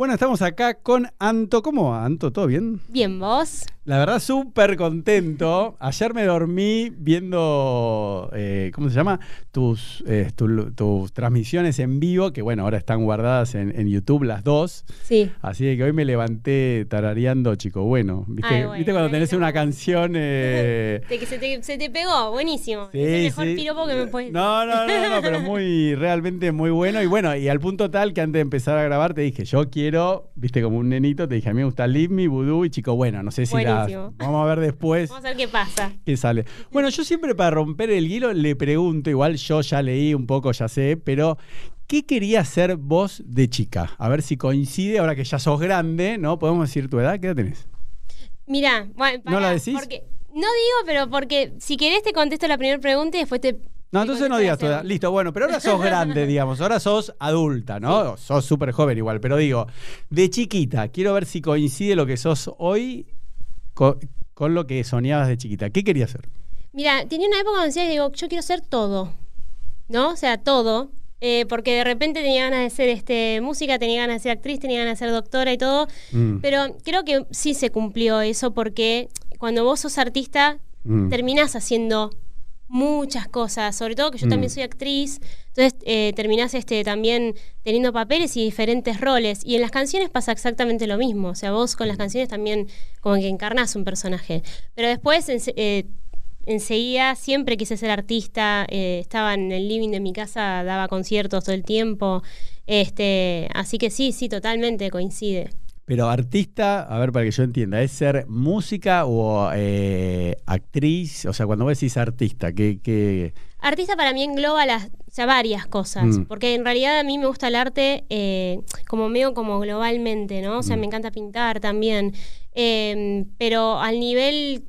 Bueno, estamos acá con Anto. ¿Cómo va, Anto? ¿Todo bien? Bien, ¿vos? La verdad, súper contento. Ayer me dormí viendo, eh, ¿cómo se llama? Tus, eh, tu- tus transmisiones en vivo, que bueno, ahora están guardadas en, en YouTube las dos. Sí. Así que hoy me levanté tarareando, chico. Bueno, ¿viste, Ay, bueno, ¿viste cuando tenés una canción? eh, Te- que se, te, se te pegó, buenísimo. Sí, es el mejor sí. piropo que me puedes No, no, no, no, pero muy, realmente muy bueno. Y bueno, y al punto tal que antes de empezar a grabar te dije, yo quiero, viste, como un nenito, te dije, a mí me gusta Leave Me, Voodoo y chico, bueno, no sé si la Buenísimo. vamos a ver después Vamos a ver qué pasa. qué sale. Bueno, yo siempre para romper el hilo le pregunto, igual yo ya leí un poco, ya sé, pero ¿qué querías ser vos de chica? A ver si coincide, ahora que ya sos grande, ¿no? Podemos decir tu edad, ¿qué edad tenés? Mirá, bueno, ¿No la pará, decís? Porque, no digo, pero porque si querés te contesto la primera pregunta y después te. No, entonces no digas tu edad. Listo, bueno, pero ahora sos grande, digamos. Ahora sos adulta, ¿no? Sos súper joven igual, pero digo, de chiquita, quiero ver si coincide lo que sos hoy co- con, lo que soñabas de chiquita. ¿Qué querías ser? Mira, tenía una época donde decía, digo, yo quiero ser todo. ¿No? O sea, todo. Eh, porque de repente tenía ganas de ser este, música, tenía ganas de ser actriz, tenía ganas de ser doctora y todo. Mm, Pero creo que sí se cumplió eso porque cuando vos sos artista, mm. terminás haciendo muchas cosas, sobre todo que yo Mm. también soy actriz, entonces eh, terminás este, también teniendo papeles y diferentes roles. Y en las canciones pasa exactamente lo mismo, o sea, vos con las canciones también como que encarnás un personaje. Pero después ense- eh, enseguida siempre quise ser artista, eh, estaba en el living de mi casa, daba conciertos todo el tiempo, este, así que sí, sí, totalmente coincide. Pero artista, a ver, para que yo entienda, ¿es ser música o eh, actriz? O sea, cuando vos decís artista, ¿qué...? qué... Artista para mí engloba las, o sea, varias cosas, Mm. porque en realidad a mí me gusta el arte eh, como medio como globalmente, ¿no? O sea, Mm. me encanta pintar también, eh, pero al nivel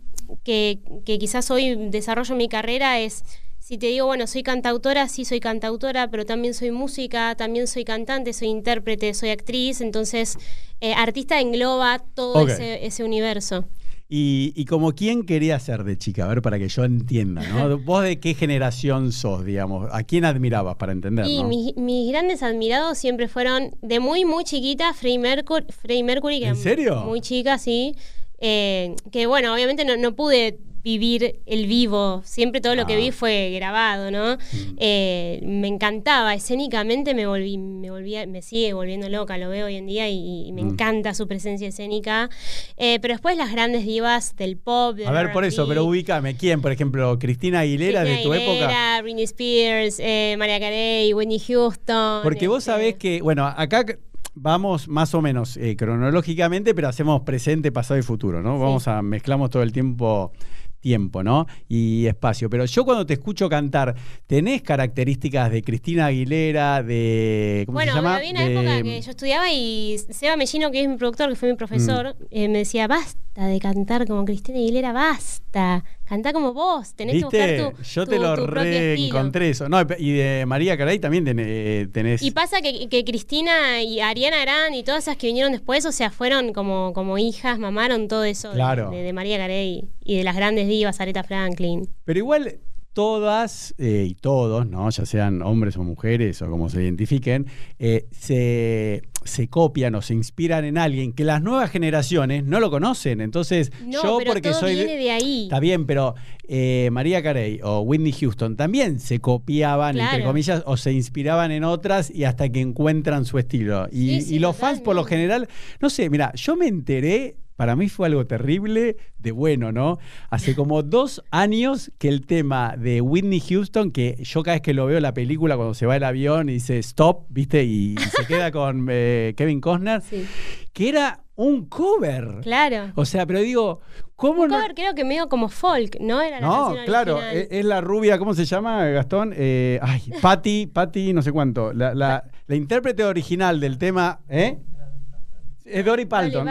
que, que quizás hoy desarrollo mi carrera es, si te digo, bueno, soy cantautora, sí soy cantautora, pero también soy música, también soy cantante, soy intérprete, soy actriz, entonces eh, artista engloba todo ese, ese universo. Y, y como quién querías ser de chica, a ver, para que yo entienda, ¿no? ¿Vos de qué generación sos, digamos? ¿A quién admirabas, para entender, Y no? mis, mis grandes admirados siempre fueron de muy, muy chiquita, Freddie Mercury, Freddie Mercury que ¿En serio? Muy chica, sí. Eh, que bueno, obviamente no, no pude vivir el vivo, siempre todo lo que Ah. vi fue grabado, ¿no? Eh, me encantaba, escénicamente me volví, me volvía, me sigue volviendo loca, lo veo hoy en día y, y me Mm. encanta su presencia escénica. Eh, pero después las grandes divas del pop, del A ver, por eso, pero ubícame. ¿Quién, por ejemplo? ¿Cristina Aguilera de tu Cristina época? Aguilera, Britney Spears, eh, María Carey, Whitney Houston. Porque vos este, sabés que, bueno, acá vamos más o menos eh, cronológicamente, pero hacemos presente, pasado y futuro, ¿no? Sí. Vamos a mezclamos todo el tiempo tiempo, ¿no? Y espacio. Pero yo cuando te escucho cantar, ¿tenés características de Cristina Aguilera, de ¿cómo Bueno, se llama? había una De- época que yo estudiaba y Seba Mellino, que es mi productor, que fue mi profesor, Mm. eh, me decía, basta de cantar como Cristina Aguilera, basta. Cantá como vos, tenés ¿Viste? que buscar tu, Yo tu- te lo tu propio estilo". reencontré eso. No, y de María Caray también tenés. eh, tenés- Y pasa que, que Cristina y Ariana Grande y todas esas que vinieron después, o sea, fueron como, como hijas, mamaron todo eso Claro. de, de María Carey y de las grandes divas, Aretha Franklin. Pero igual todas eh, y todos, ¿no? ya sean hombres o mujeres o como se identifiquen, eh, se, se copian o se inspiran en alguien que las nuevas generaciones no lo conocen. Entonces, No, yo pero porque todo soy... viene de ahí. Está bien, pero eh, María Carey o Whitney Houston también se copiaban, entre comillas, o se inspiraban en otras y hasta que encuentran su estilo. Y, Sí, sí, y los fans, por lo general, no sé, mira, yo me enteré, para mí fue algo terrible, de bueno, ¿no? Hace como dos años que el tema de Whitney Houston, que yo cada vez que lo veo en la película, cuando se va el avión y dice stop, ¿viste? Y, y se queda con eh, Kevin Costner, Sí. que era un cover. Claro. O sea, pero digo, ¿cómo no? Cover creo que medio como folk, ¿no? Era la No, canción claro, es, es la rubia, ¿cómo se llama, Gastón? Eh, ay, Patty, Patty, no sé cuánto. La, la- la intérprete original del tema, ¿eh? Es Dory Palton.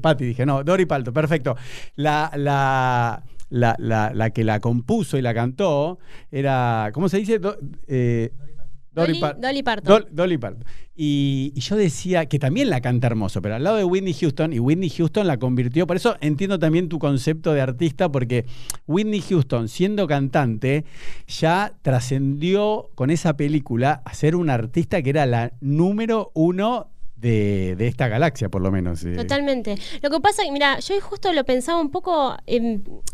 Patty, dije, no, Dory Palton, perfecto. La, la, la, la, la que la compuso y la cantó era, ¿cómo se dice? Do- eh, Dolly, Dolly Parton. Dolly Parton. Y, y yo decía que también la canta hermoso, pero al lado de Whitney Houston, y Whitney Houston la convirtió, por eso entiendo también tu concepto de artista, porque Whitney Houston, siendo cantante, ya trascendió con esa película a ser una artista que era la número uno de, de esta galaxia, por lo menos. eh. Totalmente. Lo que pasa mira, yo justo lo pensaba un poco,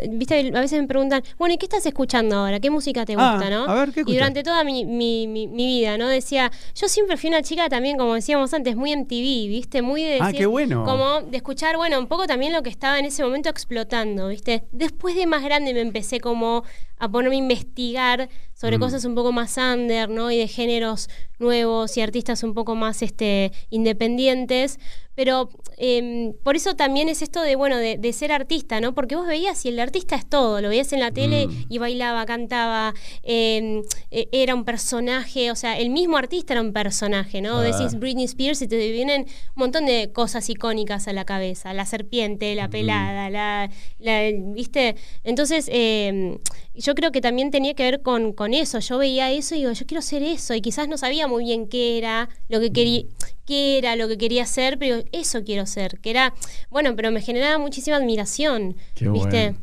viste, a veces me preguntan, bueno, ¿y qué estás escuchando ahora? ¿Qué música te Ah, gusta, no? a ver, ¿qué y escuchas? durante toda mi, mi- mi- mi vida, ¿no? Decía, yo siempre fui una chica también, como decíamos antes, muy MTV, ¿viste? Muy de Ah, decir- qué bueno. Como de escuchar, bueno, un poco también lo que estaba en ese momento explotando, ¿viste? Después de más grande me empecé como a ponerme a investigar sobre Mm. cosas un poco más under, ¿no? Y de géneros nuevos y artistas un poco más este, independientes. Pero em, por eso también es esto de, bueno, de, de ser artista, ¿no? Porque vos veías y el artista es todo, lo veías en la tele Mm. y bailaba, cantaba, em, e- era un personaje, o sea, el mismo artista era un personaje, ¿no? Ah. Decís Britney Spears y te vienen un montón de cosas icónicas a la cabeza, la serpiente, la pelada, la, la- ¿viste? Entonces, em, yo creo que también tenía que ver con, con eso, yo veía eso y digo, yo quiero ser eso, y quizás no sabía muy bien qué era lo que quería qué era lo que quería hacer, pero eso quiero ser, que era, bueno, pero me generaba muchísima admiración, Qué ¿viste? bueno.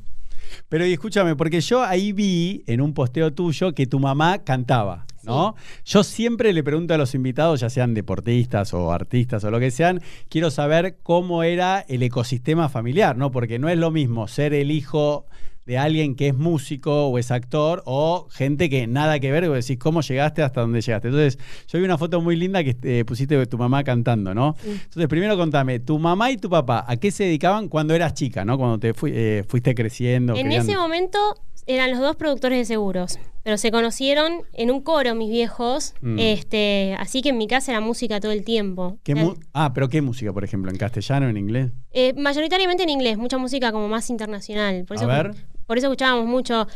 Pero y escúchame, porque yo ahí vi en un posteo tuyo que tu mamá cantaba, ¿no? Yo siempre le pregunto a los invitados, ya sean deportistas o artistas o lo que sean, quiero saber cómo era el ecosistema familiar, ¿no? Porque no es lo mismo ser el hijo de alguien que es músico o es actor o gente que nada que ver, y vos decís, ¿cómo llegaste hasta donde llegaste? Entonces, yo vi una foto muy linda que eh, pusiste de tu mamá cantando, ¿no? Sí. Entonces, primero contame, tu mamá y tu papá, ¿a qué se dedicaban cuando eras chica, ¿no? Cuando te eh, fuiste creciendo. En criando? ese momento eran los dos productores de seguros, pero se conocieron en un coro mis viejos, Mm. este, así que en mi casa era música todo el tiempo. ¿Qué mu- ah, pero ¿qué música, por ejemplo? ¿En castellano, en inglés? eh, mayoritariamente en inglés, mucha música como más internacional. Por A eso, ver. Por eso escuchábamos mucho.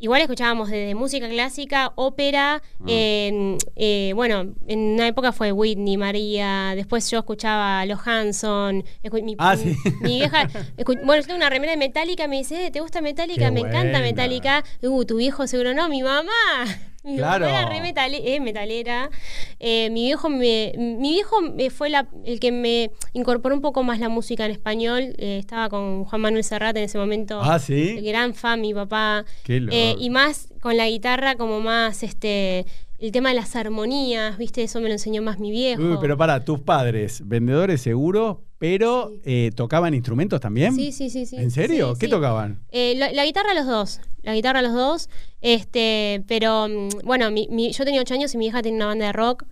Igual escuchábamos desde música clásica, ópera, Ah. en, eh, bueno, en una época fue Whitney, María, después yo escuchaba los Hanson, escu- mi, Ah, sí. mi vieja, bueno, yo tengo una remera de Metallica, me dice, "Eh, ¿te gusta Metallica? Qué me encanta. Metallica. Uh, tu viejo seguro no, mi mamá. Mi Claro. mamá era re metale- eh, metalera. Eh, mi viejo me, mi viejo me fue la- el que me incorporó un poco más la música en español. Eh, estaba con Juan Manuel Serrat en ese momento. Ah, sí. Gran fan, mi papá. Qué. Eh, y más con la guitarra, como más este el tema de las armonías, ¿viste? Eso me lo enseñó más mi viejo. Uy, pero para, tus padres, vendedores seguros, pero eh, tocaban instrumentos también. Sí, sí, sí, sí. ¿En serio? Sí, ¿Qué sí. tocaban? Eh, la, la guitarra los dos, la guitarra los dos, este, pero mm, bueno, mi- mi- yo tenía ocho años y mi hija tenía una banda de rock.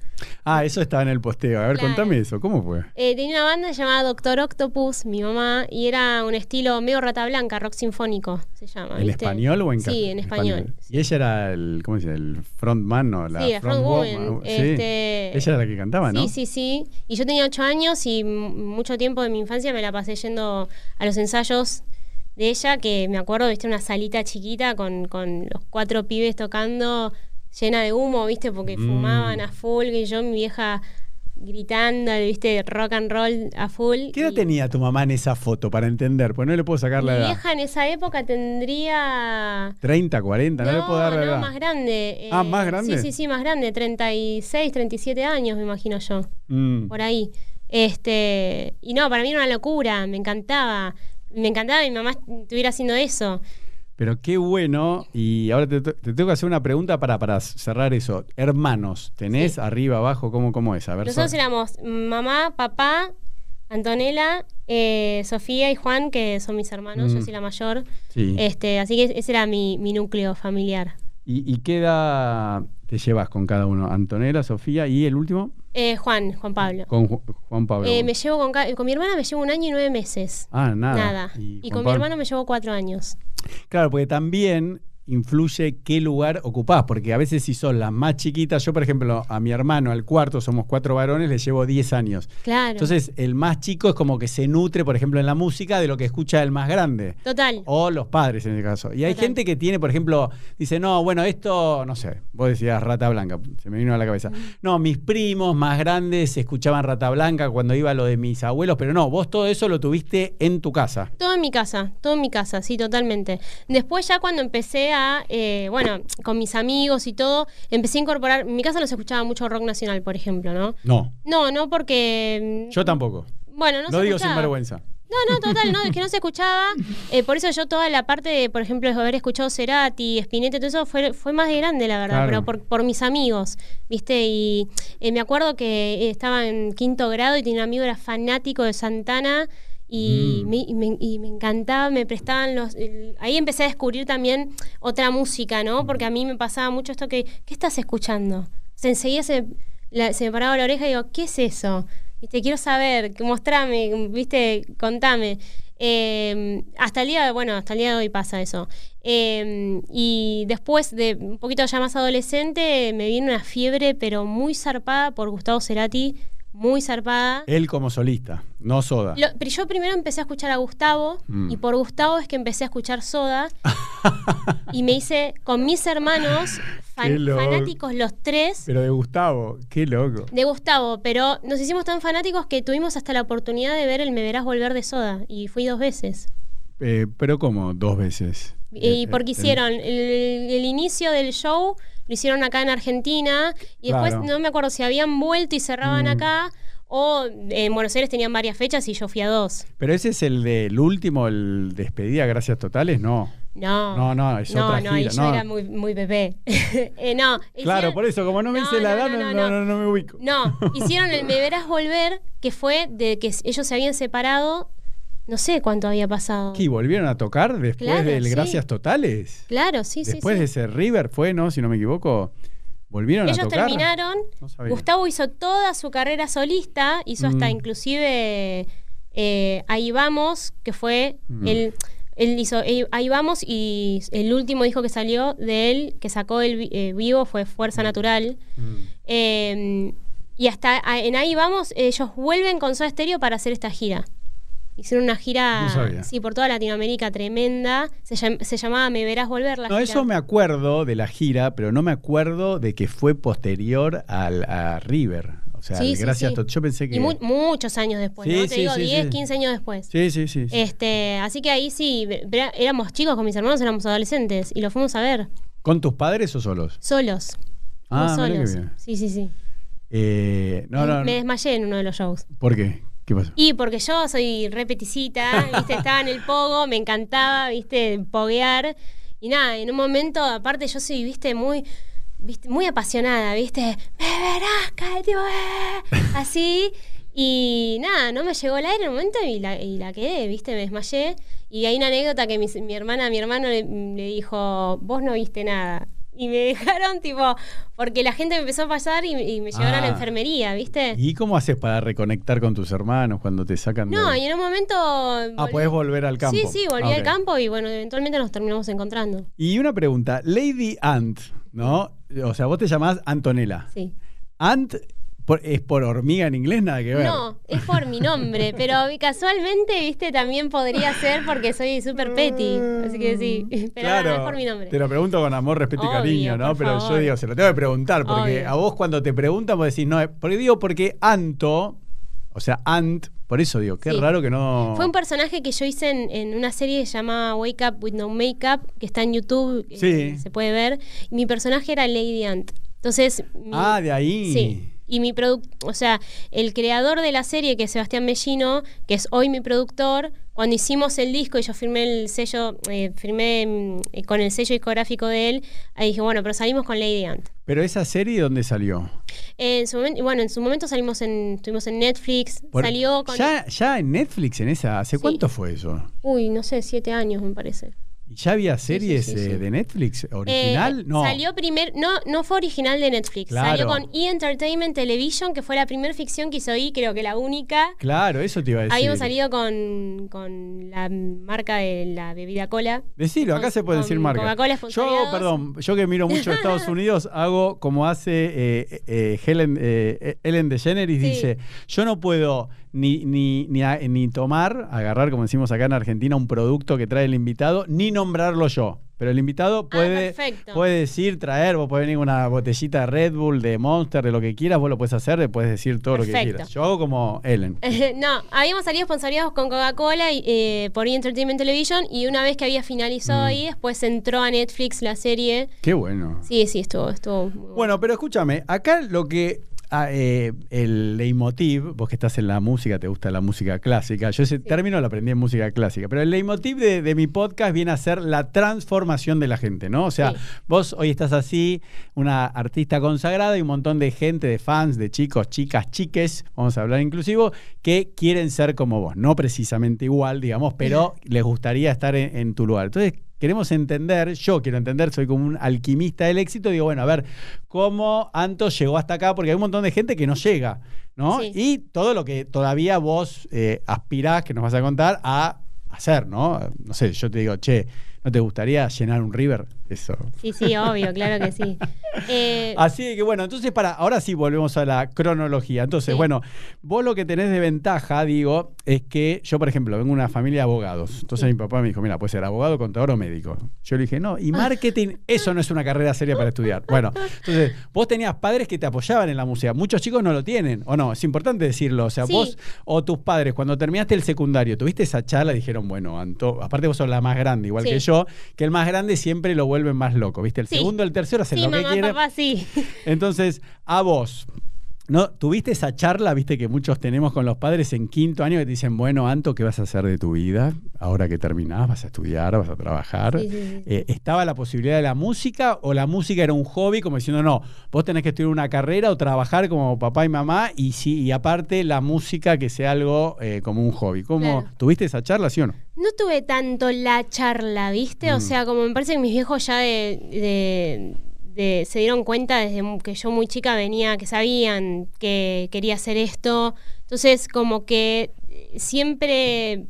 Ah, eso estaba en el posteo. A ver, Claro. contame eso. ¿Cómo fue? Eh, tenía una banda llamada Doctor Octopus, mi mamá, y era un estilo medio rata blanca, rock sinfónico, se llama. ¿En ¿viste? español o en Sí, en español. Y ella era el, ¿cómo dice? El frontman, ¿no? La Sí, la frontwoman, frontwoman, sí. este- Ella era la que cantaba, ¿no? Sí, sí, sí. Y yo tenía ocho años y mucho tiempo de mi infancia me la pasé yendo a los ensayos de ella, que me acuerdo, viste, una salita chiquita con, con los cuatro pibes tocando, llena de humo, viste, porque Mm. fumaban a full, y yo, mi vieja gritando, viste, rock and roll a full. ¿Qué edad y tenía tu mamá en esa foto para entender? Pues no le puedo sacar Mi la edad. vieja en esa época tendría... 30, 40, no, le puedo dar la no, edad. más grande. Ah, eh, ¿más grande? Sí, sí, sí, más grande, 36, 37 años, me imagino yo Mm. por ahí. Este, y no, para mí era una locura, me encantaba. Me encantaba que mi mamá estuviera haciendo eso. Pero qué bueno, y ahora te, te tengo que hacer una pregunta para, para cerrar eso. Hermanos, ¿tenés Sí. arriba, abajo? ¿Cómo, cómo es? A ver, Nosotros so- éramos mamá, papá, Antonella, eh, Sofía y Juan, que son mis hermanos, Mm. yo soy la mayor. Sí. Este, así que ese era mi, mi núcleo familiar. ¿Y, y qué edad te llevas con cada uno? Antonella, Sofía y el último Eh, Juan, Juan Pablo. con Ju- Juan Pablo. Eh, me llevo con, mi hermana me llevo un año y nueve meses. ah, nada. Nada. Y con mi hermano me llevo cuatro años. Claro, porque también influye qué lugar ocupás, porque a veces si son las más chiquitas, yo por ejemplo a mi hermano, al cuarto, somos cuatro varones, le llevo 10 años. Claro. Entonces el más chico es como que se nutre, por ejemplo, en la música de lo que escucha el más grande. Total. O los padres en este caso. Y hay Total. gente que tiene, por ejemplo, dice, no, bueno, esto, no sé, vos decías Rata Blanca, se me vino a la cabeza. No, mis primos más grandes escuchaban Rata Blanca cuando iba lo de mis abuelos, pero no, vos todo eso lo tuviste en tu casa. Todo en mi casa, todo en mi casa, sí, totalmente. Después ya cuando empecé a, eh, bueno, con mis amigos y todo, empecé a incorporar, en mi casa no se escuchaba mucho rock nacional, por ejemplo, ¿no? No, No, no porque... mm, yo tampoco. Bueno, no lo se digo sin vergüenza. No, no, total, no, es que no se escuchaba. Eh, por eso yo toda la parte de, por ejemplo, de haber escuchado Cerati, Spinetta, todo eso fue, fue más de grande, la verdad, Claro. pero por, por mis amigos, ¿viste? Y eh, me acuerdo que estaba en quinto grado y tenía un amigo era fanático de Santana y, Mm. me, y me- y me encantaba, me prestaban los... el- ahí empecé a descubrir también otra música, ¿no? Porque a mí me pasaba mucho esto que, ¿qué estás escuchando? O sea, enseguida se, la- se me paraba la oreja y digo, ¿qué es eso? Viste, quiero saber, mostrame, viste, contame. Eh, hasta el día, bueno, hasta el día de hoy pasa eso. Eh, y después de un poquito ya más adolescente, me vino una fiebre, pero muy zarpada por Gustavo Cerati, muy zarpada. Él como solista, no Soda. Lo- pero yo primero empecé a escuchar a Gustavo Mm. y por Gustavo es que empecé a escuchar Soda y me hice con mis hermanos fan- fanáticos los tres Pero de Gustavo, qué loco. de Gustavo, pero nos hicimos tan fanáticos que tuvimos hasta la oportunidad de ver el Me Verás Volver de Soda y fui dos veces. Eh, pero como dos veces. Y Eh, porque eh, hicieron el, el inicio del show, lo hicieron acá en Argentina y después Claro. no me acuerdo si habían vuelto y cerraban Mm. acá o en Buenos Aires tenían varias fechas y yo fui a dos. Pero ese es el del último, el despedida, gracias totales, no. No. No, no, es no, otra no, gira, yo no. era muy, muy bebé. Eh, no, Claro, hicieron- por eso, como no me hice la edad, no, no me ubico. No, hicieron el Me Verás Volver, que fue de que ellos se habían separado, no sé cuánto había pasado. ¿Qué, volvieron a tocar después Claro, del sí. Gracias Totales? Claro, sí, sí, después sí. de ese River fue, ¿no? Si no me equivoco. ¿Volvieron a Ellos tocar? terminaron, No sabía. Gustavo hizo toda su carrera solista, hizo hasta Mm. inclusive eh, Ahí Vamos, que fue Mm. el... Él hizo eh, Ahí Vamos y el último disco que salió de él, que sacó el eh, vivo, fue Fuerza Natural. Mm. Eh, y hasta en ahí vamos, ellos vuelven con Soda Stereo para hacer esta gira. Hicieron una gira, sí, por toda Latinoamérica tremenda. Se, llam- se llamaba Me Verás Volver la No, gira. eso me acuerdo de la gira, pero no me acuerdo de que fue posterior al, a River. O sea, Sí, sí, Gracias sí. Tot- Yo pensé que. Y mu- muchos años después, Sí, ¿no? Te sí, digo, sí, 10, sí. 15 años después. Sí, sí, sí. sí. Este, así que ahí sí, éramos chicos con mis hermanos, éramos adolescentes y lo fuimos a ver, ¿Con tus padres o solos? solos. Ah, solos. bien. Sí, sí, sí. Eh, no, no. me desmayé en uno de los shows. ¿Por qué? ¿Qué pasó? Y porque yo soy repeticita, ¿viste? Estaba en el pogo, me encantaba, ¿viste? Poguear. Y nada, en un momento, aparte, yo soy, ¿viste? Muy, ¿viste? Muy apasionada, ¿viste? Me verás tipo, "Eh", así. Y nada, no me llegó el aire en un momento y la, y la quedé, ¿viste? Me desmayé. Y hay una anécdota que mi, mi hermana, mi hermano le, le dijo, vos no viste nada. Y me dejaron, tipo, porque la gente me empezó a pasar y, y me llevaron a la Ah. enfermería, ¿viste? ¿Y cómo haces para reconectar con tus hermanos cuando te sacan de.? No, y en un momento. Ah, podés volver al campo. Sí, sí, volví Ah, al campo y bueno, eventualmente nos terminamos encontrando. Y una pregunta, Lady Ant, ¿no? O sea, vos te llamás Antonella. Sí. Ant por- es por hormiga en inglés, nada que ver. No, es por mi nombre, pero casualmente, viste, también podría ser porque soy súper petty. Así que sí. Pero no, no, es por mi nombre. Te lo pregunto con amor, respeto y cariño, ¿no? Pero yo digo, se lo tengo que preguntar, porque Obvio. a vos cuando te preguntan vos decís, no, eh, porque digo, porque Anto, o sea, Ant, por eso digo, qué Sí. raro que no. Fue un personaje que yo hice en, en una serie que se llama Wake Up with No Makeup, que está en YouTube, eh, Sí. se puede ver. Y mi personaje era Lady Ant. Entonces. mi- Ah, de ahí. Sí. Y mi o sea, el creador de la serie, que es Sebastián Mellino, que es hoy mi productor, cuando hicimos el disco y yo firmé el sello, eh, firmé mm, eh, con el sello discográfico de él, ahí dije, bueno, pero salimos con Lady Ant. Pero esa serie, ¿dónde salió? Eh, en su momento, bueno, en su momento salimos en, estuvimos en Netflix, Por- salió con... ya, ya en Netflix, en esa. ¿Hace Sí. cuánto fue eso? Uy, no sé, siete años me parece. ¿Y ya había sí, series sí, eh, de Netflix? ¿Original? Eh, no. Salió primer, no, no fue original de Netflix. Claro. Salió con E! Entertainment Television, que fue la primera ficción que hizo E! creo que la única. Claro, eso te iba a decir. Habíamos salido con, con la marca de la bebida cola. Decilo, acá con- se puede decir marca. Coca-Cola Yo, perdón, yo que miro mucho Estados Unidos, hago como hace eh, eh, Helen, Ellen DeGeneres, dice, yo no puedo ni, ni, ni, a- ni tomar, agarrar, como decimos acá en Argentina, un producto que trae el invitado, ni nombrarlo yo. Pero el invitado puede, Ah, perfecto. puede decir, traer, vos podés venir una botellita de Red Bull, de Monster, de lo que quieras, vos lo puedes hacer, le puedes decir todo lo que quieras. Yo hago como Ellen. no, habíamos salido sponsoriados con Coca-Cola eh, por E! Entertainment Television y una vez que había finalizado Mm. ahí, después entró a Netflix la serie. Qué bueno. Sí, sí, estuvo, estuvo muy bueno. Bueno, pero escúchame, acá lo que ah, eh, el leitmotiv, vos que estás en la música, te gusta la música clásica, yo ese término lo aprendí en música clásica, pero el leitmotiv de, de mi podcast viene a ser la transformación de la gente, ¿no? O sea, Sí. vos hoy estás así, una artista consagrada y un montón de gente, de fans, de chicos, chicas, chiques, vamos a hablar inclusivo, que quieren ser como vos, no precisamente igual, digamos, pero les gustaría estar en, en tu lugar. Entonces, queremos entender, yo quiero entender, soy como un alquimista del éxito, digo, bueno, a ver, cómo Anto llegó hasta acá, porque hay un montón de gente que no llega, ¿no? Sí. Y todo lo que todavía vos eh, aspirás, que nos vas a contar, a hacer, ¿no? No sé, yo te digo, che, ¿no te gustaría llenar un river? Eso. Sí, sí, obvio, claro que sí. Eh, Así que bueno, entonces para, ahora sí volvemos a la cronología. Entonces, Sí. bueno, vos lo que tenés de ventaja, digo, es que yo, por ejemplo, vengo de una familia de abogados. Entonces mi papá me dijo, mira, puede ser abogado, contador o médico. Yo le dije, no, y marketing, eso no es una carrera seria para estudiar. Bueno, entonces, vos tenías padres que te apoyaban en la música. Muchos chicos no lo tienen, o no, es importante decirlo. O sea, Sí. vos o tus padres, cuando terminaste el secundario, tuviste esa charla dijeron, bueno, Anto, aparte vos sos la más grande, igual que yo, que el más grande siempre lo vuelven más loco, ¿viste? El Sí. segundo, el tercero hacen sí, lo que mamá, quieren. papá, sí. Entonces, a vos, ¿no? ¿Tuviste esa charla, viste, que muchos tenemos con los padres en quinto año que te dicen, bueno, Anto, ¿qué vas a hacer de tu vida? Ahora que terminás, vas a estudiar, vas a trabajar. Sí, sí, sí. Eh, ¿Estaba la posibilidad de la música o la música era un hobby como diciendo, no, vos tenés que estudiar una carrera o trabajar como papá y mamá y sí, y aparte la música que sea algo eh, como un hobby? ¿Cómo, Claro. ¿Tuviste esa charla, sí o no? No tuve tanto la charla, ¿viste? Mm. O sea, como me parece que mis viejos ya de, de- de- se dieron cuenta desde que yo muy chica venía, que sabían que quería hacer esto. Entonces, como que eh, siempre,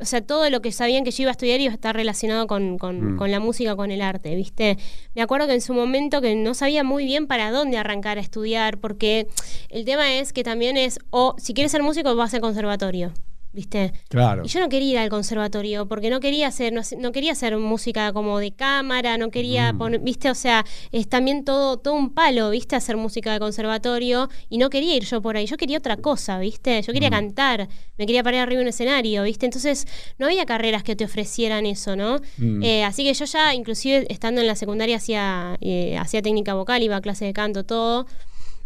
o sea, todo lo que sabían que yo iba a estudiar iba a estar relacionado con, con- Mm. con la música, con el arte, ¿viste? Me acuerdo que en su momento que no sabía muy bien para dónde arrancar a estudiar, porque el tema es que también es, o si quieres ser músico, vas al conservatorio, ¿viste? Claro. Y yo no quería ir al conservatorio porque no quería hacer, no, no quería hacer música como de cámara, no quería Mm. poner, viste, o sea, es también todo, todo un palo, viste, hacer música de conservatorio y no quería ir yo por ahí, yo quería otra cosa, viste, yo quería Mm. cantar, me quería parar arriba de un escenario, viste, entonces no había carreras que te ofrecieran eso, ¿no? Mm. Eh, así que yo ya, inclusive estando en la secundaria, hacía, eh, hacía técnica vocal, iba a clase de canto, todo.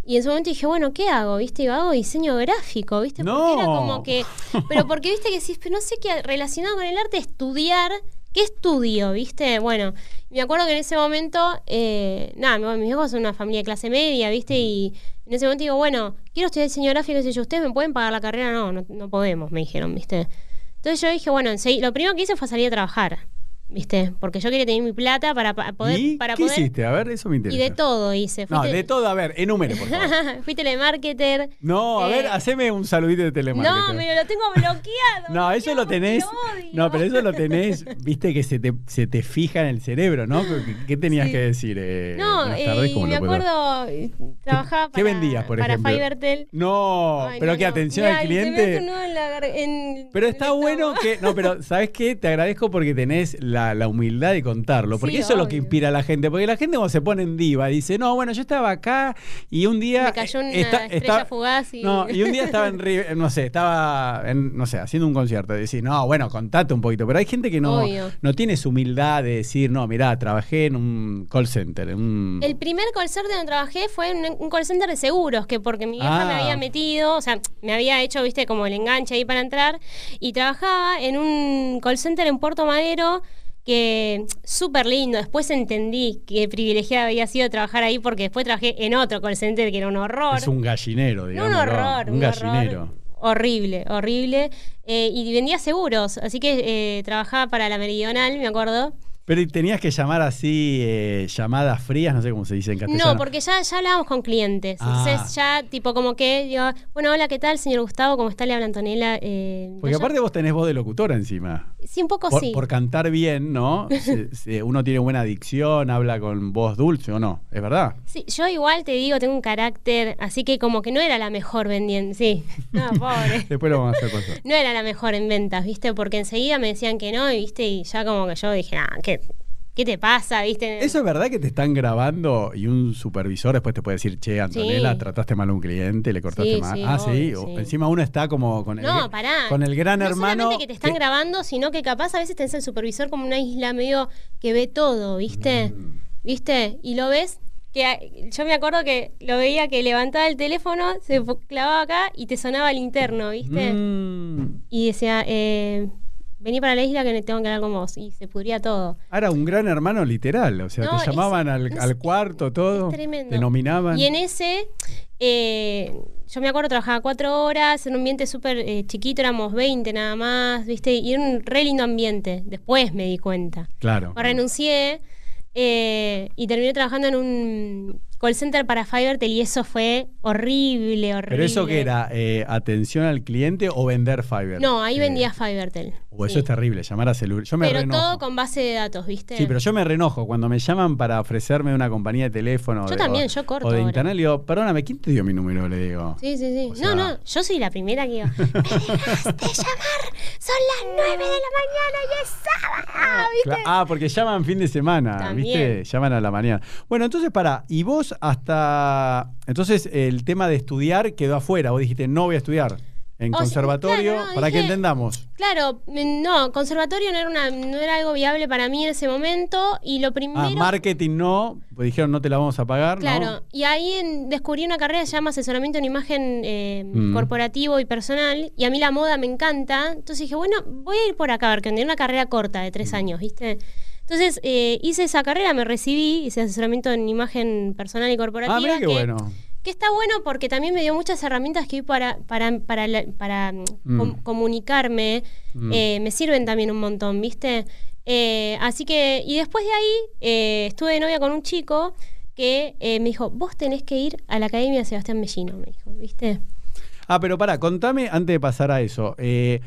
Y en su momento dije, bueno, ¿qué hago? ¿Viste? Iba, hago diseño gráfico, ¿viste? Porque era como que. Pero porque viste que si no sé qué relacionado con el arte, estudiar. ¿Qué estudio? ¿Viste? Bueno, me acuerdo que en ese momento, eh, nada, mi- mis hijos son una familia de clase media, ¿viste? Y en ese momento digo, bueno, quiero estudiar diseño gráfico, y yo, ¿ustedes me pueden pagar la carrera? No, no, no podemos, me dijeron, ¿viste? Entonces yo dije, bueno, lo primero que hice fue salir a trabajar, ¿viste? Porque yo quería tener mi plata para, pa- poder. ¿Y para qué poder hiciste? A ver, eso me y interesa. de todo hice. Fui No, te- de todo, a ver, enumere, por favor. Fui telemarketer. No, a ver, Eh, haceme un saludito de telemarketer. No, pero lo tengo bloqueado. No, eso lo tenés. No, pero eso lo tenés, viste que se te, se te fija en el cerebro, ¿no? ¿Qué, qué tenías Sí. que decir? Eh, No, eh, y ¿cómo me acuerdo, trabajaba ¿Qué para, vendías, por para ejemplo? Fivertel. No, Ay, pero no, qué no. atención Mirá, al y se me hace cliente. en la en- Pero está bueno que. No, pero ¿sabes qué? Te agradezco porque tenés la, la humildad de contarlo. Porque Sí, eso es lo que inspira a la gente. Porque la gente, cuando se pone en diva, dice: No, bueno, yo estaba acá y un día. Me cayó una eh, estrella fugaz y... No, y un día estaba en, Ri- no sé, estaba, en, no sé, haciendo un concierto. Y decís, no, bueno, contate un poquito. Pero hay gente que no, Obvio. no tiene su humildad de decir, no, mirá, trabajé en un call center. En un... El primer call center donde trabajé fue en un call center de seguros, que porque mi vieja Ah. me había metido, o sea, me había hecho, viste, como el enganche ahí para entrar, y trabajaba en un call center en Puerto Madero que súper lindo. Después entendí que privilegiada había sido trabajar ahí porque después trabajé en otro call center que era un horror. Es un gallinero, No, digamos. un horror, Un, un gallinero. horror. Horrible, horrible. Eh, y vendía seguros, así que eh, trabajaba para la Meridional, me acuerdo. Pero tenías que llamar así, eh, llamadas frías, no sé cómo se dice en castellano. No, porque ya, ya hablábamos con clientes. Ah. Entonces ya, tipo, como que digo, bueno, hola, ¿qué tal, señor Gustavo? ¿Cómo está? Le habla Antonella. Eh, Porque aparte vos tenés voz de locutora encima. Sí, un poco Por, sí. por cantar bien, ¿no? Se- se- uno tiene buena dicción, habla con voz dulce o no. ¿Es verdad? Sí, yo igual te digo, tengo un carácter, así que como que no era la mejor vendiendo. Sí, no, pobre. Después lo vamos a hacer pasar. No era la mejor en ventas, ¿viste? Porque enseguida me decían que no, ¿viste? Y ya como que yo dije, ah, ¿qué, qué te pasa, ¿viste? ¿Eso es verdad que te están grabando y un supervisor después te puede decir, che, Antonella, Sí. trataste mal a un cliente, le cortaste Sí, mal? sí, ah, sí. Encima uno está como con el, No, pará. con el gran no hermano. solamente que te están que- grabando, sino que capaz a veces tenés el supervisor como una isla medio que ve todo, ¿viste? Mm. ¿Viste? Y lo ves que yo me acuerdo que lo veía que levantaba el teléfono, se clavaba acá y te sonaba el interno, ¿viste? Mm. Y decía, eh, vení para la isla que tengo que hablar con vos. Y se pudría todo. Era un gran hermano literal, o sea, No, te llamaban es- al, al cuarto, todo, es tremendo. te nominaban. Y en ese, eh, yo me acuerdo, trabajaba cuatro horas en un ambiente súper eh, chiquito, éramos 20 nada más, ¿viste? Y era un re lindo ambiente. Después me di cuenta. Claro. Renuncié eh, y terminé trabajando en un call center para Fivertel y eso fue horrible, horrible. Pero eso que era eh, atención al cliente o vender Fiverr. No, ahí Eh, vendía Fivertel. O eso sí. es terrible, llamar a celular. Yo me Pero renojo. todo con base de datos, ¿viste? Sí, pero yo me renojo cuando me llaman para ofrecerme una compañía de teléfono. Yo de- también, o- yo corto O de ahora. internet, le digo, perdóname, ¿quién te dio mi número? Le digo. Sí, sí, sí. O sea- No, no, yo soy la primera que digo, me dejaste llamar, son las 9 de la mañana y es sábado, ¿viste? Ah, porque llaman fin de semana, También. ¿viste? Llaman a la mañana. Bueno, entonces para, y vos hasta. Entonces el tema de estudiar quedó afuera. Vos dijiste, no voy a estudiar. En O sea, conservatorio, claro, para que entendamos. Claro, mm, no, conservatorio no era, una, no era algo viable para mí en ese momento y lo primero... Ah, marketing no, pues dijeron no te la vamos a pagar, Claro, ¿no? y ahí en- descubrí una carrera que se llama asesoramiento en imagen eh, Mm. corporativo y personal, y a mí la moda me encanta, entonces dije, bueno, voy a ir por acá, porque era una carrera corta de Mm. tres años, ¿viste? Entonces eh, hice esa carrera, me recibí, hice asesoramiento en imagen personal y corporativa. Ah, mira qué que, bueno. que está bueno porque también me dio muchas herramientas que para, para, para, para mm, Mm. com- comunicarme Mm. eh, me sirven también un montón, ¿viste? Eh, así que, y después de ahí estuve de novia con un chico que me dijo, vos tenés que ir a la Academia Sebastián Mellino, me dijo, ¿viste? Ah, pero pará, contame antes de pasar a eso. eh,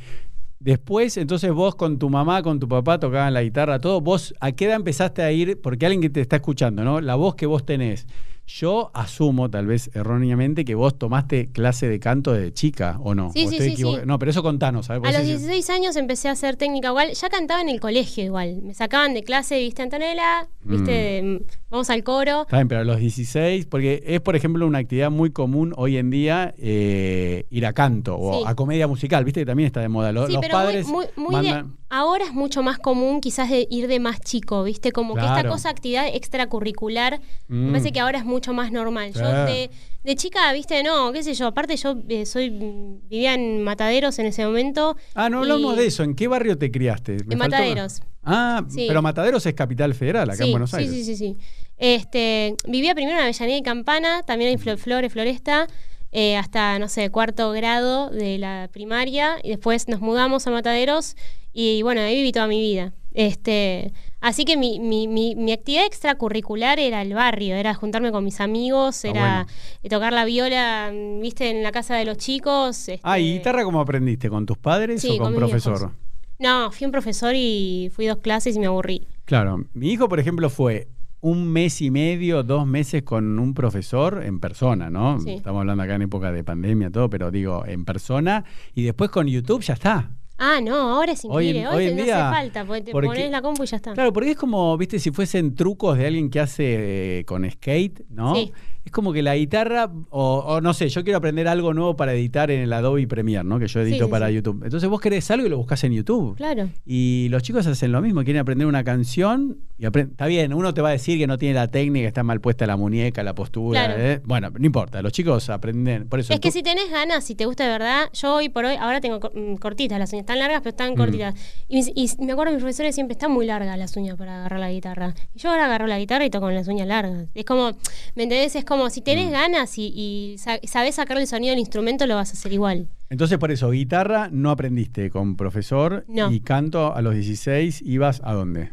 después, entonces vos con tu mamá, con tu papá tocaban la guitarra, todo. ¿Vos a qué edad empezaste a ir? Porque alguien que te está escuchando, ¿no? La voz que vos tenés. Yo asumo, tal vez erróneamente, que vos tomaste clase de canto de chica, ¿o no? Sí, ¿O sí, estoy sí. No, pero eso contanos. ¿sabes? A Vos los decís- 16 años empecé a hacer técnica igual, ya cantaba en el colegio igual, me sacaban de clase, ¿viste Antonella? ¿Viste? de, vamos al coro. Está bien, pero a los 16, porque es, por ejemplo, una actividad muy común hoy en día eh, ir a canto o a comedia musical, ¿viste que también está de moda. Los, pero padres muy, muy de- mandan- ahora es mucho más común quizás de ir de más chico, ¿viste? Como que esta cosa, actividad extracurricular, Mm. me parece que ahora es mucho más normal. Yo de, de chica, ¿viste? No, qué sé yo, aparte yo eh, soy mm, vivía en Mataderos en ese momento. Ah, no hablamos de eso. ¿En qué barrio te criaste? Me En faltó- Mataderos. Ah, Sí. pero Mataderos es capital federal, acá sí, en Buenos sí, Aires. Sí, sí, sí. Este, vivía primero en Avellaneda y Campana, también en Flo- Flores, Floresta, eh, hasta, no sé, cuarto grado de la primaria. Y después nos mudamos a Mataderos y bueno, ahí viví toda mi vida. Este, así que mi, mi, mi, mi actividad extracurricular era el barrio, era juntarme con mis amigos, Ah, era bueno. tocar la viola, viste, en la casa de los chicos. Ah, ¿y este- guitarra cómo aprendiste? ¿Con tus padres Sí, o con, con profesor? viejos. No, fui un profesor y fui dos clases y me aburrí. Claro, mi hijo, por ejemplo, fue un mes y medio, dos meses con un profesor en persona, ¿no? Sí. Estamos hablando acá en época de pandemia, todo, pero digo, en persona, y después con YouTube ya está. Ah, no, ahora es Hoy en- increíble. Hoy, hoy en te- no día, hace falta, porque te porque- pones la compu y ya está. Claro, porque es como, viste, si fuesen trucos de alguien que hace eh, con skate, ¿no? Sí. Es como que la guitarra, o, o no sé, yo quiero aprender algo nuevo para editar en el Adobe Premiere, ¿no? Que yo edito Sí, sí, para sí. YouTube. Entonces vos querés algo y lo buscas en YouTube. Claro. Y los chicos hacen lo mismo, quieren aprender una canción y. Está bien, uno te va a decir que no tiene la técnica, está mal puesta la muñeca, la postura. Claro. ¿eh? Bueno, no importa, los chicos aprenden. Por eso Es que si tenés ganas, si te gusta de verdad, yo hoy por hoy, ahora tengo mm, cortitas las uñas, están largas, pero Mm. están cortitas. Y, mis- y me acuerdo mis profesores siempre están muy largas las uñas para agarrar la guitarra. Y yo ahora agarro la guitarra y toco con las uñas largas. Es como, ¿me entendés? Es como si tenés Mm. ganas y, y sa- sabés sacarle el sonido al instrumento, lo vas a hacer igual. Entonces, por eso, guitarra no aprendiste con profesor No. y canto a los 16, ¿ibas a dónde?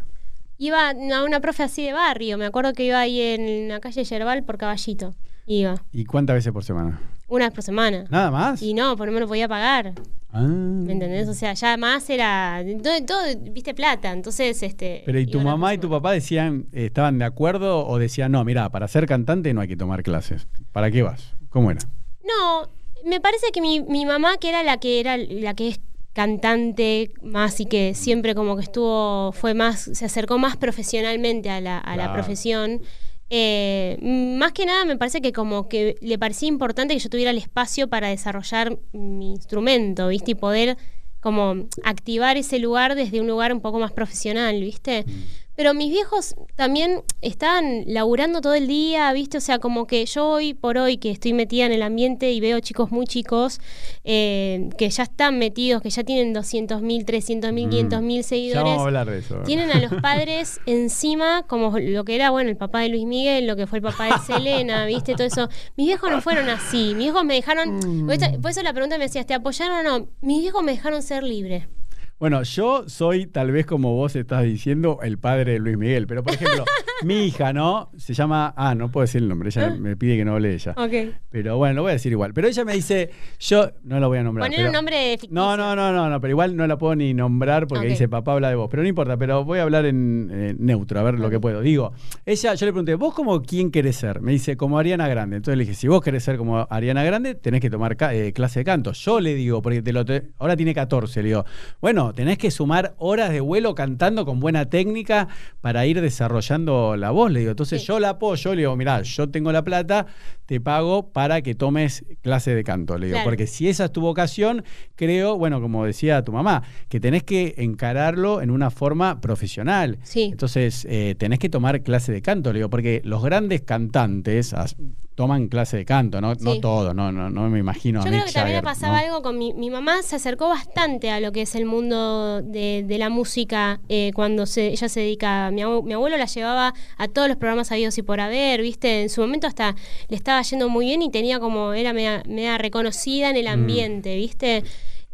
Iba a una profe así de barrio, me acuerdo que iba ahí en la calle Yerbal por Caballito. Iba, ¿Y cuántas veces por semana? una vez por semana. ¿Nada más? Y no, porque no me lo podía pagar. Ah. ¿Me entendés? O sea, ya más era. Todo, todo, viste, plata. Entonces, este. Pero ¿y tu mamá y tu papá decían, eh, estaban de acuerdo o decían, no, mira, para ser cantante no hay que tomar clases? ¿Para qué vas? ¿Cómo era? No, me parece que mi, mi mamá, que era la que era la que es cantante más y que siempre como que estuvo, fue más, se acercó más profesionalmente a la, a la profesión. Eh, más que nada me parece que como que le parecía importante que yo tuviera el espacio para desarrollar mi instrumento, ¿viste? Y poder como activar ese lugar desde un lugar un poco más profesional, ¿viste? Pero mis viejos también estaban laburando todo el día, ¿viste? O sea, como que yo hoy por hoy que estoy metida en el ambiente y veo chicos muy chicos eh, que ya están metidos, que ya tienen 200 mil, 300 mil, 500 mil seguidores. vamos a hablar de eso. Tienen a los padres encima, como lo que era, bueno, el papá de Luis Miguel, lo que fue el papá de Selena, ¿viste? Todo eso. Mis viejos no fueron así. Mis viejos me dejaron. Mm. Por eso la pregunta me decías, ¿te apoyaron o no? Mis viejos me dejaron ser libre. Bueno, yo soy tal vez como vos estás diciendo el padre de Luis Miguel, pero por ejemplo, mi hija, ¿no? Se llama, ah, no puedo decir el nombre, ella me pide que no hable de ella. Ok. Pero bueno, lo voy a decir igual. Pero ella me dice, yo no lo voy a nombrar. Poner pero- un nombre ficticio. No, no, no, no, no, pero igual no la puedo ni nombrar porque dice papá habla de vos. Pero no importa, pero voy a hablar en eh, neutro, a ver lo que puedo. Digo, ella, yo le pregunté, ¿vos como quién querés ser? Me dice, como Ariana Grande. Entonces le dije, si vos querés ser como Ariana Grande, tenés que tomar eh, clase de canto. Yo le digo, porque te lo te- ahora tiene 14, le digo, bueno, tenés que sumar horas de vuelo cantando con buena técnica para ir desarrollando la voz, le digo. Entonces Sí. yo la apoyo, le digo, mirá, yo tengo la plata, te pago para que tomes clase de canto, le digo. Claro. Porque si esa es tu vocación, creo, bueno, como decía tu mamá, que tenés que encararlo en una forma profesional. Sí. Entonces, eh, tenés que tomar clase de canto, le digo, porque los grandes cantantes toman clase de canto, no, todos, no, no, no me imagino a Yo creo que también me pasaba ¿no? algo con mi, mi mamá, se acercó bastante a lo que es el mundo de, de la música eh, cuando se, ella se dedica, mi, abue- mi abuelo la llevaba a todos los programas habidos y por haber, viste, en su momento hasta le estaba yendo muy bien y tenía como, era media, media reconocida en Mm. el ambiente, viste.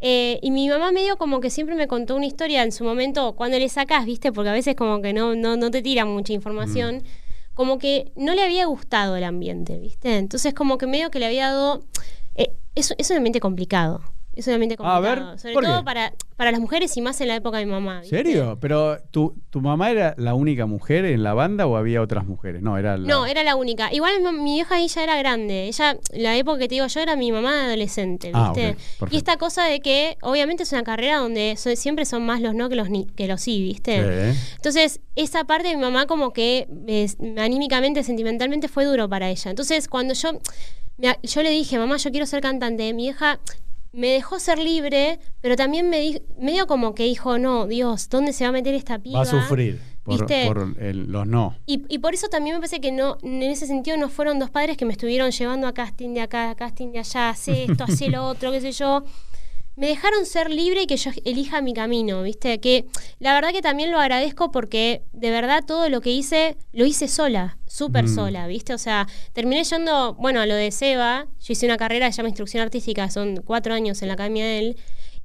Eh, y mi mamá medio como que siempre me contó una historia en su momento, cuando le sacás, viste, porque a veces como que no, no, no te tira mucha información, Mm. Como que no le había gustado el ambiente, viste. Entonces como que medio que le había dado... eh, es, es un ambiente complicado. Es un ambiente A complicado. ver, sobre ¿por todo qué? para, para las mujeres y más en la época de mi mamá. ¿viste? ¿Serio? ¿Pero tu, tu mamá era la única mujer en la banda o había otras mujeres? No, era la... No, era la única. Igual mi, mi vieja ahí ya era grande. Ella, la época que te digo yo, era mi mamá adolescente, ¿viste? Ah, perfecto. y esta cosa de que, obviamente, es una carrera donde so- siempre son más los no que los, ni- que los sí, ¿viste? Sí. Entonces, esa parte de mi mamá como que es- anímicamente, sentimentalmente fue duro para ella. Entonces, cuando yo, yo le dije, mamá, yo quiero ser cantante, mi hija me dejó ser libre, pero también me di- medio como que dijo, no, Dios, ¿dónde se va a meter esta piba? Va a sufrir por, ¿Viste? por el- los no. Y, y por eso también me parece que no, en ese sentido no fueron dos padres que me estuvieron llevando a casting de acá, a casting de allá, hace esto, hace lo otro, qué sé yo. Me dejaron ser libre y que yo elija mi camino, ¿viste? Que la verdad que también lo agradezco porque de verdad todo lo que hice, lo hice sola, súper Mm. sola, ¿viste? O sea, terminé yendo, bueno, a lo de Seba, yo hice una carrera que se llama Instrucción Artística, son cuatro años en la academia de él,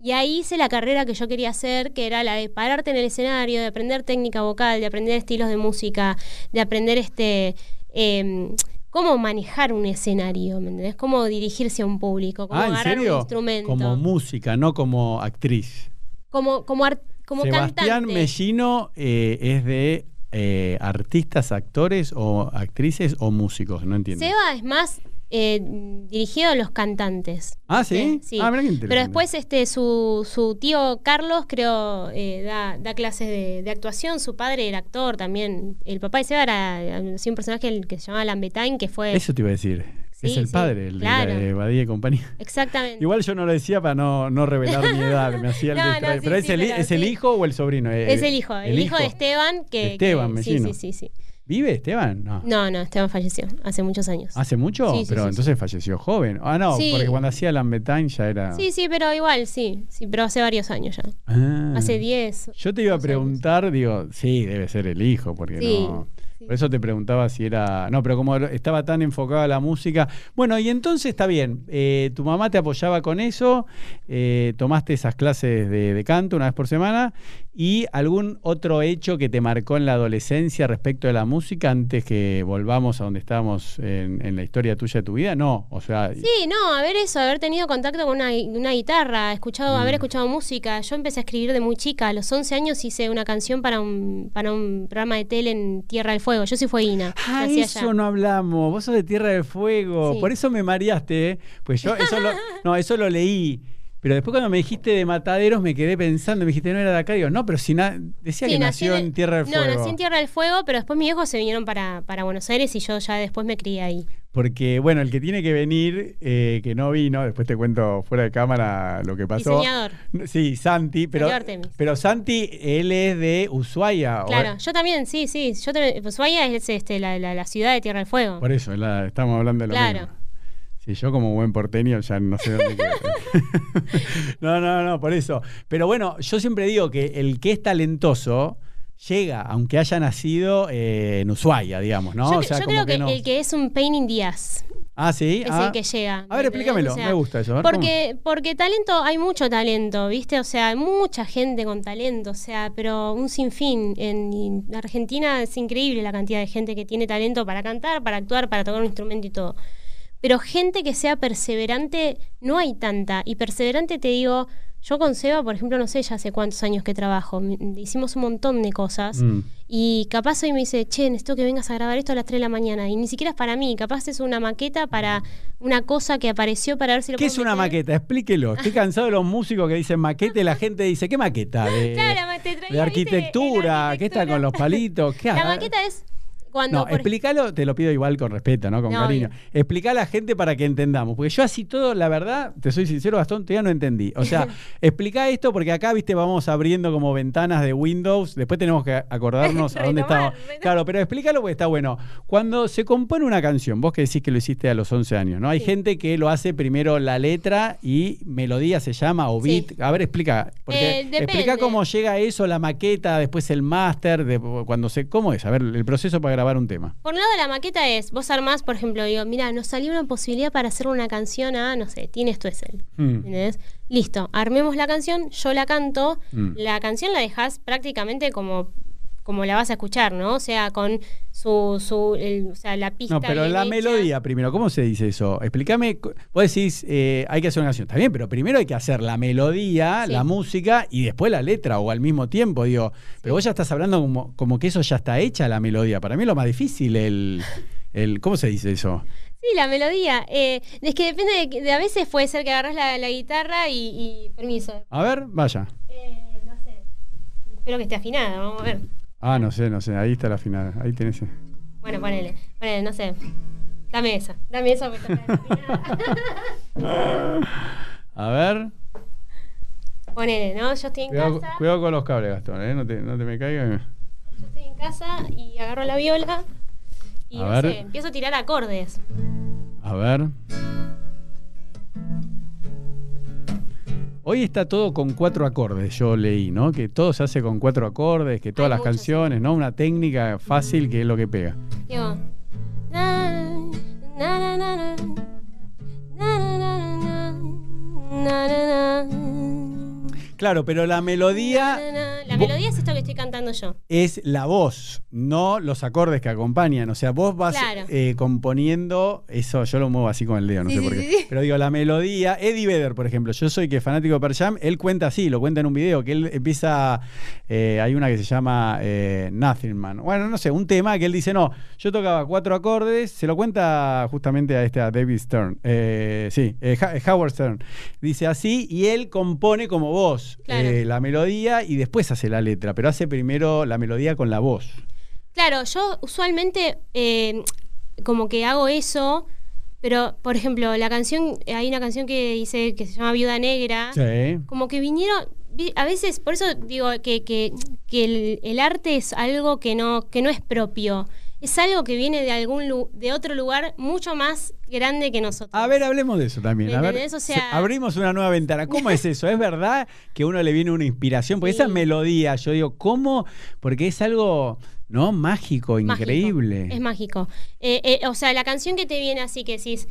y ahí hice la carrera que yo quería hacer, que era la de pararte en el escenario, de aprender técnica vocal, de aprender estilos de música, de aprender este em, cómo manejar un escenario, ¿me entendés? Cómo dirigirse a un público, cómo Ah, ¿en agarrar serio? un instrumento. Como música, no como actriz. como, como, como Sebastián cantante. Mellino eh, es de eh, artistas, actores o actrices o músicos, no entiendo. Seba es más eh, dirigido a los cantantes. Ah, ¿viste? ¿sí? Ah. Pero después este su, su tío Carlos, creo, eh, da, da clases de, de actuación. Su padre era actor también. El papá de Seba era eh, sí, un personaje que se llamaba Lambetain, que fue... Eso te iba a decir. Es el sí, padre, el claro. de, la de Badía y compañía. Exactamente. Igual yo no lo decía para no, no revelar mi edad, me hacía el No, no, distraído. sí, Pero es, el, pero ¿es el hijo o el sobrino? Eh, es el hijo, el, hijo, de Esteban. Que, Esteban que- sí, sí, sí, sí. ¿Vive Esteban? No. No, no, Esteban falleció hace muchos años. ¿Hace mucho? Sí, sí, pero sí, entonces falleció joven. Ah, no, Sí. porque cuando hacía Lambetain ya era. Sí, sí, pero igual, sí, sí, pero hace varios años ya. Ah. Hace 10. Yo te iba a 12 preguntar, digo, sí, debe ser el hijo, porque Sí, no. Por eso te preguntaba si era. No, pero como estaba tan enfocada la música. Bueno, y entonces está bien. eh, tu mamá te apoyaba con eso, eh, tomaste esas clases de, de canto una vez por semana. ¿Y algún otro hecho que te marcó en la adolescencia respecto de la música antes que volvamos a donde estábamos en, en la historia tuya de tu vida? No, o sea. Sí, no, haber eso, haber tenido contacto con una, una guitarra, escuchado, Mm. haber escuchado música. Yo empecé a escribir de muy chica. A los 11 años hice una canción para un, para un programa de tele en Tierra del Fuego. Yo soy fueguina. Ah, nací eso allá. no hablamos. Vos sos de Tierra del Fuego. Sí. Por eso me mareaste, ¿eh? Pues yo eso lo, no, eso lo leí. Pero después cuando me dijiste de Mataderos me quedé pensando, me dijiste no era de acá, digo, no, pero si decía Sí, que nació en- en Tierra del Fuego. No, nací en Tierra del Fuego, pero después mis viejos se vinieron para, para Buenos Aires y yo ya después me crié ahí. porque, bueno, el que tiene que venir, eh, que no vino, después te cuento fuera de cámara lo que pasó. Diseñador. Sí, Santi, pero, pero Santi, él es de Ushuaia. Claro, yo también, sí, sí. Yo también, Ushuaia es este, la, la- la ciudad de Tierra del Fuego. Por eso, la- estamos hablando de lo Claro. mismo. Sí, yo como buen porteño ya no sé dónde quedo. no, no, no, por eso. Pero bueno, yo siempre digo que el que es talentoso llega, aunque haya nacido eh, en Ushuaia, digamos, ¿no? yo O sea, yo como creo que, no. el que es un pain in the ass Ah, sí. es Ah. el que llega. A ver, explícamelo, O sea, me gusta eso. a ver, ¿cómo? Porque, porque talento, hay mucho talento, ¿viste? O sea, hay mucha gente con talento, o sea, pero un sinfín. En, en Argentina es increíble la cantidad de gente que tiene talento para cantar, para actuar, para tocar un instrumento y todo. Pero gente que sea perseverante, no hay tanta. Y perseverante te digo, yo con Seba, por ejemplo, no sé ya hace cuántos años que trabajo. Hicimos un montón de cosas. Mm. Y capaz hoy me dice, che, necesito que vengas a grabar esto a las 3 de la mañana. Y ni siquiera es para mí, capaz es una maqueta para una cosa que apareció para ver si lo ¿Qué puedo es una maqueta? Explíquelo. Estoy cansado de los músicos que dicen maqueta y la gente dice, ¿qué maqueta? De, Claro, te de arquitectura, ¿viste? ¿qué está con los palitos? ¿Qué La maqueta es cuando... No, por- explícalo, te lo pido igual con respeto, ¿no? Con No, cariño. obvio. Explica a la gente para que entendamos. Porque yo así todo, la verdad, te soy sincero, Gastón, todavía no entendí. O sea, explica esto porque acá, viste, vamos abriendo como ventanas de Windows. Después tenemos que acordarnos a dónde estamos. Claro, pero explícalo porque está bueno. Cuando se compone una canción, vos que decís que lo hiciste a los 11 años, ¿no? Hay Sí. gente que lo hace primero la letra y melodía se llama o Sí. beat. A ver, explica. Porque Eh, explica cómo llega eso, la maqueta, después el máster, de, cuando se. ¿Cómo es? A ver, el proceso para grabar un tema. Por un lado, la maqueta es, vos armás, por ejemplo, digo, mira, nos salió una posibilidad para hacer una canción a, no sé, Tienes tú es él. Mm. ¿Entendés? Listo, armemos la canción, yo la canto, Mm. la canción la dejas prácticamente como, como la vas a escuchar, ¿no? O sea, con su, su el- o sea, la pista. No, pero la hecha. melodía primero, ¿cómo se dice eso? Explícame, vos decís, eh, hay que hacer una canción, está bien, pero primero hay que hacer la melodía, Sí. la música y después la letra o al mismo tiempo, digo, pero vos ya estás hablando como, como que eso ya está hecha la melodía. Para mí es lo más difícil, el, el ¿cómo se dice eso? Sí, la melodía. eh, es que depende de, de a veces puede ser que agarras la, la guitarra y, y- permiso. A ver, vaya. Eh, no sé. Espero que esté afinada, vamos a ver. Ah, no sé, no sé, ahí está la final, ahí tenés. Bueno, ponele, ponele, no sé. Dame esa, dame esa porque está desafinada. A ver, Ponele, ¿no? Yo estoy en cuidado, casa. cuidado con los cables, Gastón, ¿eh? no, te, no te me caigas. Yo estoy en casa y agarro la viola y A no ver. sé, empiezo a tirar acordes. A ver. Hoy está todo con cuatro acordes, yo leí, ¿no? Que todo se hace con cuatro acordes, que todas Hay las canciones, ¿no? Una técnica fácil que es lo que pega. Digo. na, na, na, na, na, na, na, na, na, na, na, na. Claro, pero la melodía Na, na, na. La Vos- melodía es esto que estoy cantando yo. es la voz, no los acordes que acompañan. O sea, vos vas Claro. eh, componiendo, eso yo lo muevo así con el dedo, no Sí, sé por qué. sí, sí. Pero digo, la melodía, Eddie Vedder, por ejemplo, yo soy que fanático de Pearl Jam, él cuenta así, lo cuenta en un video, que él empieza, eh, hay una que se llama eh, Nothing Man. Bueno, no sé, un tema que él dice, no, yo tocaba cuatro acordes, se lo cuenta justamente a este, a David Stern, eh, sí, Howard Stern. Dice así y él compone como voz Claro. eh, la melodía y después hace la letra, pero hace primero la melodía con la voz. Claro, yo usualmente eh, como que hago eso, pero por ejemplo, la canción, hay una canción que dice que se llama Viuda Negra. Sí. como que vinieron vi- a veces por eso digo que, que- que el, el arte es algo que no que no es propio es algo que viene de algún lu- de otro lugar mucho más grande que nosotros A ver, hablemos de eso también. ¿Me A ver? O sea- abrimos una nueva ventana. ¿Cómo es eso? ¿Es verdad que a uno le viene una inspiración? Porque Sí. esa melodía, yo digo, ¿cómo? Porque es algo, ¿no? Mágico, Mágico. increíble. es mágico Eh, eh, o sea la canción que te viene así que decís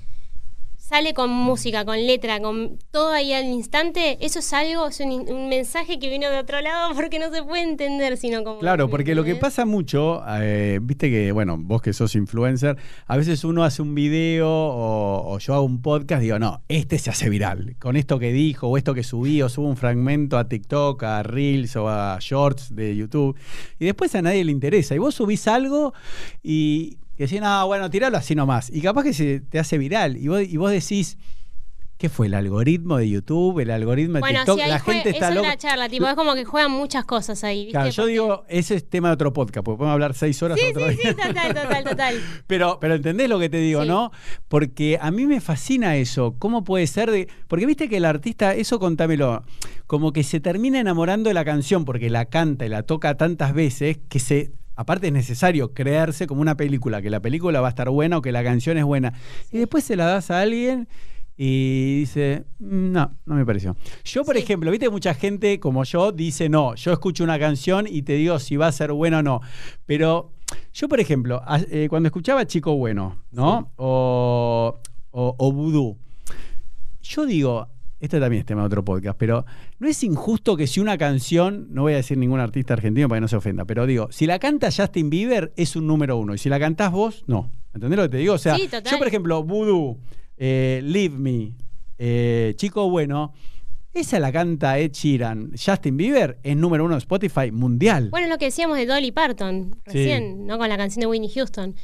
sale con música, con letra, con todo ahí al instante, eso es algo, es un, un mensaje que vino de otro lado porque no se puede entender sino como... Claro, porque lo que pasa mucho, eh, viste que, bueno, vos que sos influencer, a veces uno hace un video o, o yo hago un podcast, digo, no, este se hace viral, con esto que dijo o esto que subí o subo un fragmento a TikTok, a Reels o a Shorts de YouTube, y después a nadie le interesa. Y vos subís algo y, y decís, no, bueno, tiralo así nomás. Y capaz que se te hace viral y vos, y vos decís... ¿Qué fue? ¿El algoritmo de YouTube? ¿El algoritmo de Bueno, TikTok? ahí la gente está loca. es la charla, tipo, es como que juegan muchas cosas ahí, ¿viste? Claro, yo Porque- digo, ese es tema de otro podcast, porque podemos hablar seis horas Sí, otro sí, día. sí, total, total, total. Pero, pero entendés lo que te digo, Sí. ¿no? Porque a mí me fascina eso. ¿Cómo puede ser de.? Porque viste que el artista, eso contámelo, como que se termina enamorando de la canción porque la canta y la toca tantas veces que se. Aparte es necesario creerse como una película, que la película va a estar buena o que la canción es buena. Y después se la das a alguien y dice, "Mm, no, no me pareció. Yo, por Sí. ejemplo, viste, mucha gente como yo dice, no, yo escucho una canción y te digo si va a ser buena o no. Pero yo, por ejemplo, a- eh, cuando escuchaba Chico Bueno, ¿no? O, o, o Vudú, yo digo, esto también es tema de otro podcast, pero no es injusto que si una canción, no voy a decir ningún artista argentino para que no se ofenda, pero digo, si la canta Justin Bieber es un número uno y si la cantás vos, no. ¿Entendés lo que te digo? O sea, Sí, yo, por ejemplo, Voodoo, eh, Leave Me, eh, Chico Bueno, esa la canta Ed Sheeran. Justin Bieber es número uno de Spotify mundial. Bueno, es lo que decíamos de Dolly Parton recién, ¿no? Con la canción de Whitney Houston.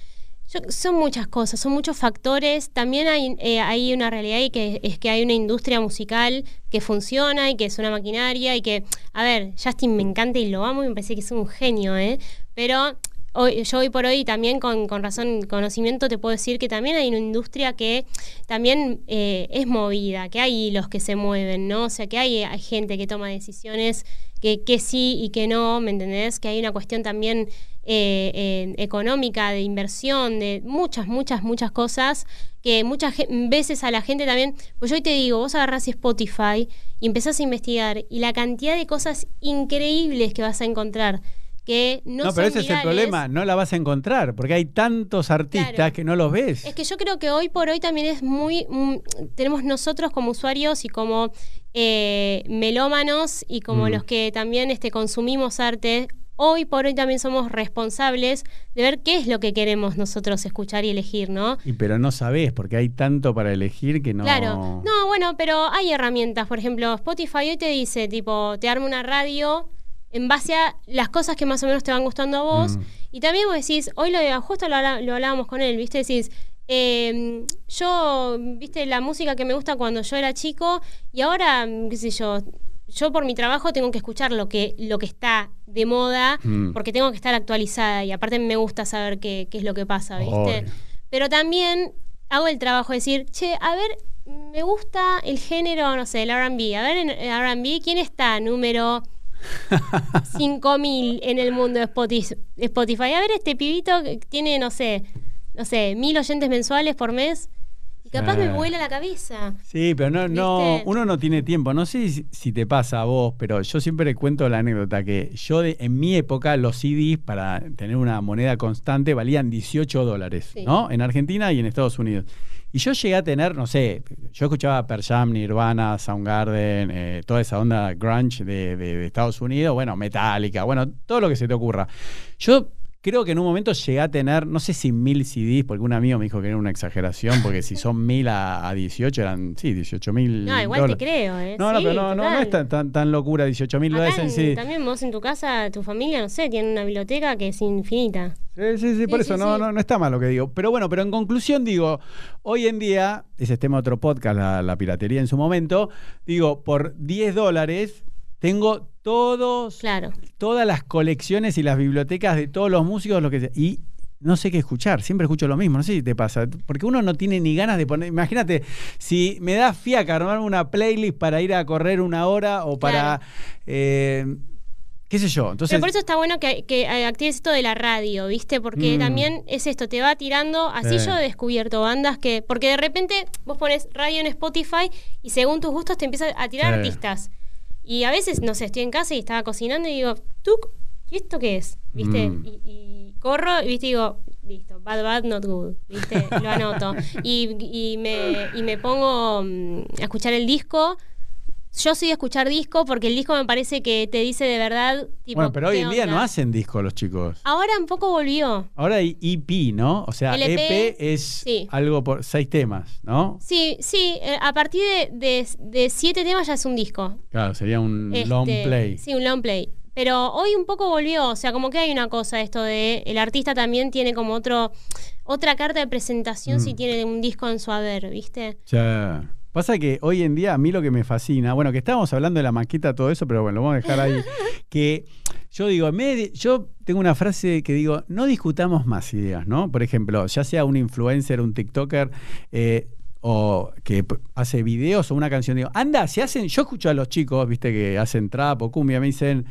Yo- son muchas cosas, son muchos factores. También hay, eh, hay una realidad y que es que hay una industria musical que funciona y que es una maquinaria y que, a ver, Justin me encanta y lo amo y me parece que es un genio, ¿eh? Pero hoy, yo hoy por hoy también con, con razón, conocimiento te puedo decir que también hay una industria que también eh, es movida, que hay hilos que se mueven, ¿no? O sea, que hay, hay gente que toma decisiones que, que sí y que no, ¿me entendés? Que hay una cuestión también eh, económica, de inversión, de muchas, muchas, muchas cosas que muchas veces a la gente también, pues yo hoy te digo, vos agarrás Spotify y empezás a investigar y la cantidad de cosas increíbles que vas a encontrar que no, No, pero ese es el problema, no la vas a encontrar, porque hay tantos artistas Claro. que no los ves. Es que yo creo que hoy por hoy también es muy. mm, tenemos nosotros como usuarios y como eh, melómanos y como Mm. los que también este, consumimos arte. Hoy por hoy también somos responsables de ver qué es lo que queremos nosotros escuchar y elegir, ¿no? Y pero no sabés, porque hay tanto para elegir que no. Claro. No, bueno, pero hay herramientas. Por ejemplo, Spotify hoy te dice, tipo, te arma una radio en base a las cosas que más o menos te van gustando a vos. Mm. Y también vos decís, hoy lo, justo lo, hablábamos con él, ¿viste? Decís, eh, yo, ¿viste? La música que me gusta cuando yo era chico y ahora, qué sé yo, yo por mi trabajo tengo que escuchar lo que, lo que está de moda Mm. porque tengo que estar actualizada y aparte me gusta saber qué, qué es lo que pasa, ¿viste? Pero también hago el trabajo de decir, che, a ver, me gusta el género, no sé, el RB. A ver, en el RB, ¿quién está número 5000 en el mundo de Spoti- Spotify? A ver, este pibito que tiene, no sé, no sé, mil oyentes mensuales por mes. Capaz me Sí. vuela la cabeza. Sí, pero no, no, ¿Viste? uno no tiene tiempo. No sé si, si te pasa a vos, pero yo siempre cuento la anécdota que yo de- en mi época los CDs para tener una moneda constante valían 18 dólares, Sí. ¿no? En Argentina y en Estados Unidos. Y yo llegué a tener, no sé, yo escuchaba Pearl Jam, Nirvana, Soundgarden, eh, toda esa onda grunge de, de- de Estados Unidos, bueno, Metallica, bueno, todo lo que se te ocurra. Yo creo que en un momento llegué a tener, no sé si mil CDs, porque un amigo me dijo que era una exageración, porque si son mil a, a 18 eran, sí, 18 mil No, igual te creo, ¿eh? No, no, Sí, pero no, no, no es tan, tan, tan locura, 18 mil dólares en CD. también vos en tu casa, tu familia, no sé, tienen una biblioteca que es infinita. Sí, sí, sí, por Sí, eso sí, no, sí. no, no está mal lo que digo. Pero bueno, pero en conclusión digo, hoy en día, ese es tema de otro podcast, la, la piratería en su momento, digo, por 10 dólares tengo todos, Claro. todas las colecciones y las bibliotecas de todos los músicos, lo que sea. Y no sé qué escuchar, siempre escucho lo mismo, no sé si te pasa, porque uno no tiene ni ganas de poner, imagínate, si me da fiaca armarme una playlist para ir a correr una hora o para, Claro. eh, qué sé yo, entonces... Pero por eso está bueno que, que actives esto de la radio, ¿viste? Porque Mm. también es esto, te va tirando. Así Sí. yo he descubierto bandas que. Porque de repente vos pones radio en Spotify y según tus gustos te empieza a tirar artistas. Y a veces, no sé, estoy en casa y estaba cocinando y digo, ¿tú? ¿Y esto qué es? ¿Viste? Mm. Y, y corro y viste, digo, listo, bad, bad, not good, ¿viste? Lo anoto. Y, y me, y me pongo mm, a escuchar el disco. Yo soy de escuchar disco porque el disco me parece que te dice de verdad. Tipo, bueno, pero hoy ¿qué en día onda? no hacen discos los chicos. Ahora un poco volvió. Ahora hay EP, ¿no? O sea, LP, EP es sí. algo por seis temas, ¿no? Sí, sí, eh, a partir de, de- de siete temas ya es un disco. Claro, sería un Este, long play. Sí, un long play. Pero hoy un poco volvió, o sea, como que hay una cosa esto de el artista también tiene como otro otra carta de presentación Mm. si tiene un disco en su haber, ¿viste? Ya. Pasa que hoy en día a mí lo que me fascina, bueno, que estábamos hablando de la maqueta, todo eso, pero bueno, lo vamos a dejar ahí. que yo digo, yo tengo una frase que digo, no discutamos más ideas, ¿no? Por ejemplo, ya sea un influencer, un TikToker, eh, o que hace videos o una canción, digo, anda, se hacen, yo escucho a los chicos, viste, que hacen trap o cumbia, me dicen,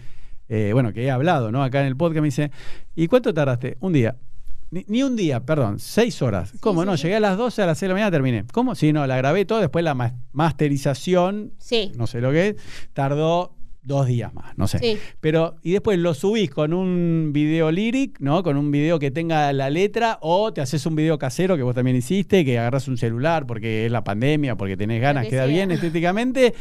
eh, bueno, que he hablado, ¿no? Acá en el podcast me dicen, ¿y cuánto tardaste? Un día. Ni, ni un día, perdón, seis horas. ¿Cómo sí, no? sí. Llegué a las 12, a las 6 de la mañana terminé. ¿Cómo? Sí, no, la grabé todo, después la ma- masterización, Sí. no sé lo que es, tardó dos días más, no sé. Sí. Pero, y después lo subís con un video lyric, ¿no? Con un video que tenga la letra, o te haces un video casero que vos también hiciste, que agarras un celular porque es la pandemia, porque tenés ganas, que queda sea. bien estéticamente,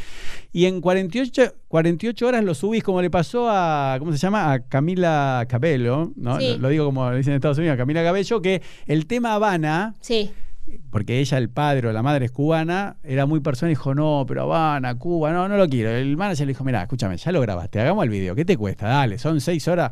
y en 48, 48 horas lo subís como le pasó a, ¿cómo se llama? A Camila Cabello, ¿no? Sí. Lo, lo digo como dicen en Estados Unidos, a Camila Cabello, que el tema Habana, Sí. Porque ella, el padre o la madre es cubana, era muy persona y dijo, no, pero Habana, Cuba, no, no lo quiero. El manager le dijo, mira, escúchame, ya lo grabaste, hagamos el video, ¿qué te cuesta? Dale, son seis horas.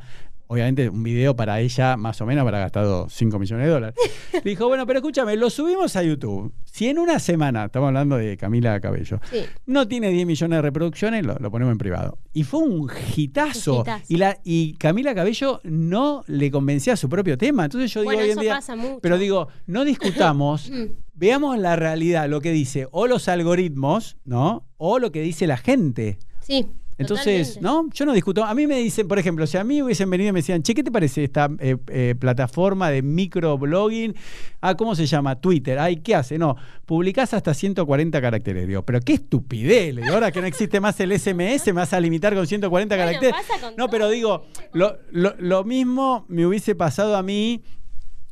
Obviamente un video para ella más o menos habrá gastado 5 millones de dólares. Le dijo, bueno, pero escúchame, lo subimos a YouTube. Si en una semana, estamos hablando de Camila Cabello, Sí. no tiene 10 millones de reproducciones, lo, lo ponemos en privado. Y fue un hitazo. Un hitazo. Y, la, y Camila Cabello no le convencía a su propio tema. Entonces yo digo Bueno, hoy en eso día... pasa mucho. Pero digo, no discutamos, Mm. veamos la realidad, lo que dice o los algoritmos, ¿no? O lo que dice la gente. Sí. Entonces, totalmente. ¿no? Yo no discuto. A mí me dicen, por ejemplo, si a mí hubiesen venido y me decían, che, ¿qué te parece esta eh, eh, plataforma de microblogging? Ah, ¿cómo se llama? Twitter. Ay, ¿qué hace? No, publicás hasta 140 caracteres. Digo, pero qué estupidez. Le digo, ahora que no existe más el SMS, me vas a limitar con 140 Bueno, caracteres. pasa con No, pero digo, lo, lo- lo mismo me hubiese pasado a mí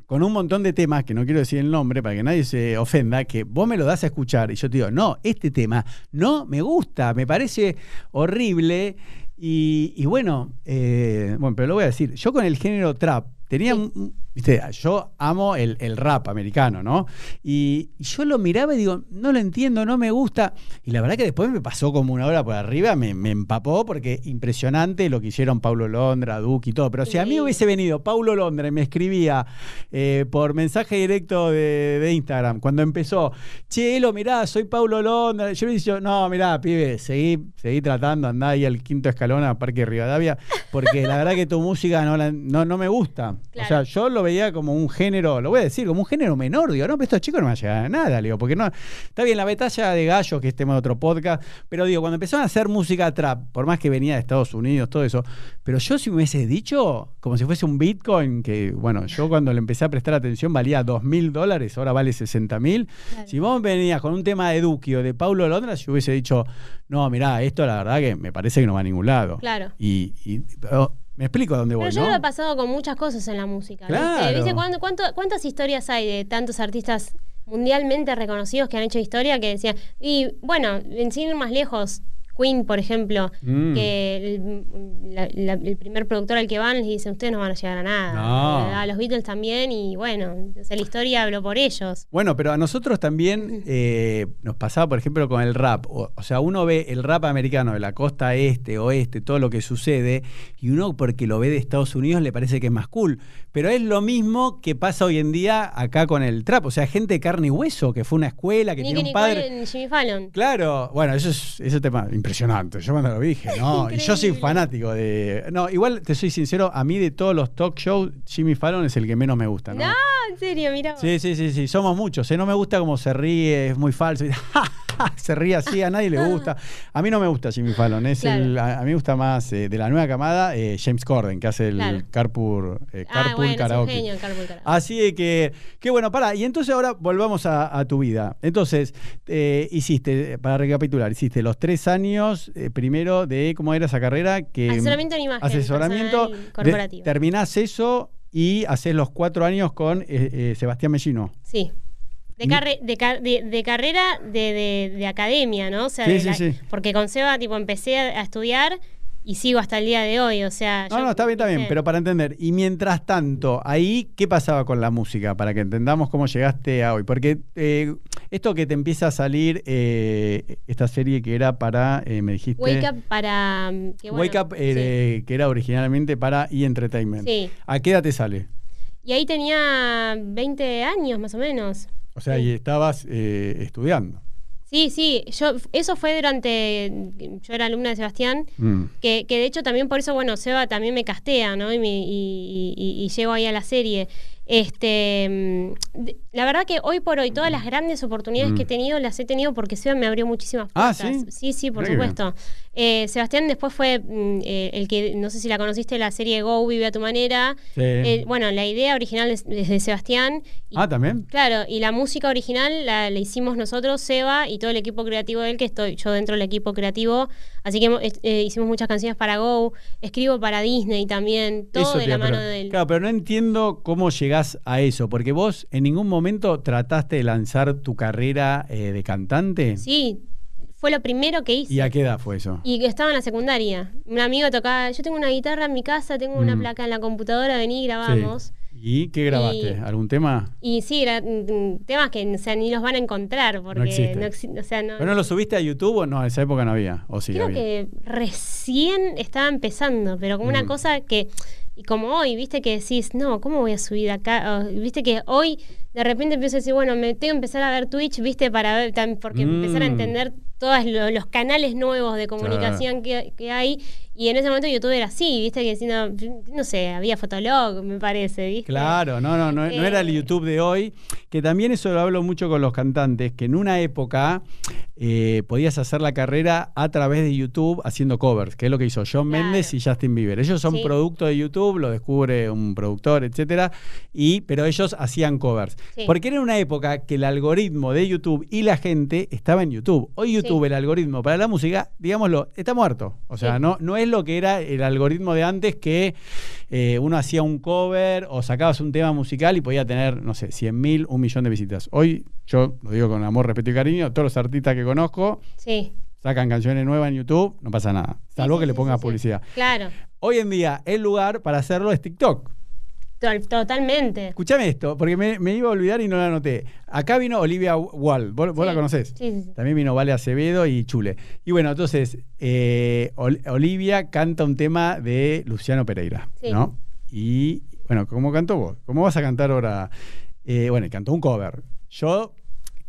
con un montón de temas, que no quiero decir el nombre para que nadie se ofenda, que vos me lo das a escuchar y yo te digo, no, este tema no me gusta, me parece horrible. Y, bueno, eh, bueno, pero lo voy a decir, yo con el género trap tenía, Sí. viste, yo amo el, el rap americano, ¿no? Y, y yo lo miraba y digo, no lo entiendo, no me gusta. Y la verdad que después me pasó como una hora por arriba, me, me empapó porque impresionante lo que hicieron Paulo Londra, Duque y todo. Pero si a mí hubiese venido Paulo Londra y me escribía eh, por mensaje directo de, de Instagram, cuando empezó, che, Elo, mirá, soy Paulo Londra, yo le dicho, no, mirá, pibe, seguí, seguí tratando, andá ahí al quinto escalón a Parque Rivadavia, porque la verdad que tu música no, la- no, no me gusta. O sea, yo lo veía como un género, lo voy a decir, como un género menor, digo, no, pero estos chicos no van a llegar a nada, digo, porque no, está bien la batalla de gallos, que estemos en otro podcast, pero digo, cuando empezaron a hacer música trap, por más que venía de Estados Unidos, todo eso, pero yo si me hubiese dicho, como si fuese un Bitcoin, que bueno, yo cuando le empecé a prestar atención valía dos mil dólares, ahora vale 60 mil, Claro. si vos venías con un tema de Duki o de Paulo Londra, yo hubiese dicho, no, mirá, esto la verdad que me parece que no va a ningún lado. Claro. Y, y- pero me explico a dónde Pero voy, yo ¿no? lo he pasado con muchas cosas en la música. Claro. ¿Viste cuánto- cuánto- ¿Cuántas historias hay de tantos artistas mundialmente reconocidos que han hecho historia que decían, y bueno, en sin ir más lejos, Queen, por ejemplo, Mm. que el, la- la- el primer productor al que van les dice, ustedes no van a llegar a nada. No. Eh, A los Beatles también, y bueno, o sea, la historia habló por ellos. Bueno, pero a nosotros también eh, nos pasaba, por ejemplo, con el rap. O, o sea, uno ve el rap americano de la costa este, oeste, todo lo que sucede, y uno porque lo ve de Estados Unidos le parece que es más cool. Pero es lo mismo que pasa hoy en día acá con el trap. O sea, gente de carne y hueso, que fue una escuela, que Nicky tiene un Nicole padre. en Jimmy Fallon. Claro, bueno, eso es ese tema impresionante. Yo cuando lo vi dije, no, y yo soy fanático de. No, igual te soy sincero, a mí de todos los talk shows, Jimmy Fallon es el que menos me gusta, ¿no? No, en serio, mira. Sí, sí, sí, sí, somos muchos. ¿eh? No me gusta cómo se ríe, es muy falso. se ríe así, a nadie le gusta. A mí no me gusta Jimmy Fallon. Es Claro. el, a, a mí me gusta más eh, de la nueva camada eh, James Corden, que hace el Claro. Carpool, eh, ah, Carpool es un Karaoke. genio el Carpool Karaoke. Así de que, qué bueno, para. Y entonces ahora volvamos a, a tu vida. Entonces, eh, hiciste, para recapitular, hiciste los tres años primero de, ¿cómo era esa carrera? Que, Asesoramiento en imagen Asesoramiento. personal de- corporativo. terminás eso y haces los cuatro años con eh, eh, Sebastián Mellino. Sí. De, carre- de, car- de- de carrera de, de- de academia, ¿no? O sea, Sí, de sí, la- sí. porque con Seba tipo, empecé a, a estudiar y sigo hasta el día de hoy. O sea, No, yo- no, está bien, está bien, pero para entender. Y mientras tanto, ahí, ¿qué pasaba con la música? Para que entendamos cómo llegaste a hoy. Porque eh, esto que te empieza a salir, eh, esta serie que era para, eh, me dijiste... Wake Up para. mm, que bueno, Wake Up, eh, que era originalmente para E! Entertainment. Sí. ¿A qué edad te sale? Y ahí tenía 20 años más o menos. O sea, Sí. y estabas eh, estudiando. Sí, sí, yo, eso fue durante, yo era alumna de Sebastián, Mm. que, que de hecho también por eso, bueno, Seba también me castea, ¿no? Y, me- y- y- y llego ahí a la serie. Este, mm, la verdad que hoy por hoy todas las grandes oportunidades Mm. que he tenido las he tenido porque Seba me abrió muchísimas Ah, puertas. ¿sí? Sí, sí, por qué bien. Eh, Sebastián después fue mm, eh, el que, no sé si la conociste, la serie Go, Vive a tu manera. Sí. Eh, bueno, la idea original es, es de Sebastián. y- ah, también. Claro, y la música original la, la hicimos nosotros, Seba, y todo el equipo creativo de él, que estoy yo dentro del equipo creativo. Así que eh, hicimos muchas canciones para Go, escribo para Disney también, todo Eso de la mano de él. Claro, pero no entiendo cómo llegás a eso, porque vos en ningún momento trataste de lanzar tu carrera eh, de cantante. Sí, fue lo primero que hice. ¿Y a qué edad fue eso? Y estaba en la secundaria. Un amigo tocaba, yo tengo una guitarra en mi casa, tengo una Mm. placa en la computadora, vení, grabamos. Sí. ¿Y qué grabaste? Y- ¿Algún tema? Y sí, era, mm, temas que o sea, ni los van a encontrar porque no exi- o sea, no, ¿Pero no lo subiste a YouTube o no? En esa época no había. ¿O sí Creo había? que recién estaba empezando, pero como una Mm. cosa que, y como hoy, viste que decís, no, ¿cómo voy a subir acá? O, viste que hoy de repente empiezo a decir, bueno, me tengo que empezar a ver Twitch, viste, para ver, porque Mm. empezar a entender todos lo- los canales nuevos de comunicación que, que hay. Y en ese momento YouTube era así, viste, que si no, no sé, había Fotolog, me parece, viste. Claro, no, no, no, no era el Eh. YouTube de hoy, que también eso lo hablo mucho con los cantantes, que en una época eh, podías hacer la carrera a través de YouTube haciendo covers, que es lo que hizo John Claro. Méndez y Justin Bieber. Ellos son Sí. producto de YouTube, lo descubre un productor, etcétera, y, pero ellos hacían covers. Sí. Porque era una época que el algoritmo de YouTube y la gente estaba en YouTube. Hoy YouTube, Sí. el algoritmo para la música, digámoslo, está muerto. O sea, no, no es lo que era el algoritmo de antes que eh, uno hacía un cover o sacabas un tema musical y podía tener, no sé, 100 mil, un millón de visitas. Hoy, yo lo digo con amor, respeto y cariño, todos los artistas que conozco Sí. sacan canciones nuevas en YouTube, no pasa nada. Salvo sí, que le pongas publicidad. Claro, Hoy en día, el lugar para hacerlo es TikTok. To- totalmente. Escuchame esto, porque me, me iba a olvidar y no la anoté. Acá vino Olivia Wall, ¿vos, vos la conocés? Sí, sí. También vino Vale Acevedo y Chule. Y bueno, entonces, eh, Ol- Olivia canta un tema de Luciano Pereira, Sí. ¿no? Y bueno, ¿cómo cantó vos? ¿Cómo vas a cantar ahora? Eh, bueno, y cantó un cover. Yo,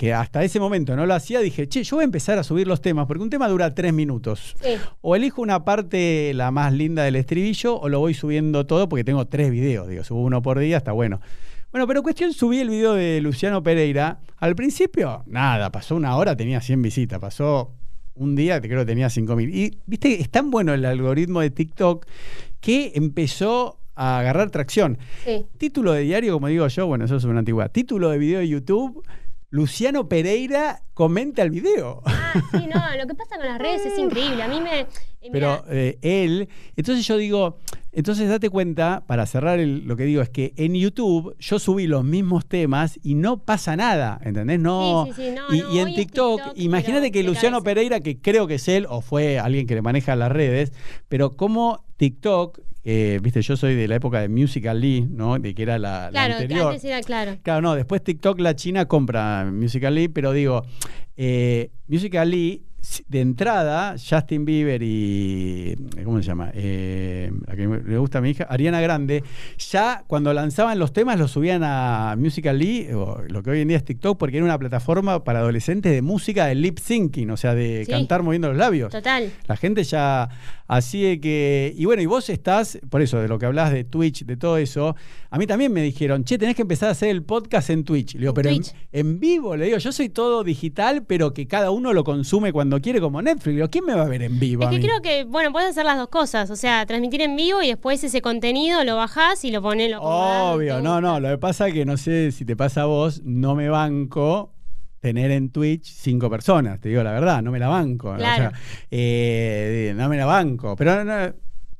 que hasta ese momento no lo hacía, dije, che, yo voy a empezar a subir los temas, porque un tema dura tres minutos. Sí. O elijo una parte la más linda del estribillo o lo voy subiendo todo porque tengo tres videos, digo, subo uno por día, está bueno. Bueno, pero cuestión, subí el video de Luciano Pereira. Al principio, nada, pasó una hora, tenía 100 visitas, pasó un día, creo que tenía 5000. Y viste, es tan bueno el algoritmo de TikTok que empezó a agarrar tracción. Sí. Título de diario, como digo yo, bueno, eso es una antigüedad. Título de video de YouTube, Luciano Pereira comenta el video. Ah, sí, no, lo que pasa con las redes es increíble. A mí me. eh, Pero eh, él, entonces yo digo, entonces date cuenta, para cerrar el- lo que digo, es que en YouTube yo subí los mismos temas y no pasa nada, ¿entendés? No. Sí, sí, sí, no, y, no, y en TikTok, TikTok, imagínate que Luciano cabeza. Pereira, que creo que es él o fue alguien que le maneja las redes, pero como TikTok, eh, viste, yo soy de la época de Musical.ly, ¿no? De que era la, la claro, anterior. antes era claro. Claro, no, después TikTok la China compra Musical.ly, pero digo, eh, Musical.ly, s- de entrada, Justin Bieber y. ¿Cómo se llama? Eh, la que me- le gusta a mi hija, Ariana Grande, ya cuando lanzaban los temas los subían a Musical.ly, o lo que hoy en día es TikTok, porque era una plataforma para adolescentes de música de lip syncing, o sea, de Sí. cantar moviendo los labios. Total. La gente ya. Así de que. Y bueno, y vos estás, por eso, de lo que hablas de Twitch, de todo eso. A mí también me dijeron, che, tenés que empezar a hacer el podcast en Twitch. Le digo, pero en, Twitch. en vivo, le digo, yo soy todo digital, pero que cada uno lo consume cuando quiere, como Netflix. Le digo, ¿quién me va a ver en vivo? Es a que mí? creo que, bueno, puedes hacer las dos cosas. O sea, transmitir en vivo y después ese contenido lo bajás y lo pones, lo Obvio, no, no. Lo que pasa es que no sé si te pasa a vos, no me banco tener en Twitch cinco personas, te digo la verdad, no me la banco. ¿no? O sea, eh, no me la banco. Pero no,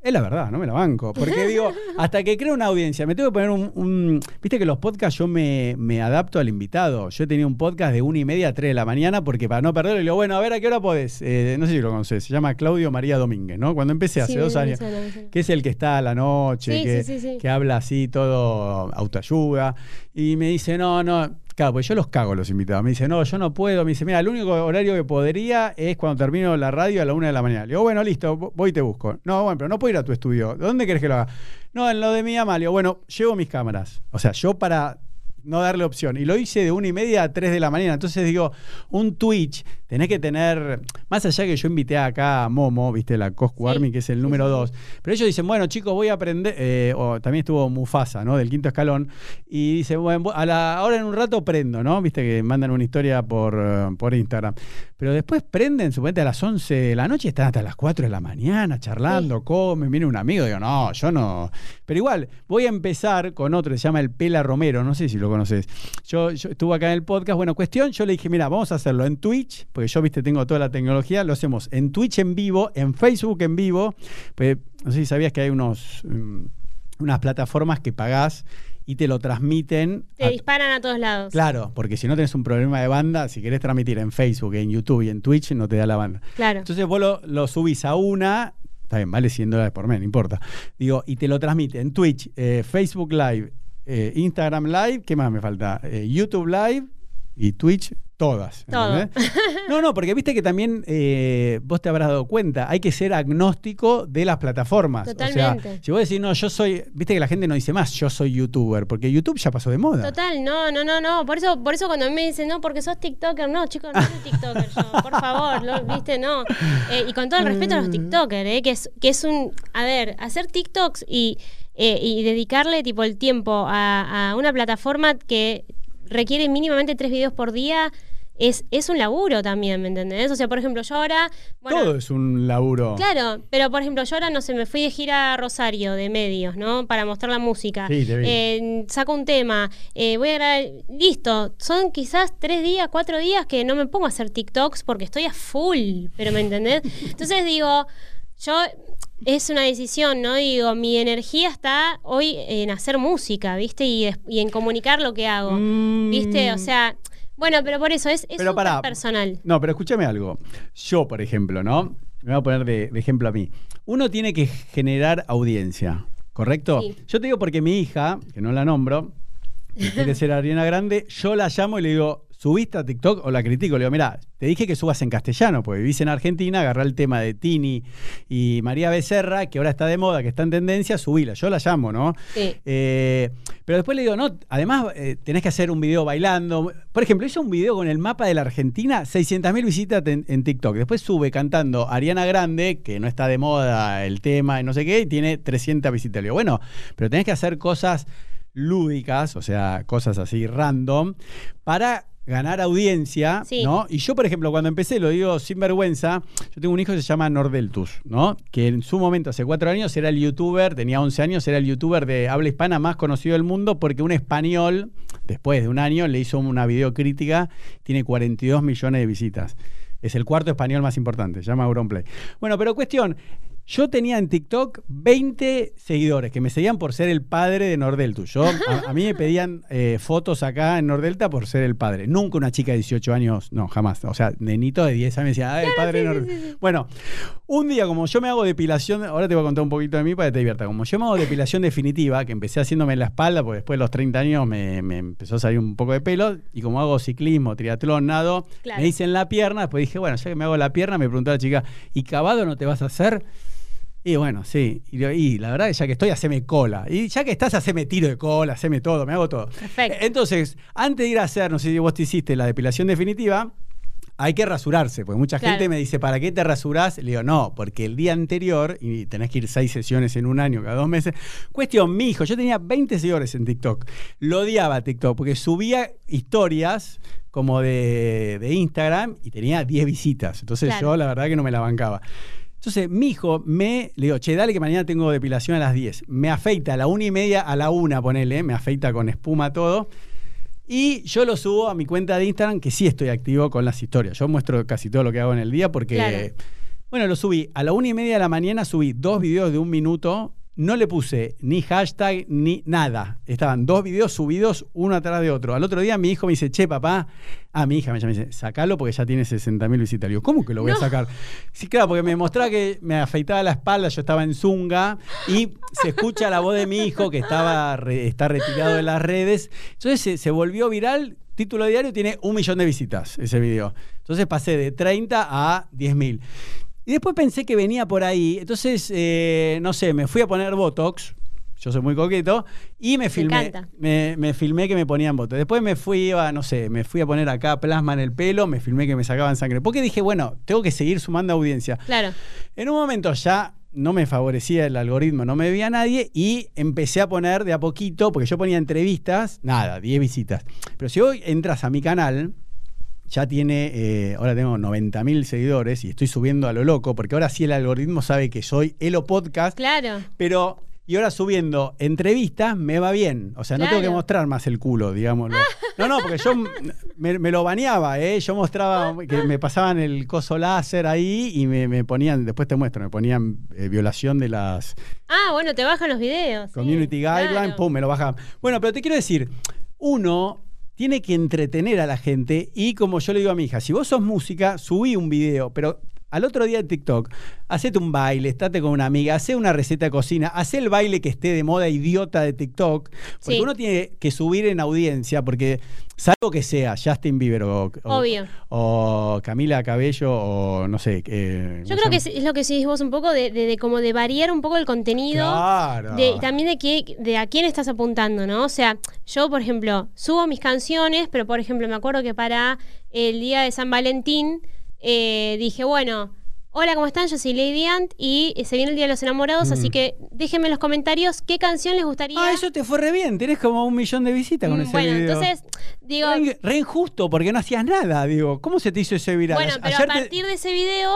es la verdad, no me la banco. Porque digo, hasta que creo una audiencia, me tengo que poner un. un- Viste que los podcasts yo me, me adapto al invitado. Yo tenido un podcast de una y media a tres de la mañana porque para no perderlo, le digo, bueno, a ver a qué hora podés. Eh, no sé si lo conoces, se llama Claudio María Domínguez, ¿no? Cuando empecé hace Sí, dos años que es el que está a la noche, Sí, que, sí. que habla así todo autoayuda. Y me dice, no, no, claro, pues yo los cago los invitados. Me dice, no, yo no puedo. Me dice, mira, el único horario que podría es cuando termino la radio a la una de la mañana. Le digo, bueno, listo, vo- voy y te busco. No, bueno, pero no puedo ir a tu estudio. ¿Dónde querés que lo haga? No, en lo de mi digo, bueno, llevo mis cámaras. O sea, yo para no darle opción. Y lo hice de una y media a tres de la mañana. Entonces digo, un Twitch, tenés que tener, más allá que yo invité acá a Momo, viste, la Coscu Sí. Army, que es el número sí. dos. Pero ellos dicen, bueno, chicos, voy a aprender. eh, o también estuvo Mufasa, ¿no? Del quinto escalón. Y dice, bueno, a la, ahora en un rato prendo, ¿no? Viste que mandan una historia por, eh, por Instagram. Pero después prenden, suponete a las 11 de la noche, están hasta las 4 de la mañana charlando, comen, viene un amigo, digo, no, yo no. Pero igual, voy a empezar con otro, se llama el Pela Romero, no sé si lo conoces. Yo, yo estuve acá en el podcast, bueno, cuestión, yo le dije, mira, vamos a hacerlo en Twitch, porque yo, viste, tengo toda la tecnología, lo hacemos en Twitch en vivo, en Facebook en vivo, pues, no sé si sabías que hay unos, mm, unas plataformas que pagás y te lo transmiten. Te a- disparan a todos lados. Claro, porque si no tenés un problema de banda, si querés transmitir en Facebook, en YouTube y en Twitch, no te da la banda. Claro. Entonces vos lo, lo subís a una, está bien, vale 100 dólares por mes, no importa. Digo, y te lo transmite en Twitch, eh, Facebook Live, eh, Instagram Live, ¿qué más me falta? Eh, YouTube Live y Twitch, todas. No, no, porque viste que también eh, vos te habrás dado cuenta, hay que ser agnóstico de las plataformas. O Totalmente. sea, si vos decís, no, yo soy, viste que la gente no dice más, yo soy youtuber, porque YouTube ya pasó de moda. Total, no, no, no, no. Por eso, por eso cuando a mí me dicen, no, porque sos TikToker, no, chicos, no soy TikToker yo, por favor, lo- viste, no. Eh, y con todo el respeto a los TikTokers, eh, que es, que es un, a ver, hacer TikToks y, eh, y dedicarle tipo el tiempo a, a una plataforma que requiere mínimamente tres videos por día. Es, es un laburo también, ¿me entendés? O sea, por ejemplo, yo ahora. Bueno, Todo es un laburo. Claro, pero por ejemplo, yo ahora no sé, me fui de gira a Rosario de medios, ¿no? Para mostrar la música. Sí, te vi. Eh, saco un tema, eh, voy a grabar. Listo, son quizás tres días, cuatro días que no me pongo a hacer TikToks porque estoy a full, pero ¿me entendés? Entonces digo, yo. Es una decisión, ¿no? Digo, mi energía está hoy en hacer música, ¿viste? Y, en comunicar lo que hago, Mm. ¿viste? O sea, bueno, pero por eso es, es Pero pará. personal. No, pero escúchame algo. Yo, por ejemplo, ¿no? Me voy a poner de, de ejemplo a mí. Uno tiene que generar audiencia, ¿correcto? Sí. Yo te digo porque mi hija, que no la nombro, que quiere ser Ariana Grande, yo la llamo y le digo, ¿subiste a TikTok o la critico? Le digo, mira, te dije que subas en castellano, porque vivís en Argentina, agarrá el tema de Tini y María Becerra, que ahora está de moda, que está en tendencia, subila. Yo la llamo, ¿no? Sí. Eh, pero después le digo, no, además eh, tenés que hacer un video bailando. Por ejemplo, hizo un video con el mapa de la Argentina, 600.000 visitas en, en TikTok. Después sube cantando Ariana Grande, que no está de moda el tema y no sé qué, y tiene 300 visitas. Le digo, bueno, pero tenés que hacer cosas lúdicas, o sea, cosas así random, para ganar audiencia, Sí. ¿no? Y yo, por ejemplo, cuando empecé, lo digo sin vergüenza, yo tengo un hijo que se llama Nordeltus, ¿no? Que en su momento, hace cuatro años, era el youtuber, tenía 11 años, era el youtuber de habla hispana más conocido del mundo porque un español, después de un año, le hizo una videocrítica, tiene 42 millones de visitas. Es el cuarto español más importante, se llama Auronplay. Bueno, pero cuestión, yo tenía en TikTok 20 seguidores que me seguían por ser el padre de Nordeltus. Yo, a, a mí me pedían eh, fotos acá en Nordelta por ser el padre. Nunca una chica de 18 años, no, jamás. O sea, nenito de 10 años me decía, ah, el padre de Nordelta. Bueno, un día como yo me hago depilación, ahora te voy a contar un poquito de mí para que te divierta. Como yo me hago depilación definitiva, que empecé haciéndome en la espalda, porque después de los 30 años me, me empezó a salir un poco de pelo, y como hago ciclismo, triatlón, nado, Claro. me hice en la pierna, después dije, bueno, ya que me hago la pierna, me preguntó la chica, ¿y cavado no te vas a hacer? Y bueno, sí. Y, la verdad que ya que estoy, haceme cola. Y ya que estás, haceme tiro de cola, haceme todo, me hago todo. Perfecto. Entonces, antes de ir a hacer, no sé si vos te hiciste la depilación definitiva, hay que rasurarse, porque mucha Claro. gente me dice, ¿para qué te rasurás? Le digo, no, porque el día anterior, y tenés que ir seis sesiones en un año, cada dos meses. Cuestión, mi hijo, yo tenía 20 seguidores en TikTok. Lo odiaba TikTok, porque subía historias como de, de Instagram y tenía 10 visitas. Entonces Claro. yo la verdad que no me la bancaba. Entonces, mi hijo me le digo, che, dale que mañana tengo depilación a las 10. Me afeita a la una y media, a la una, ponele, me afeita con espuma todo. Y yo lo subo a mi cuenta de Instagram, que sí estoy activo con las historias. Yo muestro casi todo lo que hago en el día porque. Claro. Bueno, lo subí. A la una y media de la mañana subí dos videos de un minuto. No le puse ni hashtag ni nada. Estaban dos videos subidos uno atrás de otro. Al otro día mi hijo me dice, che, papá. Ah, mi hija me llama y dice, sacalo porque ya tiene 60 mil digo, ¿cómo que lo voy a sacar? Sí, claro, porque me mostraba que me afeitaba la espalda, yo estaba en Zunga y se escucha la voz de mi hijo que estaba re- está retirado de las redes. Entonces se, se volvió viral. Título diario tiene un millón de visitas ese video. Entonces pasé de 30 a 10 mil. Y después pensé que venía por ahí. Entonces, eh, no sé, me fui a poner Botox. yo soy muy coqueto, y me filmé, encanta. me, me filmé que me ponían votos. Después me fui a, no sé, me fui a poner acá plasma en el pelo, me filmé que me sacaban sangre. Porque dije, bueno, tengo que seguir sumando audiencia. Claro. En un momento ya no me favorecía el algoritmo, no me veía nadie y empecé a poner de a poquito, porque yo ponía entrevistas, nada, 10 visitas. Pero si hoy entras a mi canal, ya tiene, eh, ahora tengo 90 mil seguidores y estoy subiendo a lo loco, porque ahora sí el algoritmo sabe que soy Elo Podcast, Claro. pero... Y ahora subiendo entrevistas me va bien. O sea, no tengo que mostrar más el culo, digámoslo. No, no, porque yo me, me lo baneaba, ¿eh? Yo mostraba que me pasaban el coso láser ahí y me, me ponían, después te muestro, me ponían eh, violación de las Ah, bueno, te bajan los videos. sí, community guidelines, claro. pum, me lo bajaban. Bueno, pero te quiero decir, uno tiene que entretener a la gente y como yo le digo a mi hija, si vos sos música, subí un video, pero al otro día de TikTok, hacete un baile, estate con una amiga, hacé una receta de cocina, hacé el baile que esté de moda idiota de TikTok, porque Sí. uno tiene que subir en audiencia, porque salvo que sea Justin Bieber o, o- Obvio. o Camila Cabello o no sé. eh, Yo ¿cómo creo que es, es lo que decís vos un poco de, de- de como de variar un poco el contenido. Claro. De, también de, qué, de a quién estás apuntando, ¿no? O sea, yo, por ejemplo, subo mis canciones, pero por ejemplo, me acuerdo que para el día de San Valentín eh, dije, bueno, hola, ¿cómo están? Yo soy Lady Ant y se viene el Día de los Enamorados, así que déjenme en los comentarios qué canción les gustaría. Mm. Ah, eso te fue re bien. Tenés como un millón de visitas con Mm, ese bueno, video. entonces, digo, Re, re injusto porque no hacías nada, digo. ¿Cómo se te hizo ese viral? Bueno, pero Ayer a te- partir de ese video,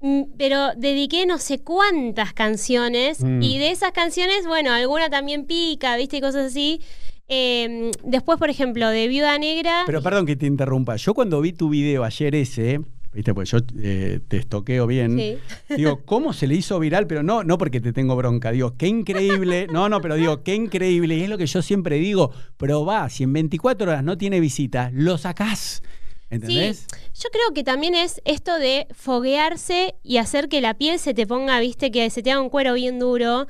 mm, pero dediqué no sé cuántas canciones Mm. y de esas canciones, bueno, alguna también pica, viste, cosas así. Eh, después, por ejemplo, de Viuda Negra. Pero perdón que te interrumpa. Yo cuando vi tu video ayer ese, viste, pues yo eh, te estoqueo bien. Sí. Digo, ¿cómo se le hizo viral? Pero no, no porque te tengo bronca. Digo, qué increíble. No, no, pero digo, qué increíble. Y es lo que yo siempre digo. Probá, si en 24 horas no tiene visitas, lo sacás. ¿Entendés? Sí, yo creo que también es esto de foguearse y hacer que la piel se te ponga, viste, que se te haga un cuero bien duro.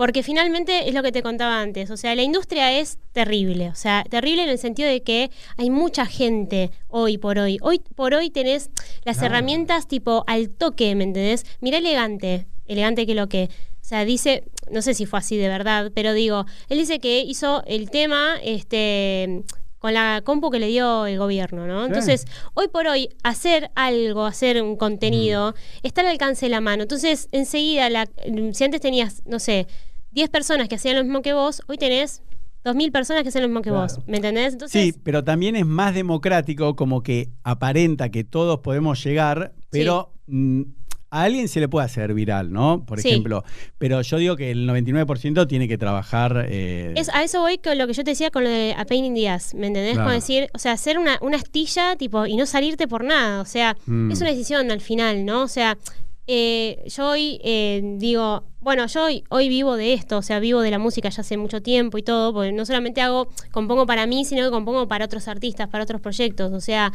Porque finalmente es lo que te contaba antes. O sea, la industria es terrible. O sea, terrible en el sentido de que hay mucha gente hoy por hoy. Hoy por hoy tenés las herramientas tipo al toque, ¿me entendés? Mirá elegante. Elegante que lo que. O sea, dice, no sé si fue así de verdad, pero digo, él dice que hizo el tema, este con la compu que le dio el gobierno, ¿no? Sí. Entonces, hoy por hoy, hacer algo, hacer un contenido, está al alcance de la mano. Entonces, enseguida, la, si antes tenías, no sé, 10 personas que hacían lo mismo que vos, hoy tenés 2.000 personas que hacen lo mismo que Claro. vos. ¿Me entendés? Entonces, Sí, pero también es más democrático, como que aparenta que todos podemos llegar, pero mm, a alguien se le puede hacer viral, ¿no? Por Sí. ejemplo. Pero yo digo que el 99% tiene que trabajar. eh, es, a eso voy con lo que yo te decía con lo de A Pain in the Ass, ¿me entendés? Claro. Como decir, o sea, hacer una, una astilla tipo y no salirte por nada. O sea, Mm. es una decisión al final, ¿no? O sea, eh, yo hoy eh, digo, bueno, yo hoy, hoy vivo de esto, o sea, vivo de la música ya hace mucho tiempo y todo, porque no solamente hago, compongo para mí, sino que compongo para otros artistas, para otros proyectos, o sea,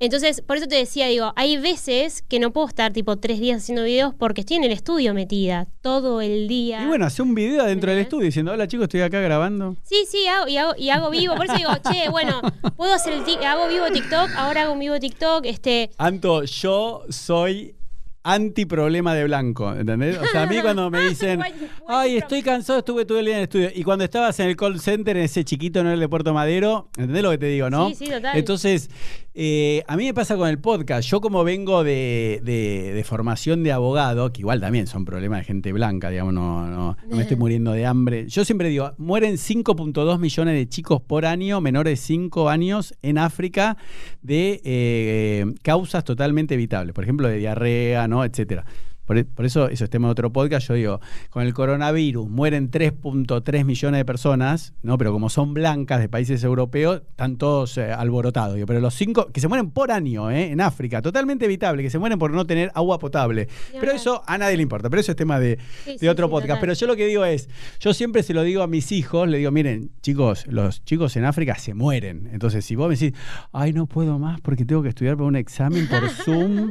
entonces, por eso te decía, digo, hay veces que no puedo estar tipo tres días haciendo videos porque estoy en el estudio metida todo el día. Y bueno, hace un video adentro del ¿Entendés? estudio diciendo, hola chicos, estoy acá grabando. Sí, sí, hago, y, hago, y hago vivo. Por eso digo, che, bueno, puedo hacer el hago vivo TikTok, ahora hago un vivo TikTok, este. Anto, yo soy anti problema de blanco, ¿entendés? O sea, a mí cuando me dicen, Guay- guay ay, estoy cansado, estuve todo el día en el estudio. Y cuando estabas en el call center, en ese chiquito, no el de Puerto Madero, ¿entendés lo que te digo, no? Sí, sí, total. Entonces, eh, a mí me pasa con el podcast. Yo como vengo de, de- de formación de abogado, que igual también son problemas de gente blanca, digamos, no, no, no me estoy muriendo de hambre. Yo siempre digo, mueren 5.2 millones de chicos por año, menores de 5 años, en África, de eh, causas totalmente evitables. Por ejemplo, de diarrea, ¿no? Etcétera. Por, e- por eso, eso es tema de otro podcast. Yo digo, con el coronavirus mueren 3.3 millones de personas, ¿no? Pero como son blancas de países europeos, están todos eh, alborotados. Digo, pero los cinco, que se mueren por año, ¿eh? En África, totalmente evitable, que se mueren por no tener agua potable. Pero eso a nadie le importa, pero eso es tema de, Sí, de sí, otro sí, podcast. Pero yo lo que digo es, yo siempre se lo digo a mis hijos, le digo, miren, chicos, los chicos en África se mueren. Entonces, si vos me decís, ay, no puedo más porque tengo que estudiar para un examen por Zoom,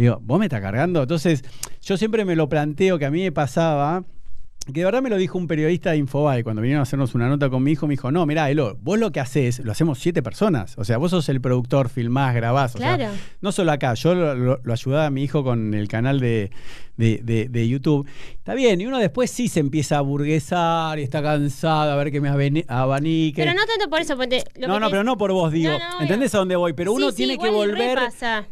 digo, vos me estás cargando. Entonces, yo siempre me lo planteo que a mí me pasaba. Que de verdad me lo dijo un periodista de Infobae cuando vinieron a hacernos una nota con mi hijo, me dijo, no, mirá, Elo, vos lo que haces, lo hacemos siete personas. O sea, vos sos el productor, filmás, grabás. O Claro. sea, no solo acá, yo lo, lo- lo ayudaba a mi hijo con el canal de, de- de- de YouTube. Está bien, y uno después sí se empieza a burguesar y está cansado a ver que me abanique. Pero no tanto por eso, porque lo No, que no, te- pero no por vos, digo. No. ¿Entendés a dónde voy? Pero uno Sí, sí, tiene que volver.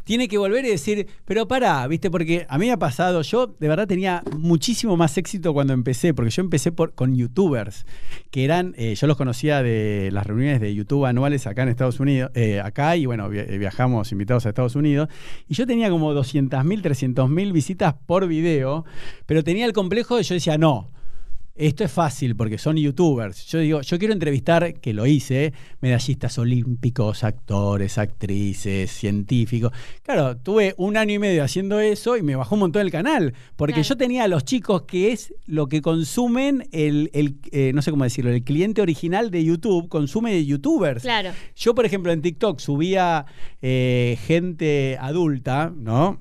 Tiene que volver y decir, pero pará, ¿viste? Porque a mí me ha pasado, yo de verdad tenía muchísimo más éxito cuando empecé, porque yo empecé por, con youtubers, que eran, eh, yo los conocía de las reuniones de YouTube anuales acá en Estados Unidos, eh, acá y bueno, vi- viajamos invitados a Estados Unidos, y yo tenía como 200.000, 300.000 visitas por video, pero tenía el complejo de yo decía, no. Esto es fácil porque son youtubers. Yo digo, yo quiero entrevistar, que lo hice, medallistas olímpicos, actores, actrices, científicos. Claro, tuve un año y medio haciendo eso y me bajó un montón el canal. Porque Claro. yo tenía a los chicos que es lo que consumen el, el, eh, no sé cómo decirlo, el cliente original de YouTube, consume de youtubers. Claro. Yo, por ejemplo, en TikTok subía eh, gente adulta, ¿no?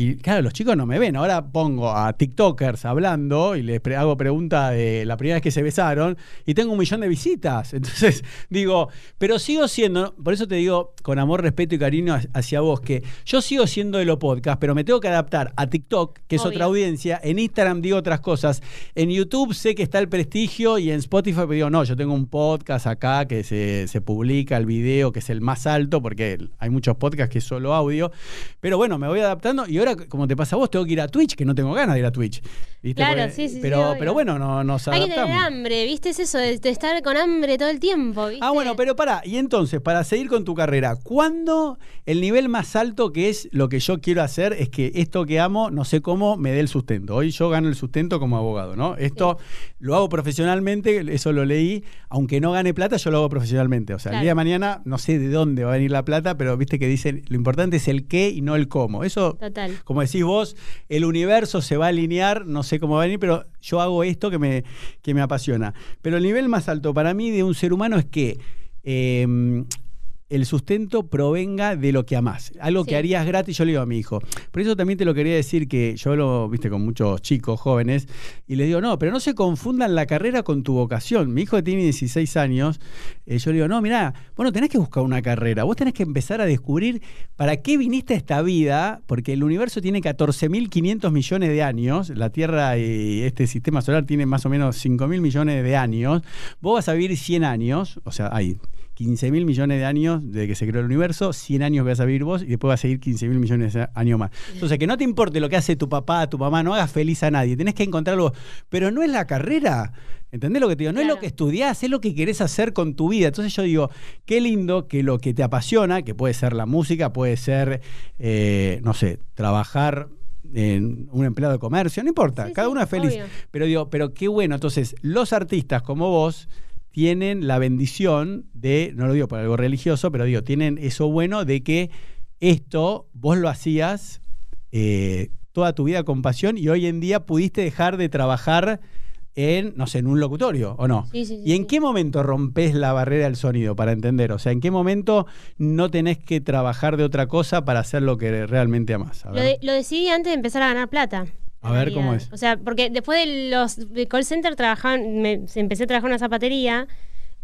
Y claro, los chicos no me ven. Ahora pongo a TikTokers hablando y les pre- hago pregunta de la primera vez que se besaron y tengo un millón de visitas. Entonces digo, pero sigo siendo, por eso te digo con amor, respeto y cariño ha- hacia vos, que yo sigo siendo de lo podcast, pero me tengo que adaptar a TikTok, que es Obvio. otra audiencia. En Instagram digo otras cosas. En YouTube sé que está el prestigio y en Spotify pero digo, no, yo tengo un podcast acá que se, se publica el video, que es el más alto, porque hay muchos podcasts que es solo audio. Pero bueno, me voy adaptando y ahora, como te pasa a vos, tengo que ir a Twitch, que no tengo ganas de ir a Twitch. ¿viste? Claro, Porque- sí, sí, sí, Pero, obvio. pero bueno, no, nos Hay que adaptamos. tener hambre, ¿viste? Es eso de, estar con hambre todo el tiempo, ¿viste? Ah, bueno, pero pará. Y entonces, para seguir con tu carrera, ¿cuándo el nivel más alto que es lo que yo quiero hacer es que esto que amo, no sé cómo, me dé el sustento? Hoy yo gano el sustento como abogado, ¿no? Esto lo hago profesionalmente, eso lo leí. Aunque no gane plata, yo lo hago profesionalmente. O sea, el día de mañana no sé de dónde va a venir la plata, pero viste que dicen, lo importante es el qué y no el cómo. Eso Total. Como decís vos, el universo se va a alinear, no sé cómo va a venir, pero yo hago esto que me, que me apasiona. Pero el nivel más alto para mí de un ser humano es que eh, el sustento provenga de lo que amás. Algo Sí. que harías gratis, yo le digo a mi hijo. Por eso también te lo quería decir que yo lo, viste, con muchos chicos jóvenes, y les digo, no, pero no se confundan la carrera con tu vocación. Mi hijo tiene 16 años, eh, yo le digo, no, mirá, vos no tenés que buscar una carrera, vos tenés que empezar a descubrir para qué viniste a esta vida, porque el universo tiene 14.500 millones de años, la Tierra y este sistema solar tiene más o menos 5.000 millones de años, vos vas a vivir 100 años, o sea, hay 15 mil millones de años desde que se creó el universo, 100 años vas a vivir vos y después vas a seguir 15 mil millones de años más. Entonces, que no te importe lo que hace tu papá, tu mamá, no hagas feliz a nadie, tenés que encontrarlo, pero no es la carrera. ¿Entendés lo que te digo? No es lo que estudiás, es lo que querés hacer con tu vida. Entonces yo digo, qué lindo que lo que te apasiona, que puede ser la música, puede ser, eh, no sé, trabajar en un empleado de comercio, no importa, Sí, cada sí, uno es feliz. obvio. Pero digo, pero qué bueno. Entonces, los artistas como vos tienen la bendición de, no lo digo por algo religioso, pero digo, tienen eso bueno de que esto vos lo hacías eh, toda tu vida con pasión y hoy en día pudiste dejar de trabajar en, no sé, en un locutorio, ¿o no? Sí, sí, sí, ¿Y en qué momento rompes la barrera del sonido para entender? O sea, ¿en qué momento no tenés que trabajar de otra cosa para hacer lo que realmente amás? A Lo, ver. de- lo decidí antes de empezar a ganar plata. A ver, ¿cómo es? O sea, porque después de los de call center trabajaban, me, empecé a trabajar en una zapatería.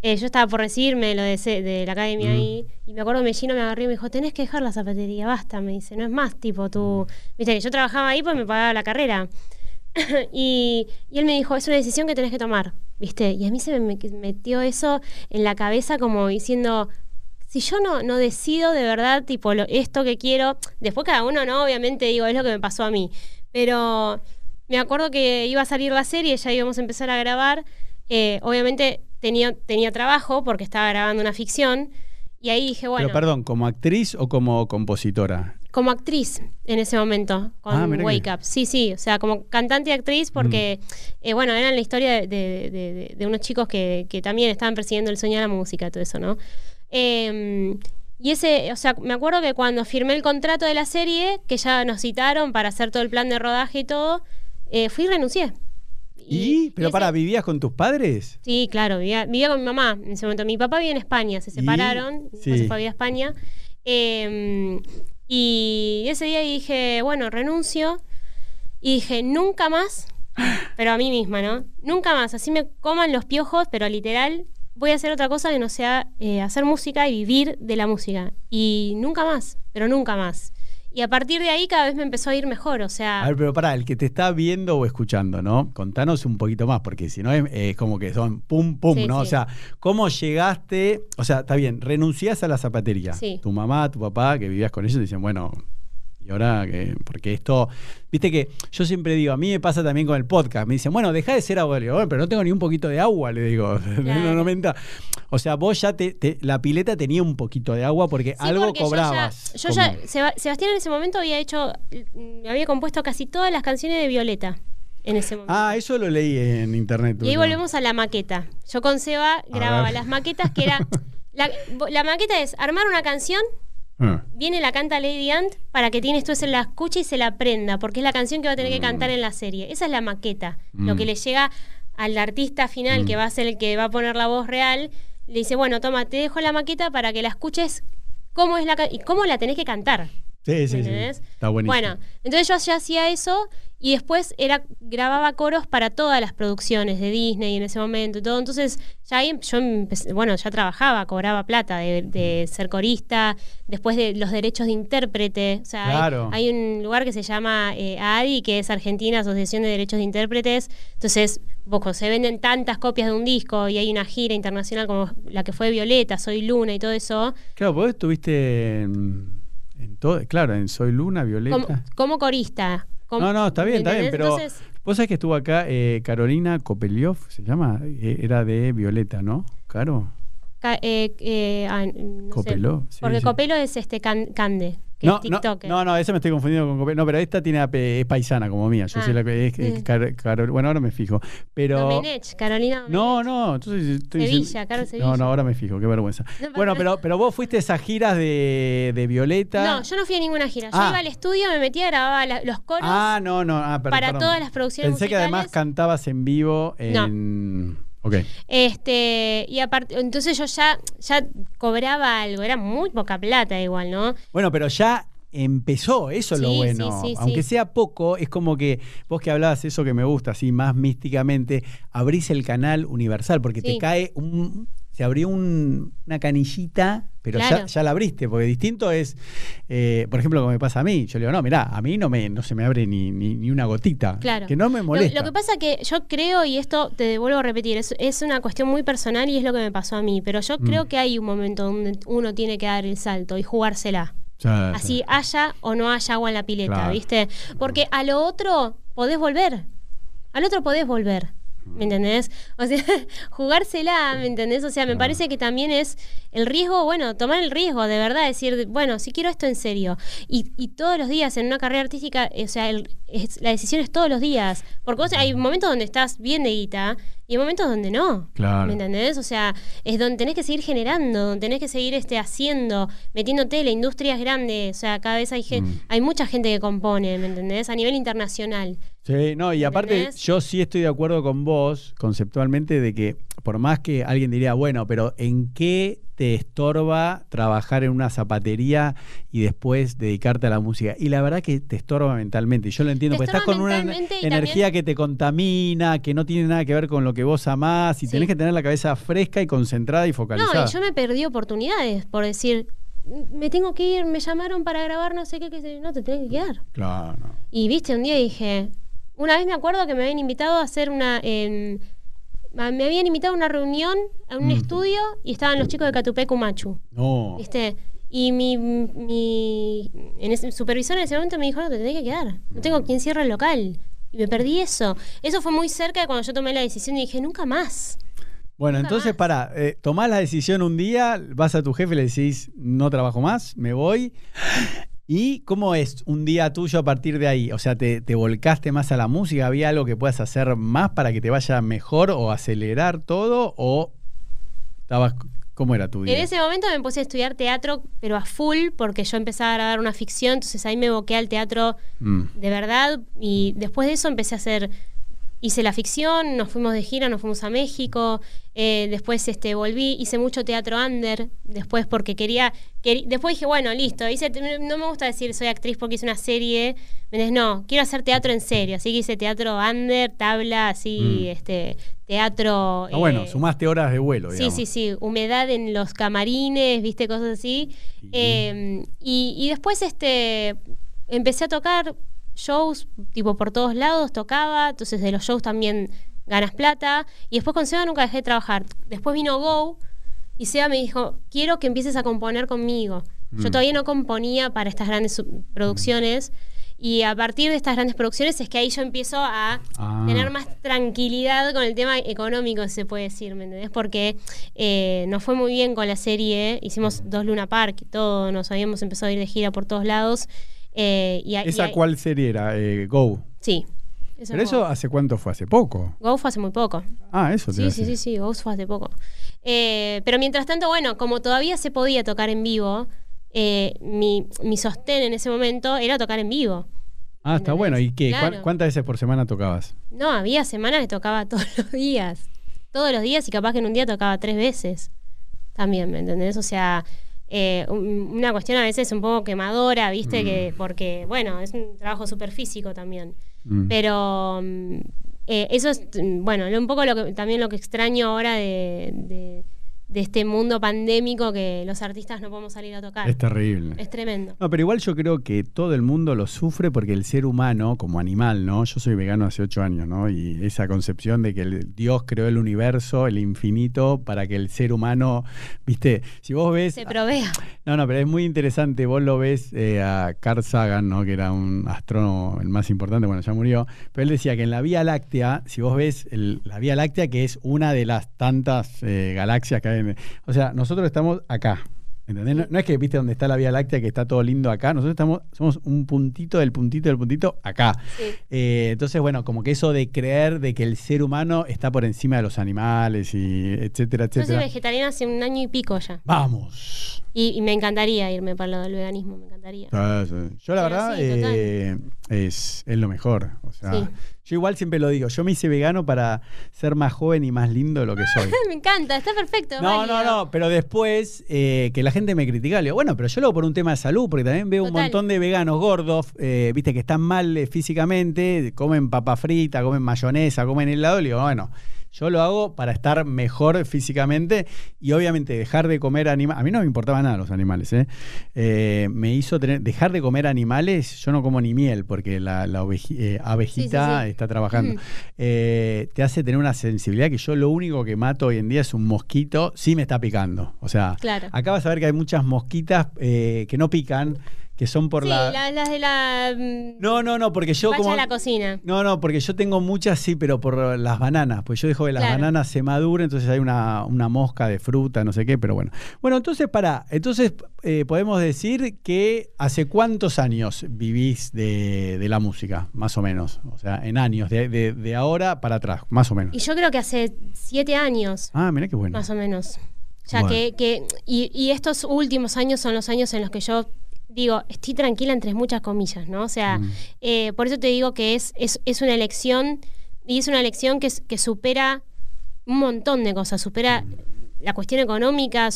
eh, yo estaba por recibirme lo de, la academia Mm. ahí. Y me acuerdo que Mellino me agarró y me dijo, tenés que dejar la zapatería, basta. Me dice, no es más, tipo, tú... Viste que yo trabajaba ahí pues me pagaba la carrera. y, y él me dijo, es una decisión que tenés que tomar, ¿viste? Y a mí se me me metió eso en la cabeza como diciendo, si yo no, no decido de verdad, tipo, lo- esto que quiero, después cada uno, ¿no? Obviamente digo, es lo que me pasó a mí. Pero me acuerdo que iba a salir la serie, ya íbamos a empezar a grabar. eh, obviamente tenía, tenía trabajo porque estaba grabando una ficción. Y ahí dije, bueno, Pero perdón, ¿como actriz o como compositora? como actriz en ese momento, con Ah, Wake que- Up. Sí, sí, o sea, como cantante y actriz, porque, eh, bueno, eran la historia de, de- de- de unos chicos que, que también estaban persiguiendo el sueño de la música, todo eso, ¿no? Eh, y ese, o sea, me acuerdo que cuando firmé el contrato de la serie, que ya nos citaron para hacer todo el plan de rodaje y todo, eh, fui y renuncié. ¿Y? ¿Pero ese- para, vivías con tus padres? Sí, claro, vivía, vivía con mi mamá en ese momento. Mi papá vivía en España, se separaron, Sí. se fue a vivir a España. Eh, y ese día dije, bueno, renuncio. Y dije, nunca más pero a mí misma, ¿no? Nunca más, así me coman los piojos, pero literal, voy a hacer otra cosa que no sea eh, hacer música y vivir de la música. Y nunca más, pero nunca más. Y a partir de ahí cada vez me empezó a ir mejor, o sea... A ver, pero para el que te está viendo o escuchando, ¿no? Contanos un poquito más, porque si no es, es como que son pum, pum, Sí, ¿no? O sea, ¿cómo llegaste? O sea, está bien, renunciás a la zapatería. Sí. Tu mamá, tu papá, que vivías con ellos, dicen, bueno, y ahora que, porque esto, viste que yo siempre digo, a mí me pasa también con el podcast, me dicen, bueno, deja de ser agua, le digo, "Bueno, pero no tengo ni un poquito de agua, le digo, Claro. no, no. O sea, vos ya te, te- la pileta tenía un poquito de agua porque Sí, algo porque yo cobrabas. ya- Yo ya, Sebastián en ese momento había hecho, mm, había compuesto casi todas las canciones de Violeta en ese momento. Ah, eso lo leí en internet. Y ahí volvemos a la maqueta. Yo con Seba grababa las maquetas que era... La, la maqueta es armar una canción, Ah. viene la canta Lady Ant para que Tienes tú se la escuche y se la aprenda, porque es la canción que va a tener que cantar en la serie. Esa es la maqueta. Lo Mm. que le llega al artista final, Mm. que va a ser el que va a poner la voz real, le dice, bueno, toma, te dejo la maqueta para que la escuches cómo es la y cómo la tenés que cantar. Sí, sí, sí. Está buenísimo. Bueno, entonces yo ya hacía eso y después era grababa coros para todas las producciones de Disney en ese momento y todo. Entonces ya ahí yo empecé- bueno, ya trabajaba, cobraba plata de, de ser corista, después de los derechos de intérprete. O sea, Claro. hay, un lugar que se llama eh, ADI, que es Argentina Asociación de Derechos de Intérpretes. Entonces, vos, se venden tantas copias de un disco y hay una gira internacional como la que fue Violeta, Soy Luna y todo eso, Claro, vos estuviste en, en todo, claro, en Soy Luna, Violeta. como, como corista. como- no, no, está bien, está bien, pero Entonces, vos sabés que estuvo acá eh, Carolina Kopeliov, se llama, Eh, era de Violeta, ¿no? Claro. eh, eh, ah, no. Copelo, Porque sí. Copelo es este can- Cande, No, TikToker. no, no, esa me estoy confundiendo con Copelo. No, pero esta tiene ape- es paisana como mía. Yo Ah, soy la que es, es sí. Car- Carol- bueno, ahora me fijo. Pero Domenech, Carolina no, Domenech. no, entonces estoy Sevilla, diciendo- Carol No, Sevilla. no, ahora me fijo, qué vergüenza. No, bueno, pero- pero vos fuiste a esas giras de, de Violeta. No, yo no fui a ninguna gira. Yo Ah. iba al estudio, me metía, grababa la- los coros. Ah, no, no, ah, perdón, para perdón. todas las producciones Pensé que además cantabas en vivo en. Ok. Este, y aparte, entonces yo ya, ya cobraba algo, era muy poca plata igual, ¿no? Bueno, pero ya empezó, eso es lo bueno. sí, sí, Aunque sí. sea poco, es como que vos que hablabas eso que me gusta, así más místicamente, abrís el canal universal, porque te cae un. Se abrió un- una canillita, pero ya, Claro. ya la abriste, porque distinto es, eh, por ejemplo, como me pasa a mí. Yo le digo, no, mirá, a mí no, me, no se me abre ni, ni, ni una gotita. Claro. Que no me molesta. lo que pasa que yo creo, y esto te vuelvo a repetir, es, es una cuestión muy personal y es lo que me pasó a mí, pero yo Mm. creo que hay un momento donde uno tiene que dar el salto y jugársela. Ya, ya. Así haya o no haya agua en la pileta, Claro. ¿viste? Porque a lo otro podés volver. Al otro podés volver. ¿Me entendés? O sea, jugársela, ¿me entendés? O sea, me parece que también es el riesgo, bueno, tomar el riesgo, de verdad, decir, bueno, si quiero esto en serio. Y, y todos los días en una carrera artística, o sea, el- es- la decisión es todos los días. Porque vos, hay momentos donde estás bien de guita y hay momentos donde no. Claro. ¿Me entendés? O sea, es donde tenés que seguir generando, donde tenés que seguir este, haciendo, metiéndote, la industria es grande, o sea, cada vez hay, Mm. hay mucha gente que compone, ¿me entendés? A nivel internacional. Sí, no, y aparte ¿Entendés? yo sí estoy de acuerdo con vos conceptualmente de que por más que alguien diría, bueno, pero ¿en qué te estorba trabajar en una zapatería y después dedicarte a la música? Y la verdad que te estorba mentalmente, yo lo entiendo, porque estás estorba con una y energía que te contamina, que no tiene nada que ver con lo que vos amás y Sí. tenés que tener la cabeza fresca y concentrada y focalizada. No, y yo me perdí oportunidades por decir, me tengo que ir, me llamaron para grabar no sé qué, qué sé yo". no te tenés que quedar. Claro. Y viste, un día dije, una vez me acuerdo que me habían invitado a hacer una, me habían invitado a una reunión, a un Mm. estudio, y estaban los chicos de Catupecu Machu. No. ¿Viste? Y mi, mi en ese- supervisor en ese momento me dijo, no, te tenés que quedar. No tengo quien cierre el local. Y me perdí eso. Eso fue muy cerca de cuando yo tomé la decisión y dije, nunca más. Bueno, Nunca entonces más. para, eh, tomás la decisión un día, vas a tu jefe y le decís, no trabajo más, me voy. ¿Y cómo es un día tuyo a partir de ahí? O sea, ¿te, te volcaste más a la música? ¿Había algo que puedas hacer más para que te vaya mejor o acelerar todo? ¿O estabas, cómo era tu día? En ese momento me puse a estudiar teatro, pero a full, porque yo empezaba a grabar una ficción, entonces ahí me boqué al teatro Mm, de verdad y después de eso empecé a hacer hice la ficción, nos fuimos de gira, nos fuimos a México, eh, después este, volví, hice mucho teatro under, después porque quería, después dije, bueno, listo, hice, no me gusta decir soy actriz porque hice una serie, me no, quiero hacer teatro en serio, así que hice teatro under, tabla, así, mm. este, teatro... Ah, bueno, eh, sumaste horas de vuelo. Sí, sí, sí, humedad en los camarines, viste, cosas así. Em, y, y después este, empecé a tocar shows, tipo por todos lados, tocaba, entonces de los shows también ganas plata. Y después con Seba nunca dejé de trabajar. Después vino Go y Seba me dijo, quiero que empieces a componer conmigo. Yo mm. todavía no componía para estas grandes producciones. Y a partir de estas grandes producciones es que ahí yo empiezo a ah. tener más tranquilidad con el tema económico, se puede decir, ¿me entendés? Porque eh, nos fue muy bien con la serie, hicimos dos Luna Park y todo, nos habíamos empezado a ir de gira por todos lados. Eh, ¿Esa cuál serie era? Eh, Go. Sí. ¿Pero eso hace cuánto fue? ¿Hace poco? Go fue hace muy poco. Ah, eso Sí, sí, sí, sí, Go fue hace poco. Eh, pero mientras tanto, bueno, como todavía se podía tocar en vivo, mi, mi, sostén en ese momento era tocar en vivo. Ah, está bueno. ¿Y qué? ¿Cuántas veces por semana tocabas? No, había semanas que tocaba todos los días. Todos los días y capaz que en un día tocaba tres veces. También, ¿me entendés? O sea, eh, una cuestión a veces un poco quemadora, ¿viste? Que, mm. porque, bueno, es un trabajo súper físico también. Mm. Pero mm, eh, eso es, bueno, un poco lo que, también lo que extraño ahora de de este mundo pandémico que los artistas no podemos salir a tocar. Es terrible. Es tremendo. No, pero igual yo creo que todo el mundo lo sufre porque el ser humano, como animal, ¿no? Yo soy vegano hace ocho años, ¿no? Y esa concepción de que el Dios creó el universo, el infinito, para que el ser humano, viste, si vos ves... Se provea. No, no, pero es muy interesante. Vos lo ves eh, a Carl Sagan, ¿no? Que era un astrónomo, el más importante, bueno, ya murió. Pero él decía que en la Vía Láctea, si vos ves la Vía Láctea, que es una de las tantas eh, galaxias que hay o sea, nosotros estamos acá. ¿Entendés? No, es que viste donde está la Vía Láctea que está todo lindo acá, nosotros estamos, somos un puntito del puntito del puntito acá. Eh, entonces, bueno, como que eso de creer de que el ser humano está por encima de los animales y etcétera, etcétera. Yo soy vegetariana hace un año y pico ya. Vamos. Y, me encantaría irme para lo del veganismo, me encantaría. Yo la verdad eh, es, es, lo mejor. O sea, yo igual siempre lo digo, yo me hice vegano para ser más joven y más lindo de lo que soy. me encanta, está perfecto. No, no, no, pero después eh, que la gente me critica, le digo, bueno, pero yo lo hago por un tema de salud, porque también veo un montón de veganos gordos, eh, viste, que están mal eh, físicamente, comen papa frita, comen mayonesa, comen helado, le digo, bueno, yo lo hago para estar mejor físicamente y obviamente dejar de comer animales. A mí no me importaba nada los animales. ¿eh? Eh, me hizo tener, dejar de comer animales. Yo no como ni miel porque la, eh, abejita está trabajando. te hace tener una sensibilidad que yo lo único que mato hoy en día es un mosquito. Sí me está picando. O sea, acá vas a ver que hay muchas mosquitas que no pican que son por sí, la... las de la... Mm, no, no, no, porque yo como... la cocina. No, no, porque yo tengo muchas, sí, pero por las bananas, pues yo dejo que las bananas se maduren, entonces hay una, mosca de fruta, no sé qué, pero bueno. Bueno, entonces, para, entonces eh, podemos decir que hace cuántos años vivís de, la música, más o menos, o sea, en años, de, ahora para atrás, más o menos. Y yo creo que hace siete años. Ah, mira qué bueno. Más o menos. Ya que, que y, y estos últimos años son los años en los que yo digo, estoy tranquila entre muchas comillas, ¿no? O sea, mm. eh, por eso te digo que es, es, una elección, y es una elección que, que supera un montón de cosas, supera la cuestión económica.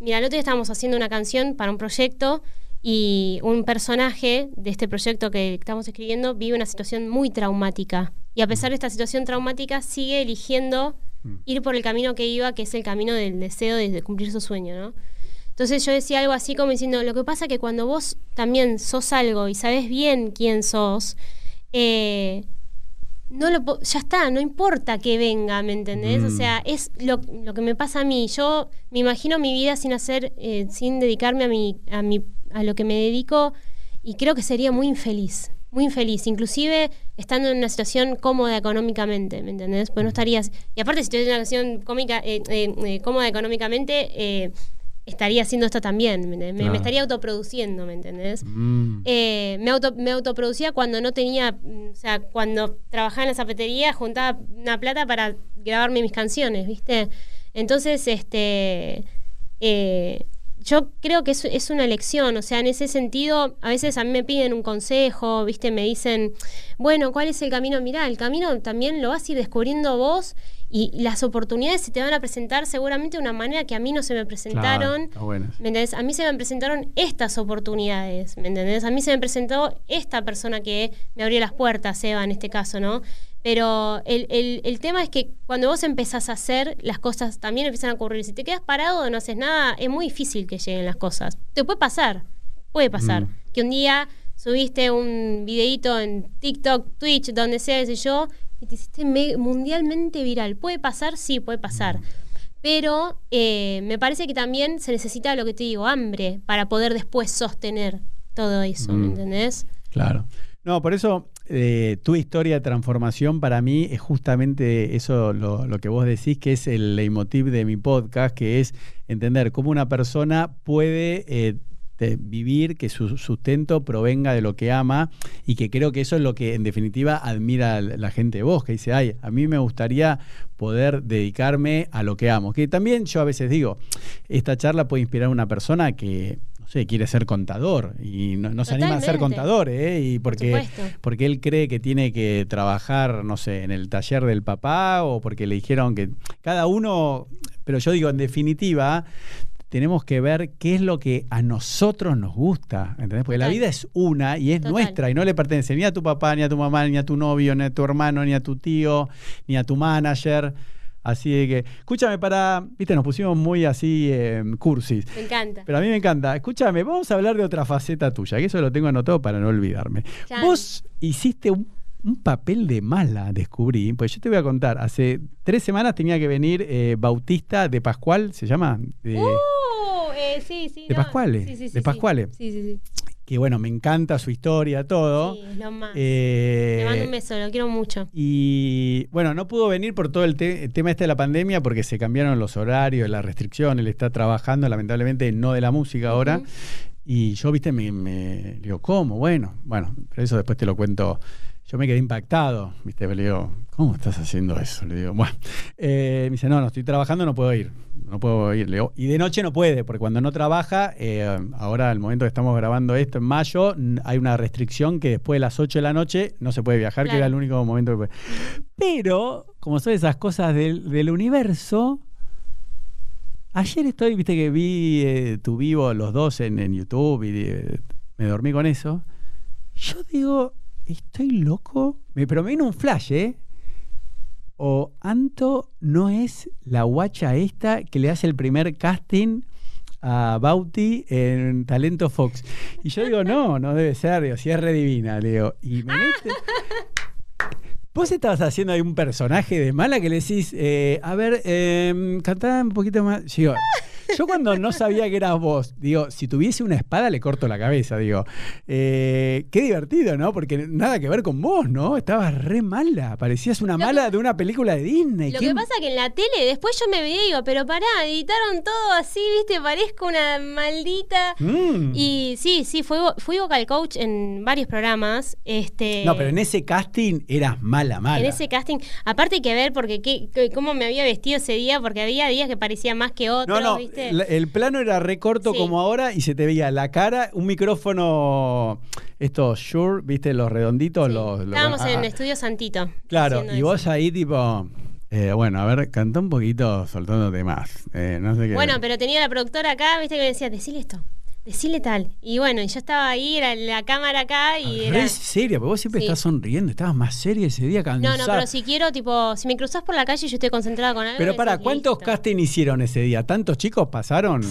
Mira, el otro día estábamos haciendo una canción para un proyecto y un personaje de este proyecto que estamos escribiendo vive una situación muy traumática. Y a pesar de esta situación traumática, sigue eligiendo mm. ir por el camino que iba, que es el camino del deseo de cumplir su sueño, ¿no? Entonces yo decía algo así como diciendo, lo que pasa es que cuando vos también sos algo y sabes bien quién sos, eh, no lo ya está, no importa que venga, ¿me entendés? O mm. sea, es lo, que me pasa a mí. Yo me imagino mi vida sin hacer, eh, sin dedicarme a mi, a mi, a lo que me dedico, y creo que sería muy infeliz, muy infeliz, inclusive estando en una situación cómoda económicamente, ¿me entendés? Pues no estarías. Y aparte, si estoy en una situación cómica, eh, cómoda económicamente, estaría haciendo esto también, me, estaría autoproduciendo, ¿me entendés? Mm. Eh, me, auto, me autoproducía cuando no tenía, o sea, cuando trabajaba en la zapatería, juntaba una plata para grabarme mis canciones, ¿viste? Entonces, este, eh, yo creo que es, es, una elección, o sea, en ese sentido, a veces a mí me piden un consejo, ¿viste? Me dicen, bueno, ¿cuál es el camino? Mirá, el camino también lo vas a ir descubriendo vos y las oportunidades se te van a presentar seguramente de una manera que a mí no se me presentaron. ¿Me entendés? A mí se me presentaron estas oportunidades, ¿me entendés? A mí se me presentó esta persona que me abrió las puertas, Eva, en este caso, ¿no? Pero el, el, tema es que cuando vos empezás a hacer, las cosas también empiezan a ocurrir. Si te quedas parado o no haces nada, es muy difícil que lleguen las cosas. Te puede pasar, puede pasar. Mm. Que un día subiste un videito en TikTok, Twitch, donde sea, sé yo, y te hiciste mundialmente viral. ¿Puede pasar? Sí, puede pasar. Pero eh, me parece que también se necesita lo que te digo, hambre, para poder después sostener todo eso, ¿me mm. entendés? Claro. No, por eso eh, tu historia de transformación para mí es justamente eso lo, que vos decís, que es el leitmotiv de mi podcast, que es entender cómo una persona puede eh, vivir, que su sustento provenga de lo que ama y que creo que eso es lo que en definitiva admira la gente de vos, que dice, ay, a mí me gustaría poder dedicarme a lo que amo. Que también yo a veces digo, esta charla puede inspirar a una persona que no sé, quiere ser contador y no, se anima a ser contador, ¿eh? Y porque, porque él cree que tiene que trabajar, no sé, en el taller del papá o porque le dijeron que cada uno, pero yo digo, en definitiva, tenemos que ver qué es lo que a nosotros nos gusta, ¿entendés? Porque la vida es una y es nuestra y no le pertenece ni a tu papá, ni a tu mamá, ni a tu novio, ni a tu hermano, ni a tu tío, ni a tu manager. Así que, escúchame, para, viste, nos pusimos muy así eh, cursis. Me encanta. Pero a mí me encanta. Escúchame, vamos a hablar de otra faceta tuya, que eso lo tengo anotado para no olvidarme. Vos hiciste un un papel de mala descubrí, pues yo te voy a contar, hace tres semanas tenía que venir eh, Bautista de Pascual, ¿se llama? De, uh, eh, sí, sí. De Pascuale. Sí, sí, de Pascuale. Sí, sí, sí. Que bueno, me encanta su historia, todo. Sí, es lo más. Eh, mando un beso, lo quiero mucho. Y bueno, no pudo venir por todo el, tema este de la pandemia porque se cambiaron los horarios, las restricciones, él está trabajando lamentablemente no de la música ahora. Y yo, viste, me, me digo, ¿cómo? Bueno, bueno, pero eso después te lo cuento yo me quedé impactado, ¿viste? Le digo, ¿cómo estás haciendo eso? Le digo, bueno, eh, me dice, no, no estoy trabajando, no puedo ir, no puedo ir. Le digo, y de noche no puede, porque cuando no trabaja, eh, ahora al momento que estamos grabando esto en mayo, hay una restricción que después de las 8 de la noche no se puede viajar, que era el único momento que puede. Pero, como son esas cosas del, universo, ayer estoy, viste que vi eh, tu vivo los dos en, en YouTube y me dormí con eso. Yo digo, ¿estoy loco? Me vino un flash, ¿eh? O Anto no es la guacha esta que le hace el primer casting a Bauti en Talento Fox. Y yo digo, no, no debe ser, digo, si es redivina, digo. Y me. Vos estabas haciendo ahí un personaje de mala que le decís, eh, a ver, eh, un poquito más. Yo yo cuando no sabía que eras vos, digo, si tuviese una espada le corto la cabeza, digo. Eh, qué divertido, ¿no? Porque nada que ver con vos, ¿no? Estabas re mala, parecías una mala de una película de Disney. Lo que pasa que en la tele, después yo me veía y digo, pero pará, editaron todo así, viste, parezco una maldita. Mm. Y sí, sí, fui, fui vocal coach en varios programas. Este, no, pero en ese casting eras mala, mala. En ese casting, aparte hay que ver porque qué, cómo me había vestido ese día, porque había días que parecía más que otros, no, no, el plano era recorto como ahora y se te veía la cara, un micrófono, estos Shure, ¿viste? Los redonditos. Los, Estábamos en Estudio Santito. Claro, y vos ahí tipo... Eh, bueno, a ver, cantó un poquito soltándote más. Eh, no sé qué. Bueno, pero tenía la productora acá, viste, que me decía, decile esto decile tal. Y bueno, yo estaba ahí, era la cámara acá y era... Es seria, porque vos siempre estás sonriendo, estabas más seria ese día, cansada. No, no, pero si quiero, tipo, si me cruzas por la calle y yo estoy concentrada con algo... Pero para, ¿cuántos castings hicieron ese día? ¿Tantos chicos pasaron?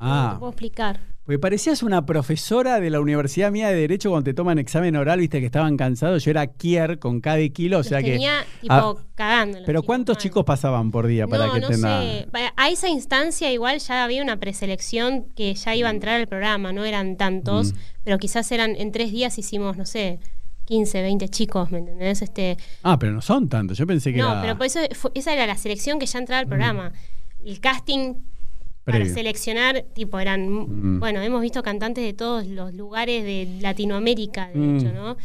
Ah. No puedo explicar. Porque parecías una profesora de la Universidad Mía de Derecho cuando te toman examen oral, viste que estaban cansados. Yo era Kier con cada kilo, o sea que. Tenía tipo ah, cagando. Pero ¿cuántos chicos pasaban por día para que no sé. A esa instancia igual ya había una preselección que ya iba a entrar al programa, no eran tantos, mm. pero quizás eran en tres días hicimos, no sé, 15, 20 chicos, ¿me entendés? Este, ah, pero no son tantos, yo pensé que no, pero por eso esa era la selección que ya entraba al mm. programa. El casting para seleccionar, tipo, eran, mm. bueno, hemos visto cantantes de todos los lugares de Latinoamérica, de mm. hecho, ¿no?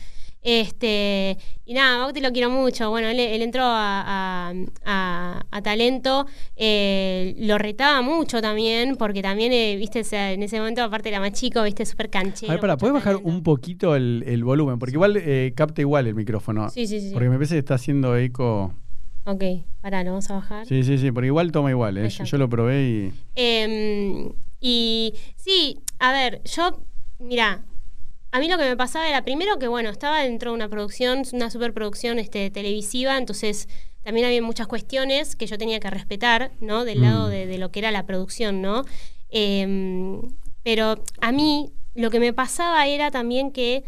Este, y nada, Bauti lo quiero mucho. Bueno, él, él entró a, a- a- a talento, eh, lo retaba mucho también, porque también, eh, viste, o sea, en ese momento, aparte era más chico, viste, súper canchero. A ver, para, ¿puedes bajar un poquito el, el volumen? Porque igual eh, capta igual el micrófono. Sí, sí, sí. Porque me parece que está haciendo eco. Ok, pará, lo vamos a bajar. Sí, sí, sí, porque igual toma igual. ¿eh? Yo lo probé y. Eh, y sí, a ver, yo, mira, a mí lo que me pasaba era primero que, bueno, estaba dentro de una producción, una superproducción este, televisiva, entonces también había muchas cuestiones que yo tenía que respetar, ¿no? Del Mm. lado de, de lo que era la producción, ¿no? Eh, pero a mí lo que me pasaba era también que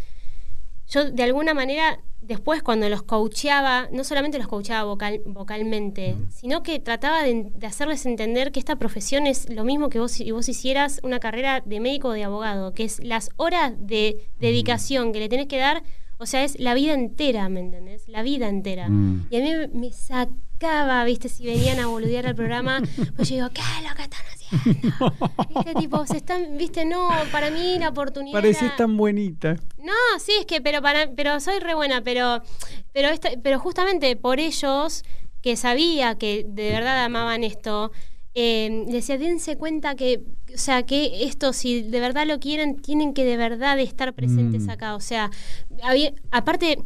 yo de alguna manera después cuando los coacheaba, no solamente los coacheaba vocal- vocalmente, sino que trataba de, de hacerles entender que esta profesión es lo mismo que vos si vos hicieras una carrera de médico o de abogado, que es las horas de dedicación que le tenés que dar, o sea, es la vida entera, ¿me entendés? La vida entera. Mm. Y a mí me- me sacaba, viste, si venían a boludear al programa, pues yo digo, ¿qué es lo que están haciendo? Viste, tipo, se están, viste, no, para mí la oportunidad. Pareces era- tan bonita. no, sí, es que, pero para, pero soy re buena, pero, pero esta- pero justamente por ellos, que sabía que de verdad amaban esto, eh, decía, dense cuenta que, o sea, que esto, si de verdad lo quieren, tienen que de verdad estar presentes Mm. acá. O sea, había- aparte,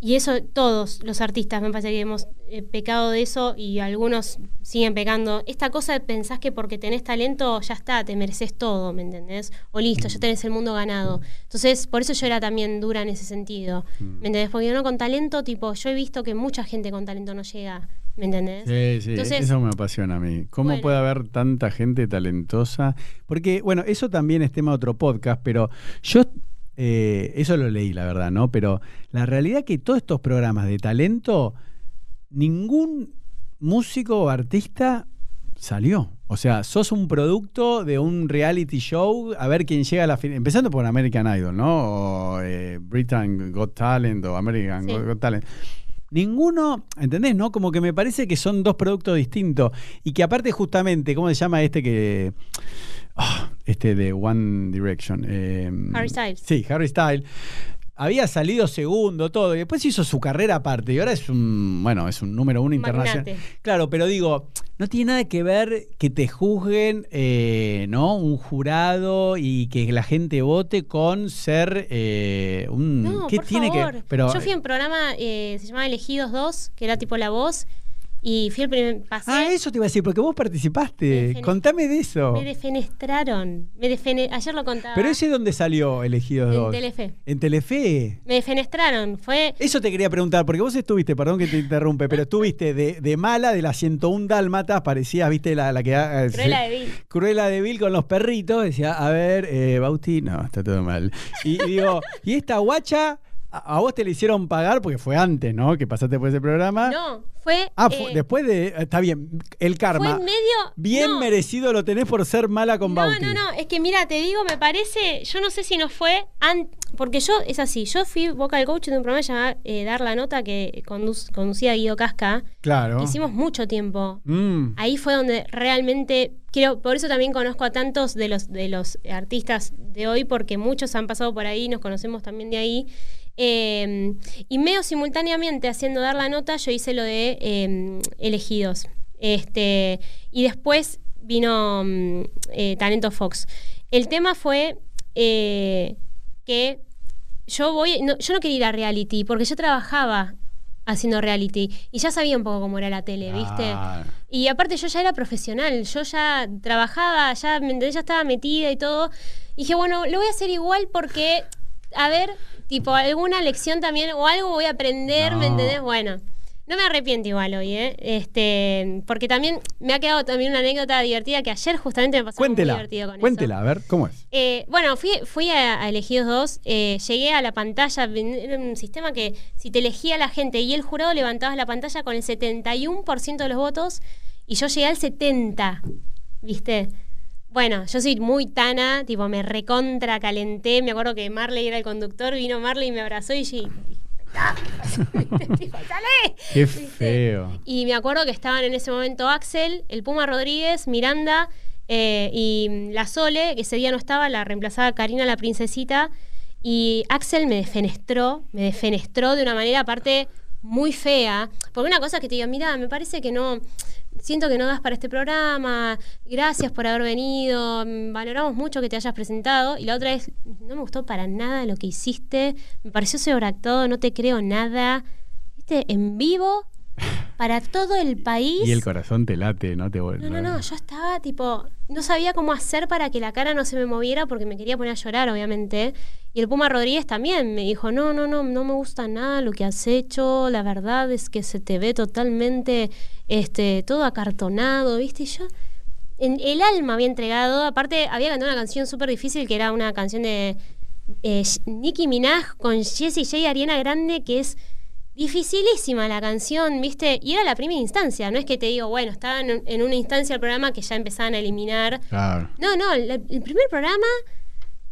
y eso todos los artistas me parece que hemos eh, pecado de eso y algunos siguen pecando. Esta cosa de pensás que porque tenés talento ya está, te mereces todo, ¿me entendés? O listo, ya tenés el mundo ganado. Entonces, por eso yo era también dura en ese sentido. ¿Me entendés? Porque uno con talento, tipo, yo he visto que mucha gente con talento no llega, ¿me entendés? Sí, sí, Entonces- eso me apasiona a mí. ¿Cómo Bueno. puede haber tanta gente talentosa? Porque, bueno, eso también es tema de otro podcast, pero yo, eh, eso lo leí, la verdad, ¿no? Pero la realidad que todos estos programas de talento, ningún músico o artista salió. O sea, sos un producto de un reality show, a ver quién llega a la final. Empezando por American Idol, ¿no? O eh, Britain Got Talent o American Sí. Got Talent. Ninguno, ¿entendés? ¿No? Como que me parece que son dos productos distintos. Y que aparte, justamente, ¿cómo se llama este que. ah, este de One Direction? Eh, Harry Styles. Sí, Harry Styles. Había salido segundo, todo, y después hizo su carrera aparte. Y ahora es un, bueno, es un número uno internacional. Magnate. Claro, pero digo, no tiene nada que ver que te juzguen, eh, ¿no? Un jurado y que la gente vote con ser eh, un. No, ¿Qué por tiene favor. que.? Pero, Yo fui a un programa, eh, se llamaba Elegidos 2, que era tipo La Voz, y fui el primer, pasé, Ah, eso te iba a decir, porque vos participaste. Me Contame de eso. me defenestraron, me defene- ayer lo contaba, Pero ese dónde salió Elegidos en 2? Telefe, En Telefe. me defenestraron, fue, Eso te quería preguntar, porque vos estuviste, perdón que te interrumpe, pero estuviste de, de mala de las 101 dálmatas, parecías, viste, la, la que... eh, Cruella se- de Vil. Cruella de Vil con los perritos, decía, a ver, eh, Bauti, no, está todo mal. Y, y digo, y esta guacha, a, a vos te la hicieron pagar, porque fue antes, ¿no? Que pasaste por ese programa. no, fue, Ah, fue- eh, después de, está bien, el karma. fue en medio, Bien no, merecido lo tenés por ser mala con No, Bauti. no, no, es que mira, te digo, me parece, yo no sé si no fue, an- porque yo, es así, yo fui vocal coach de un programa llamado eh, Dar la Nota que condu- conducía Guido Casca, Claro. que hicimos mucho tiempo. Mm. Ahí fue donde realmente, creo, por eso también conozco a tantos de los, de los artistas de hoy, porque muchos han pasado por ahí, nos conocemos también de ahí. Eh, y medio simultáneamente haciendo dar la nota, yo hice lo de eh, elegidos. Este, y después vino mm, eh, Talento Fox. El tema fue eh, que yo voy, no, yo no quería ir a reality, porque yo trabajaba haciendo reality y ya sabía un poco cómo era la tele, ¿viste? Ah, Y aparte yo ya era profesional, yo ya trabajaba, ya, ya estaba metida y todo. Y dije, bueno, lo voy a hacer igual porque, a ver, tipo, alguna lección también o algo voy a aprender, ¿me entendés? Bueno, no me arrepiento igual hoy, ¿eh? Este, porque también me ha quedado también una anécdota divertida que ayer justamente me pasó algo muy cuéntela, divertido con cuéntela, eso. a ver, ¿cómo es? Eh, bueno, fui, fui a, a Elegidos 2, eh, llegué a la pantalla, era un sistema que si te elegía la gente y el jurado levantabas la pantalla con el 71% de los votos y yo llegué al 70%, ¿viste? Bueno, yo soy muy tana, tipo me recontra calenté, me acuerdo que Marley era el conductor, vino Marley y me abrazó y yo... ¡Salé! Qué feo. Y me acuerdo que estaban en ese momento Axel, el Puma Rodríguez, Miranda eh, y la Sole, que ese día no estaba, la reemplazaba Karina la Princesita. Y Axel me defenestró, me defenestró de una manera aparte muy fea. Porque una cosa es que te diga, mira, me parece que no, siento que no das para este programa, gracias por haber venido, mm, valoramos mucho que te hayas presentado. Y la otra es, no me gustó para nada lo que hiciste, me pareció sobreactuado, no te creo nada. ¿Viste? En vivo, para todo el país. Y el corazón te late, ¿no? Te no, no, no, yo estaba tipo, no sabía cómo hacer para que la cara no se me moviera porque me quería poner a llorar, obviamente. Y el Puma Rodríguez también me dijo, no, no, no, no me gusta nada lo que has hecho, la verdad es que se te ve totalmente, este, todo acartonado, ¿viste? Y yo, en, el alma había entregado, aparte había cantado una canción súper difícil que era una canción de eh, Nicki Minaj con Jessie J. Ariana Grande, que es dificilísima la canción, ¿viste? Y era la primera instancia, no es que te digo, bueno, estaba en, una instancia del programa que ya empezaban a eliminar. Claro. No, no, el primer programa